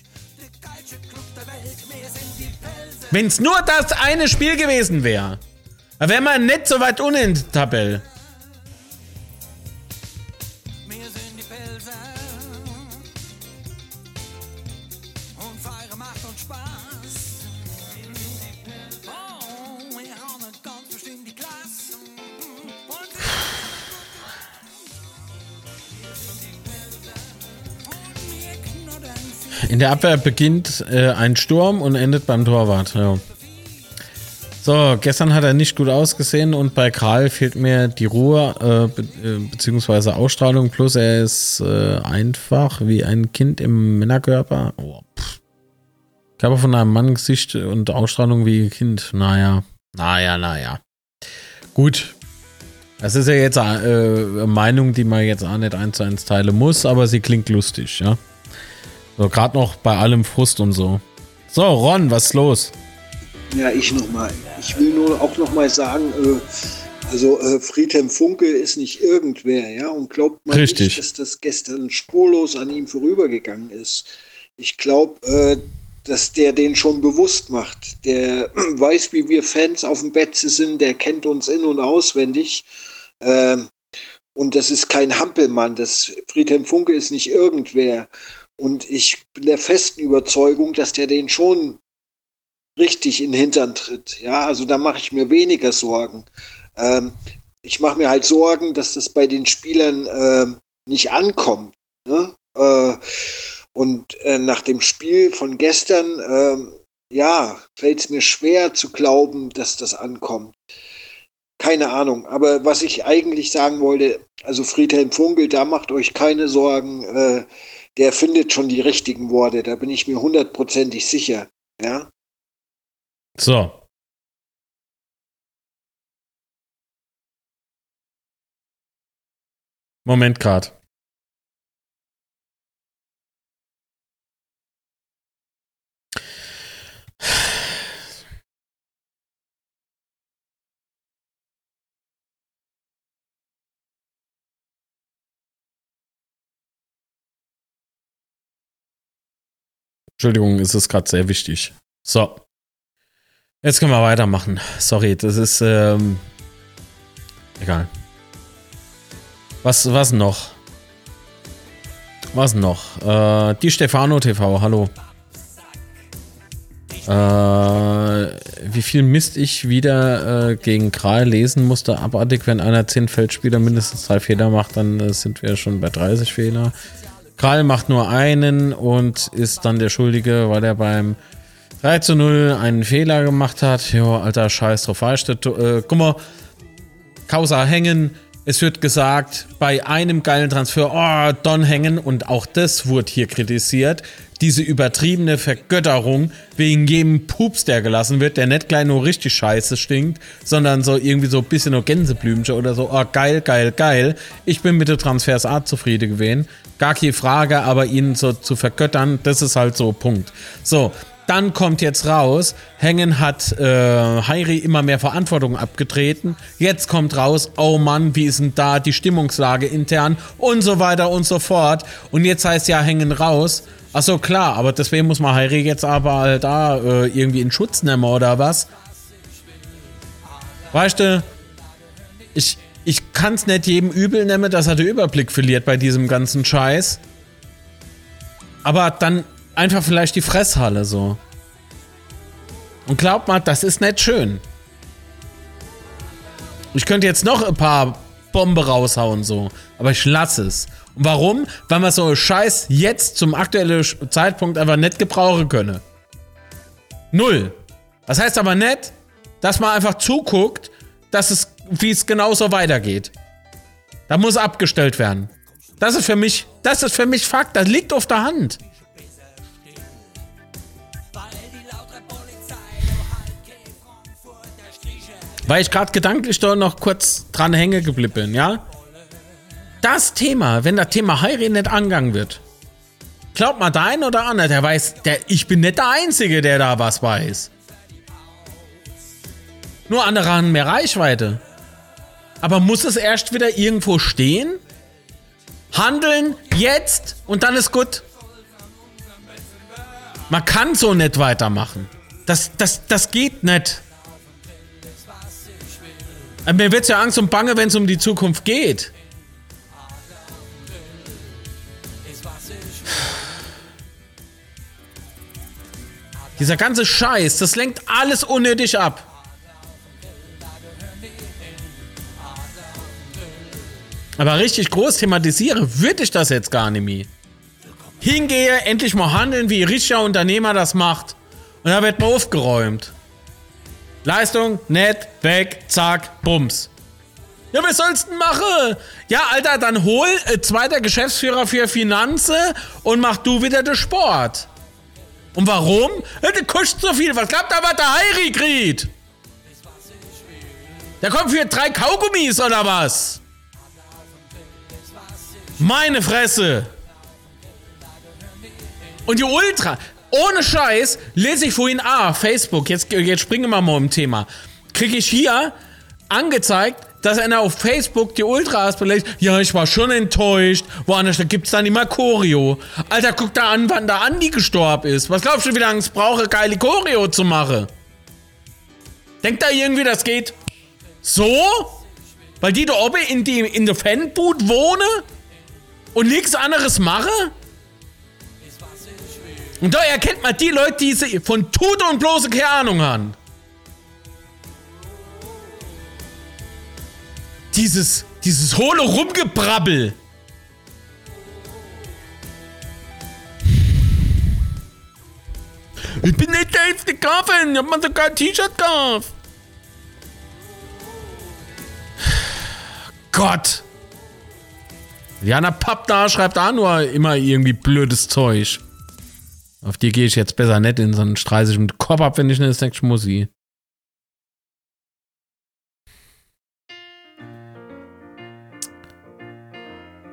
Wenn es nur das eine Spiel gewesen wäre, dann wäre man nicht so weit unten in der Tabelle. In der Abwehr beginnt äh, ein Sturm und endet beim Torwart. Ja. So, gestern hat er nicht gut ausgesehen und bei Kral fehlt mir die Ruhe äh, be äh, Ausstrahlung. Plus er ist äh, einfach wie ein Kind im Männerkörper. Oh. Körper von einem Mann, Gesicht und Ausstrahlung wie ein Kind. Naja, naja, naja. Gut. Das ist ja jetzt äh, eine Meinung, die man jetzt auch nicht eins zu eins teilen muss, aber sie klingt lustig, ja. So, gerade noch bei allem Frust und so. So, Ron, was ist los? Ja, ich nochmal. Ich will nur auch nochmal sagen, äh, also äh, Friedhelm Funke ist nicht irgendwer, ja, und glaubt man Richtig. nicht, dass das gestern spurlos an ihm vorübergegangen ist. Ich glaube, äh, dass der den schon bewusst macht. Der weiß, wie wir Fans auf dem Betze sind, der kennt uns in- und auswendig. Ähm, und das ist kein Hampelmann. Das Friedhelm Funke ist nicht irgendwer. Und ich bin der festen Überzeugung, dass der den schon richtig in den Hintern tritt. Ja, also da mache ich mir weniger Sorgen. Ähm, ich mache mir halt Sorgen, dass das bei den Spielern ähm, nicht ankommt. Ne? Äh, und äh, nach dem Spiel von gestern, ähm, ja, fällt es mir schwer zu glauben, dass das ankommt. Keine Ahnung. Aber was ich eigentlich sagen wollte, also Friedhelm Funkel, da macht euch keine Sorgen. Äh, der findet schon die richtigen Worte. Da bin ich mir hundertprozentig sicher. Ja. So. Moment grad. Entschuldigung, es ist gerade sehr wichtig. So. Jetzt können wir weitermachen. Sorry, das ist ähm, egal. Was, was noch? Was noch? Äh, die Stefano TV, hallo. Äh, wie viel Mist ich wieder äh, gegen Kral lesen musste. Abartig, wenn einer 10 Feldspieler mindestens drei Fehler macht, dann äh, sind wir schon bei 30 Fehler. Kral macht nur einen und ist dann der Schuldige, weil er beim 3 zu 0 einen Fehler gemacht hat. Jo, alter Scheiß drauf. Äh, guck mal, Causa hängen. Es wird gesagt, bei einem geilen Transfer, oh, Don hängen. Und auch das wurde hier kritisiert. Diese übertriebene Vergötterung wegen jedem Pups, der gelassen wird, der nicht gleich nur richtig scheiße stinkt, sondern so irgendwie so ein bisschen nur Gänseblümchen oder so. Oh, geil, geil, geil. Ich bin mit der Transfersart zufrieden gewesen. Gar keine Frage, aber ihn so zu vergöttern, das ist halt so Punkt. So, dann kommt jetzt raus, Hängen hat äh, Heiri immer mehr Verantwortung abgetreten. Jetzt kommt raus, oh Mann, wie ist denn da die Stimmungslage intern und so weiter und so fort. Und jetzt heißt ja Hängen raus. Ach so, klar, aber deswegen muss man Heiri jetzt aber halt da äh, irgendwie in Schutz nehmen oder was? Weißt du, ich, ich kann es nicht jedem übel nehmen, dass er den Überblick verliert bei diesem ganzen Scheiß. Aber dann einfach vielleicht die Fresshalle so. Und glaubt mal, das ist nicht schön. Ich könnte jetzt noch ein paar Bombe raushauen so, aber ich lasse es. Und warum? Weil man so Scheiß jetzt zum aktuellen Zeitpunkt einfach nicht gebrauchen könne. Null. Das heißt aber nicht, dass man einfach zuguckt, dass es, wie es genauso weitergeht. Da muss abgestellt werden. Das ist für mich, das ist für mich Fakt. Das liegt auf der Hand. Weil ich gerade gedanklich da noch kurz dran hängen geblieben bin, ja? Das Thema, wenn das Thema Heiraten nicht angegangen wird, glaubt mal der ein oder andere, der weiß, der, ich bin nicht der Einzige, der da was weiß. Nur andere haben mehr Reichweite. Aber muss es erst wieder irgendwo stehen? Handeln jetzt und dann ist gut. Man kann so nicht weitermachen. Das, das, das geht nicht. Mir wird's ja Angst und Bange, wenn es um die Zukunft geht. Dieser ganze Scheiß, das lenkt alles unnötig ab. Aber richtig groß thematisiere, würde ich das jetzt gar nicht mehr. Hingehe, endlich mal handeln, wie ein richtiger Unternehmer das macht. Und da wird mal aufgeräumt. Leistung, nett, weg, zack, bums. Ja, was sollst du denn machen? Ja, Alter, dann hol äh, zweiter Geschäftsführer für Finanzen und mach du wieder den Sport. Und warum? Ja, der kostet so viel. Was glaubt da, was der Heiri kriegt? Der kommt für drei Kaugummis oder was? Meine Fresse. Und die Ultra, ohne Scheiß, lese ich vorhin, ah, Facebook, jetzt, jetzt springen wir mal im Thema. Kriege ich hier angezeigt, dass einer auf Facebook die Ultras belegt. Ja, ich war schon enttäuscht. Woanders, da gibt's dann immer Choreo. Alter, guck da an, wann der Andi gestorben ist. Was glaubst du, wie lange es brauche, geile Choreo zu machen? Denkt da irgendwie, das geht so? Weil die da oben in, die, in der Fanboot wohnen? Und nichts anderes mache? Und da erkennt man die Leute, die von Tut und bloße keine Ahnung haben. Dieses, dieses hohle Rumgebrabbel. Ich bin nicht der FC Kaffen. Ich hab mir sogar ein T-Shirt gekauft. Gott. Jana Papp da schreibt auch nur immer irgendwie blödes Zeug. Auf die gehe ich jetzt besser nicht in so einen Streis ich mit Kopf ab, wenn ich eine Snack Schmussi.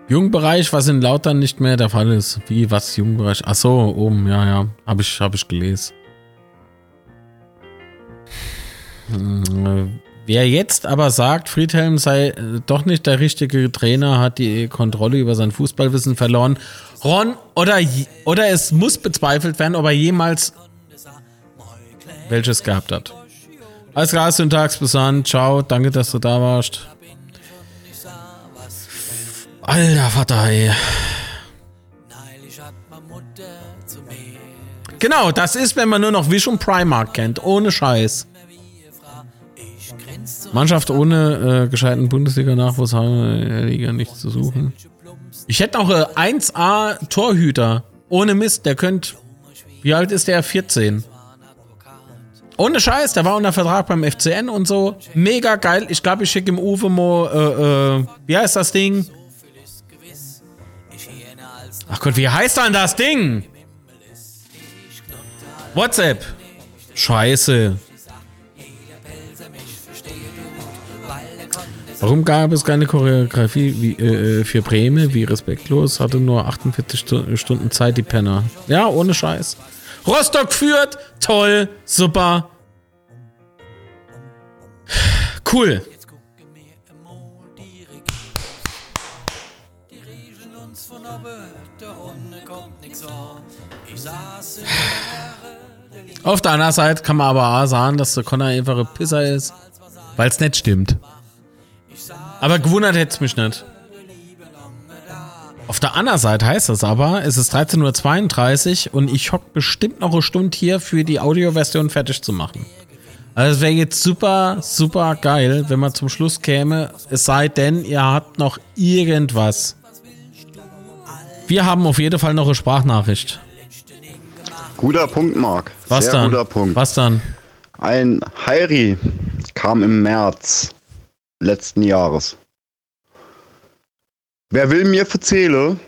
Jugendbereich, was in Lautern nicht mehr der Fall ist. Wie, was, Jugendbereich? Ach so, oben, ja, ja. Habe ich, hab ich gelesen. Wer jetzt aber sagt, Friedhelm sei äh, doch nicht der richtige Trainer, hat die Kontrolle über sein Fußballwissen verloren. Ron, oder, oder es muss bezweifelt werden, ob er jemals welches gehabt hat. Alles klar, Syntax, bis dann. Ciao, danke, dass du da warst. Alter Vater, ey. Genau, das ist, wenn man nur noch und Primark kennt. Ohne Scheiß. Mannschaft ohne äh, gescheiten Bundesliga-Nachwuchs haben in der Liga nichts zu suchen. Ich hätte noch äh, 1A Torhüter. Ohne Mist, der könnte. Wie alt ist der? 14. Ohne Scheiß, der war unter Vertrag beim FCN und so. Mega geil. Ich glaube, ich schicke im Uwe Mo, äh, äh, wie heißt das Ding? Ach Gott, wie heißt dann das Ding? WhatsApp. Scheiße. Warum gab es keine Choreografie wie, äh, für Breme? Wie respektlos? Hatte nur 48 Stu Stunden Zeit, die Penner. Ja, ohne Scheiß. Rostock führt. Toll. Super. Cool. Auf der anderen Seite kann man aber auch sagen, dass der Connor einfach ein Pisser ist, weil es nicht stimmt. Aber gewundert hätte es mich nicht. Auf der anderen Seite heißt das aber, es ist 13.32 Uhr und ich hock bestimmt noch eine Stunde hier für die Audioversion fertig zu machen. Also es wäre jetzt super, super geil, wenn man zum Schluss käme, es sei denn, ihr habt noch irgendwas. Wir haben auf jeden Fall noch eine Sprachnachricht. Guter Punkt, Marc. Was Sehr dann? guter Punkt. Was dann? Ein Heiri kam im März letzten Jahres. Wer will mir verzählen?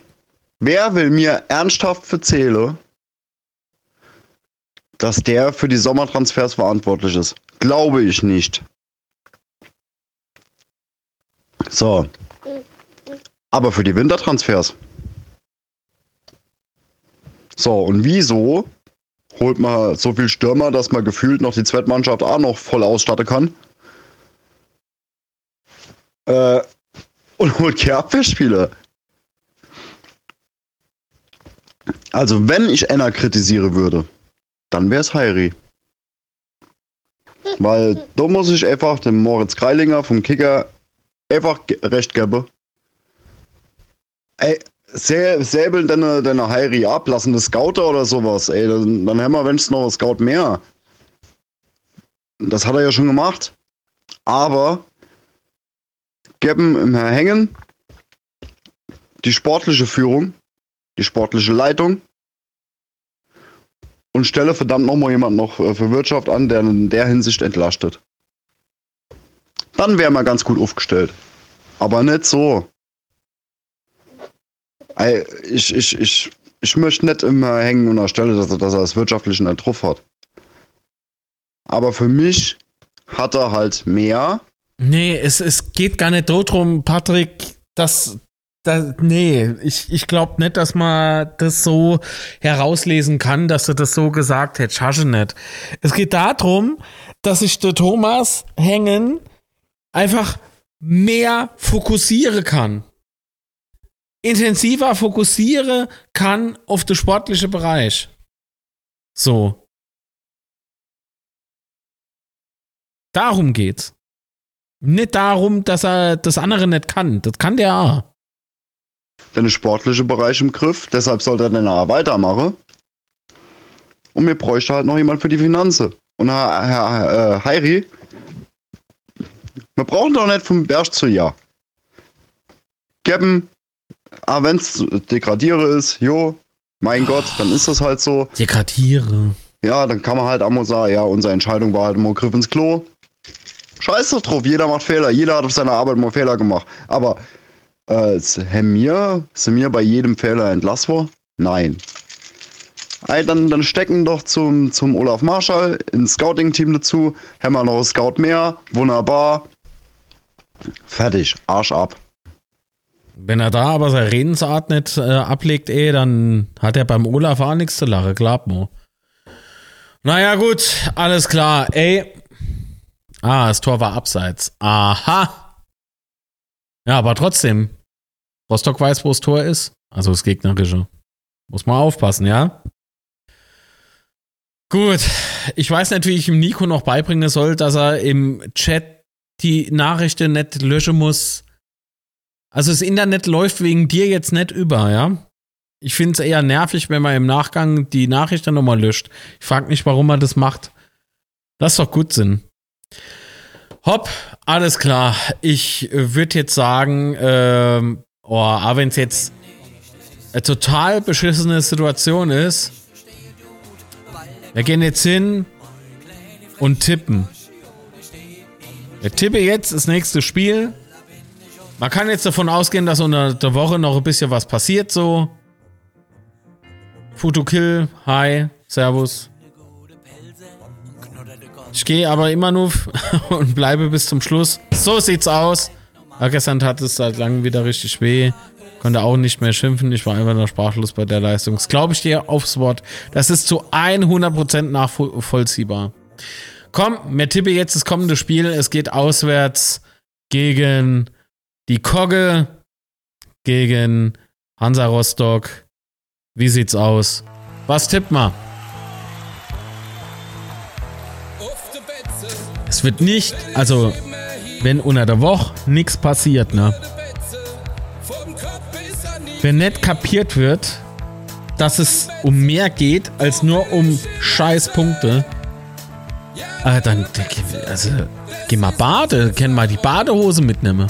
Wer will mir ernsthaft verzählen, dass der für die Sommertransfers verantwortlich ist? Glaube ich nicht. So. Aber für die Wintertransfers. So, und wieso holt man so viel Stürmer, dass man gefühlt noch die Zweitmannschaft auch noch voll ausstatten kann? Äh, und holt keine Abwehrspieler. Also, wenn ich Enna kritisiere würde, dann wäre es Heiri. Weil da muss ich einfach dem Moritz Kreilinger vom Kicker einfach recht geben. Ey, sä- säbeln deine, deine Heiri ab, lassen das Scouter oder sowas, ey, dann, dann haben wir wenigstens noch einen Scout mehr. Das hat er ja schon gemacht. Aber geben im Herr Hängen die sportliche Führung, die sportliche Leitung und stelle verdammt nochmal jemand noch äh, für Wirtschaft an, der in der Hinsicht entlastet. Dann wären wir ganz gut aufgestellt. Aber nicht so. Ich, ich, ich, ich möchte nicht immer hängen und erstelle, dass er, dass er das wirtschaftlich in der Truff hat. Aber für mich hat er halt mehr. Nee, es, es geht gar nicht darum, Patrick, dass. dass nee, ich, ich glaube nicht, dass man das so herauslesen kann, dass du das so gesagt hättest. Schasche nicht. Es geht darum, dass sich der Thomas Hängen einfach mehr fokussieren kann. Intensiver fokussieren kann auf den sportlichen Bereich. So. Darum geht's. Nicht darum, dass er das andere nicht kann. Das kann der auch. den sportlichen Bereich im Griff. Deshalb sollte er dann auch weitermachen. Und mir bräuchte halt noch jemand für die Finanzen. Und Herr, Herr äh, Heiri, wir brauchen doch nicht vom Berg zu Jahr. Geben, ah, wenn es degradiere ist, jo, mein Gott, dann ist das halt so. Degradiere. Ja, dann kann man halt auch mal sagen, ja, unsere Entscheidung war halt immer Griff ins Klo. Scheiß doch drauf, jeder macht Fehler, jeder hat auf seiner Arbeit mal Fehler gemacht. Aber äh, sind mir, sind mir bei jedem Fehler entlassbar? Nein. Ey, dann, dann stecken doch zum, zum Olaf Marschall ins Scouting-Team dazu, haben wir noch einen Scout mehr, wunderbar. Fertig, Arsch ab. Wenn er da aber seine Redensart nicht äh, ablegt, ey, dann hat er beim Olaf auch nichts zu lachen, glaubt mir. Naja, gut, alles klar, ey. Ah, das Tor war abseits. Aha. Ja, aber trotzdem. Rostock weiß, wo das Tor ist. Also das Gegnerische. Muss man aufpassen, ja? Gut. Ich weiß nicht, wie ich ihm Nico noch beibringen soll, dass er im Chat die Nachrichten nicht löschen muss. Also das Internet läuft wegen dir jetzt nicht über, ja? Ich finde es eher nervig, wenn man im Nachgang die Nachrichten nochmal löscht. Ich frage mich, warum man das macht. Lass doch gut Sinn. Hopp, alles klar. Ich würde jetzt sagen, ähm, oh, aber wenn es jetzt eine total beschissene Situation ist, wir gehen jetzt hin und tippen. Wir tippe jetzt das nächste Spiel. Man kann jetzt davon ausgehen, dass unter der Woche noch ein bisschen was passiert, so. Futukill, hi, servus. Ich gehe aber immer nur und bleibe bis zum Schluss. So sieht's aus. Gestern hat es seit langem wieder richtig weh. Konnte auch nicht mehr schimpfen. Ich war einfach nur sprachlos bei der Leistung. Das glaube ich dir aufs Wort. Das ist zu 100% nachvollziehbar. Komm, mir tippe jetzt das kommende Spiel. Es geht auswärts gegen die Kogge, gegen Hansa Rostock. Wie sieht's aus? Was tippt mal? Es wird nicht, also wenn unter der Woche nichts passiert, ne? Wenn nicht kapiert wird, dass es um mehr geht als nur um scheiß Punkte, äh, dann, also, geh mal bade, kenn mal die Badehose mitnehmen.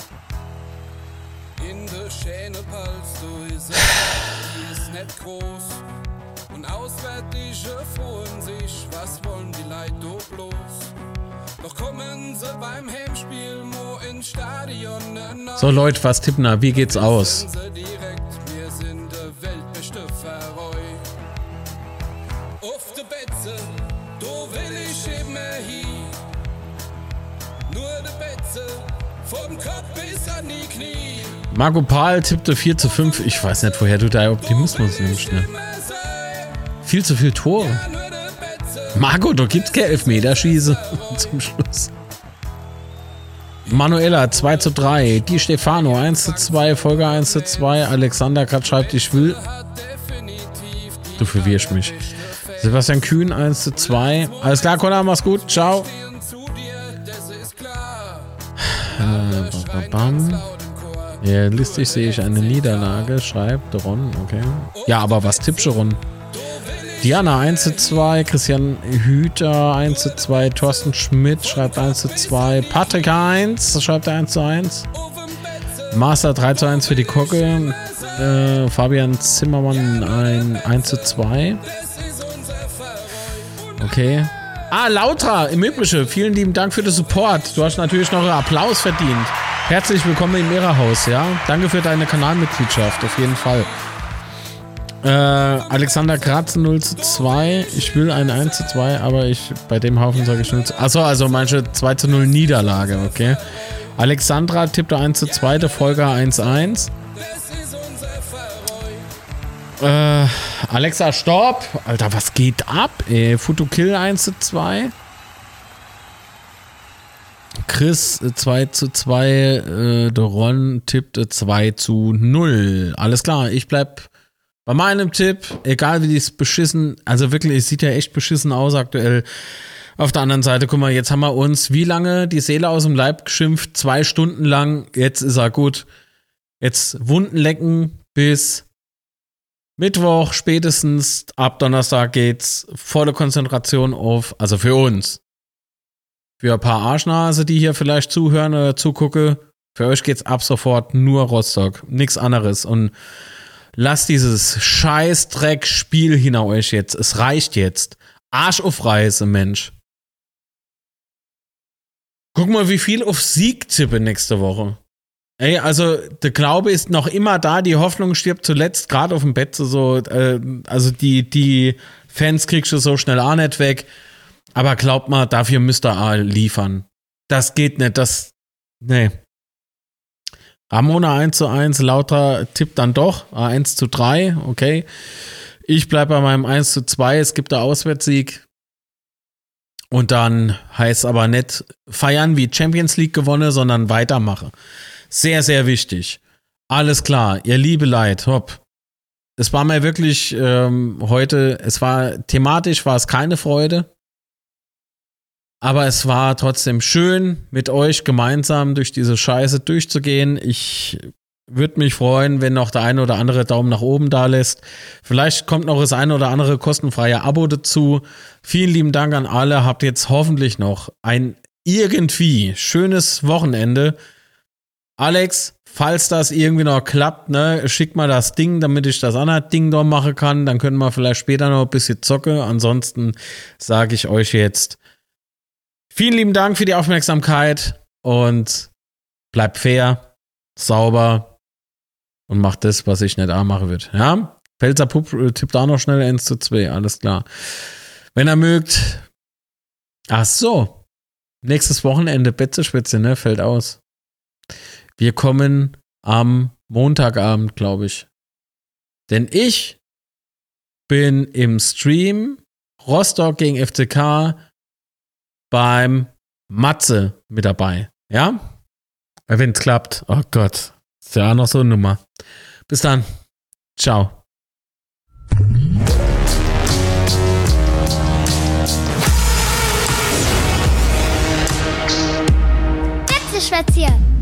So Leute, was tippen da? Wie geht's aus? Marco Pahl tippte 4 zu 5. Ich weiß nicht, woher du da Optimismus nimmst. Ne? Viel zu viel Tore. Marco, da gibt's kein Elfmeterschieße zum Schluss. Manuela 2 zu 3, Di Stefano 1 zu 2, Folger 1 zu 2, Alexander gerade schreibt, ich will. Du verwirrst mich. Sebastian Kühn 1 zu 2. Alles klar, Connor, mach's gut. Ciao. Äh, bam. Ja, listig sehe ich eine Niederlage, schreibt Ron, okay. Ja, aber was tippst Ron? Diana 1 zu 2, Christian Hüter 1 zu 2, Thorsten Schmidt schreibt 1 zu 2, Patrick 1 schreibt 1 zu 1, Master 3 zu 1 für die Kocke, äh, Fabian Zimmermann ein 1 zu 2. Okay. Ah, Lautra im Übliche, vielen lieben Dank für den Support. Du hast natürlich noch einen Applaus verdient. Herzlich willkommen im Mehrerhaus, ja. Danke für deine Kanalmitgliedschaft, auf jeden Fall. Äh, Alexander Kratz 0 zu 2. Ich will ein 1 zu 2, aber ich bei dem Haufen sage ich 0 zu Achso, also manche 2 zu 0 Niederlage, okay. Alexandra tippte 1 zu 2, der Folger 1 1. Äh, Alexa, stopp! Alter, was geht ab, ey? Futukill 1 zu 2. Chris 2 äh, zu 2, äh, Doron tippte 2 zu 0. Alles klar, ich bleib bei meinem Tipp, egal wie die es beschissen, also wirklich, es sieht ja echt beschissen aus aktuell. Auf der anderen Seite, guck mal, jetzt haben wir uns wie lange die Seele aus dem Leib geschimpft? Zwei Stunden lang. Jetzt ist er gut. Jetzt Wunden lecken bis Mittwoch spätestens. Ab Donnerstag geht's volle Konzentration auf, also für uns, für ein paar Arschnase, die hier vielleicht zuhören oder zugucke. Für euch geht's ab sofort nur Rostock, nichts anderes. Und lasst dieses Scheißdreck-Spiel hinter euch jetzt. Es reicht jetzt. Arsch auf Reise, Mensch. Guck mal, wie viel auf Sieg tippe nächste Woche. Ey, also der Glaube ist noch immer da, die Hoffnung stirbt zuletzt, gerade auf dem Bett. So, äh, also die, die Fans kriegst du so schnell auch nicht weg. Aber glaubt mal, dafür müsst ihr auch liefern. Das geht nicht, das. Nee. Ramona 1 zu 1, Lauter tippt dann doch 1 zu 3, okay. Ich bleibe bei meinem 1 zu 2, es gibt einen Auswärtssieg. Und dann heißt aber nicht feiern wie Champions League gewonnen, sondern weitermachen. Sehr, sehr wichtig. Alles klar, ihr liebe Leid, hopp. Es war mir wirklich ähm, heute, es war thematisch, war es keine Freude. Aber es war trotzdem schön, mit euch gemeinsam durch diese Scheiße durchzugehen. Ich würde mich freuen, wenn noch der eine oder andere Daumen nach oben da lässt. Vielleicht kommt noch das eine oder andere kostenfreie Abo dazu. Vielen lieben Dank an alle. Habt jetzt hoffentlich noch ein irgendwie schönes Wochenende. Alex, falls das irgendwie noch klappt, ne, schick mal das Ding, damit ich das andere Ding dort machen kann. Dann können wir vielleicht später noch ein bisschen zocken. Ansonsten sage ich euch jetzt Vielen lieben Dank für die Aufmerksamkeit und bleibt fair, sauber und macht das, was ich nicht auch machen würde. Ja? Pfälzer Pup äh, tippt da noch schnell 1 zu 2, alles klar. Wenn er mögt. Ach so. Nächstes Wochenende, Betzeschwitze, ne? Fällt aus. Wir kommen am Montagabend, glaube ich. Denn ich bin im Stream Rostock gegen FCK beim Matze mit dabei. Ja? Wenn es klappt. Oh Gott. Ist ja auch noch so eine Nummer. Bis dann. Ciao. Schwätzchen.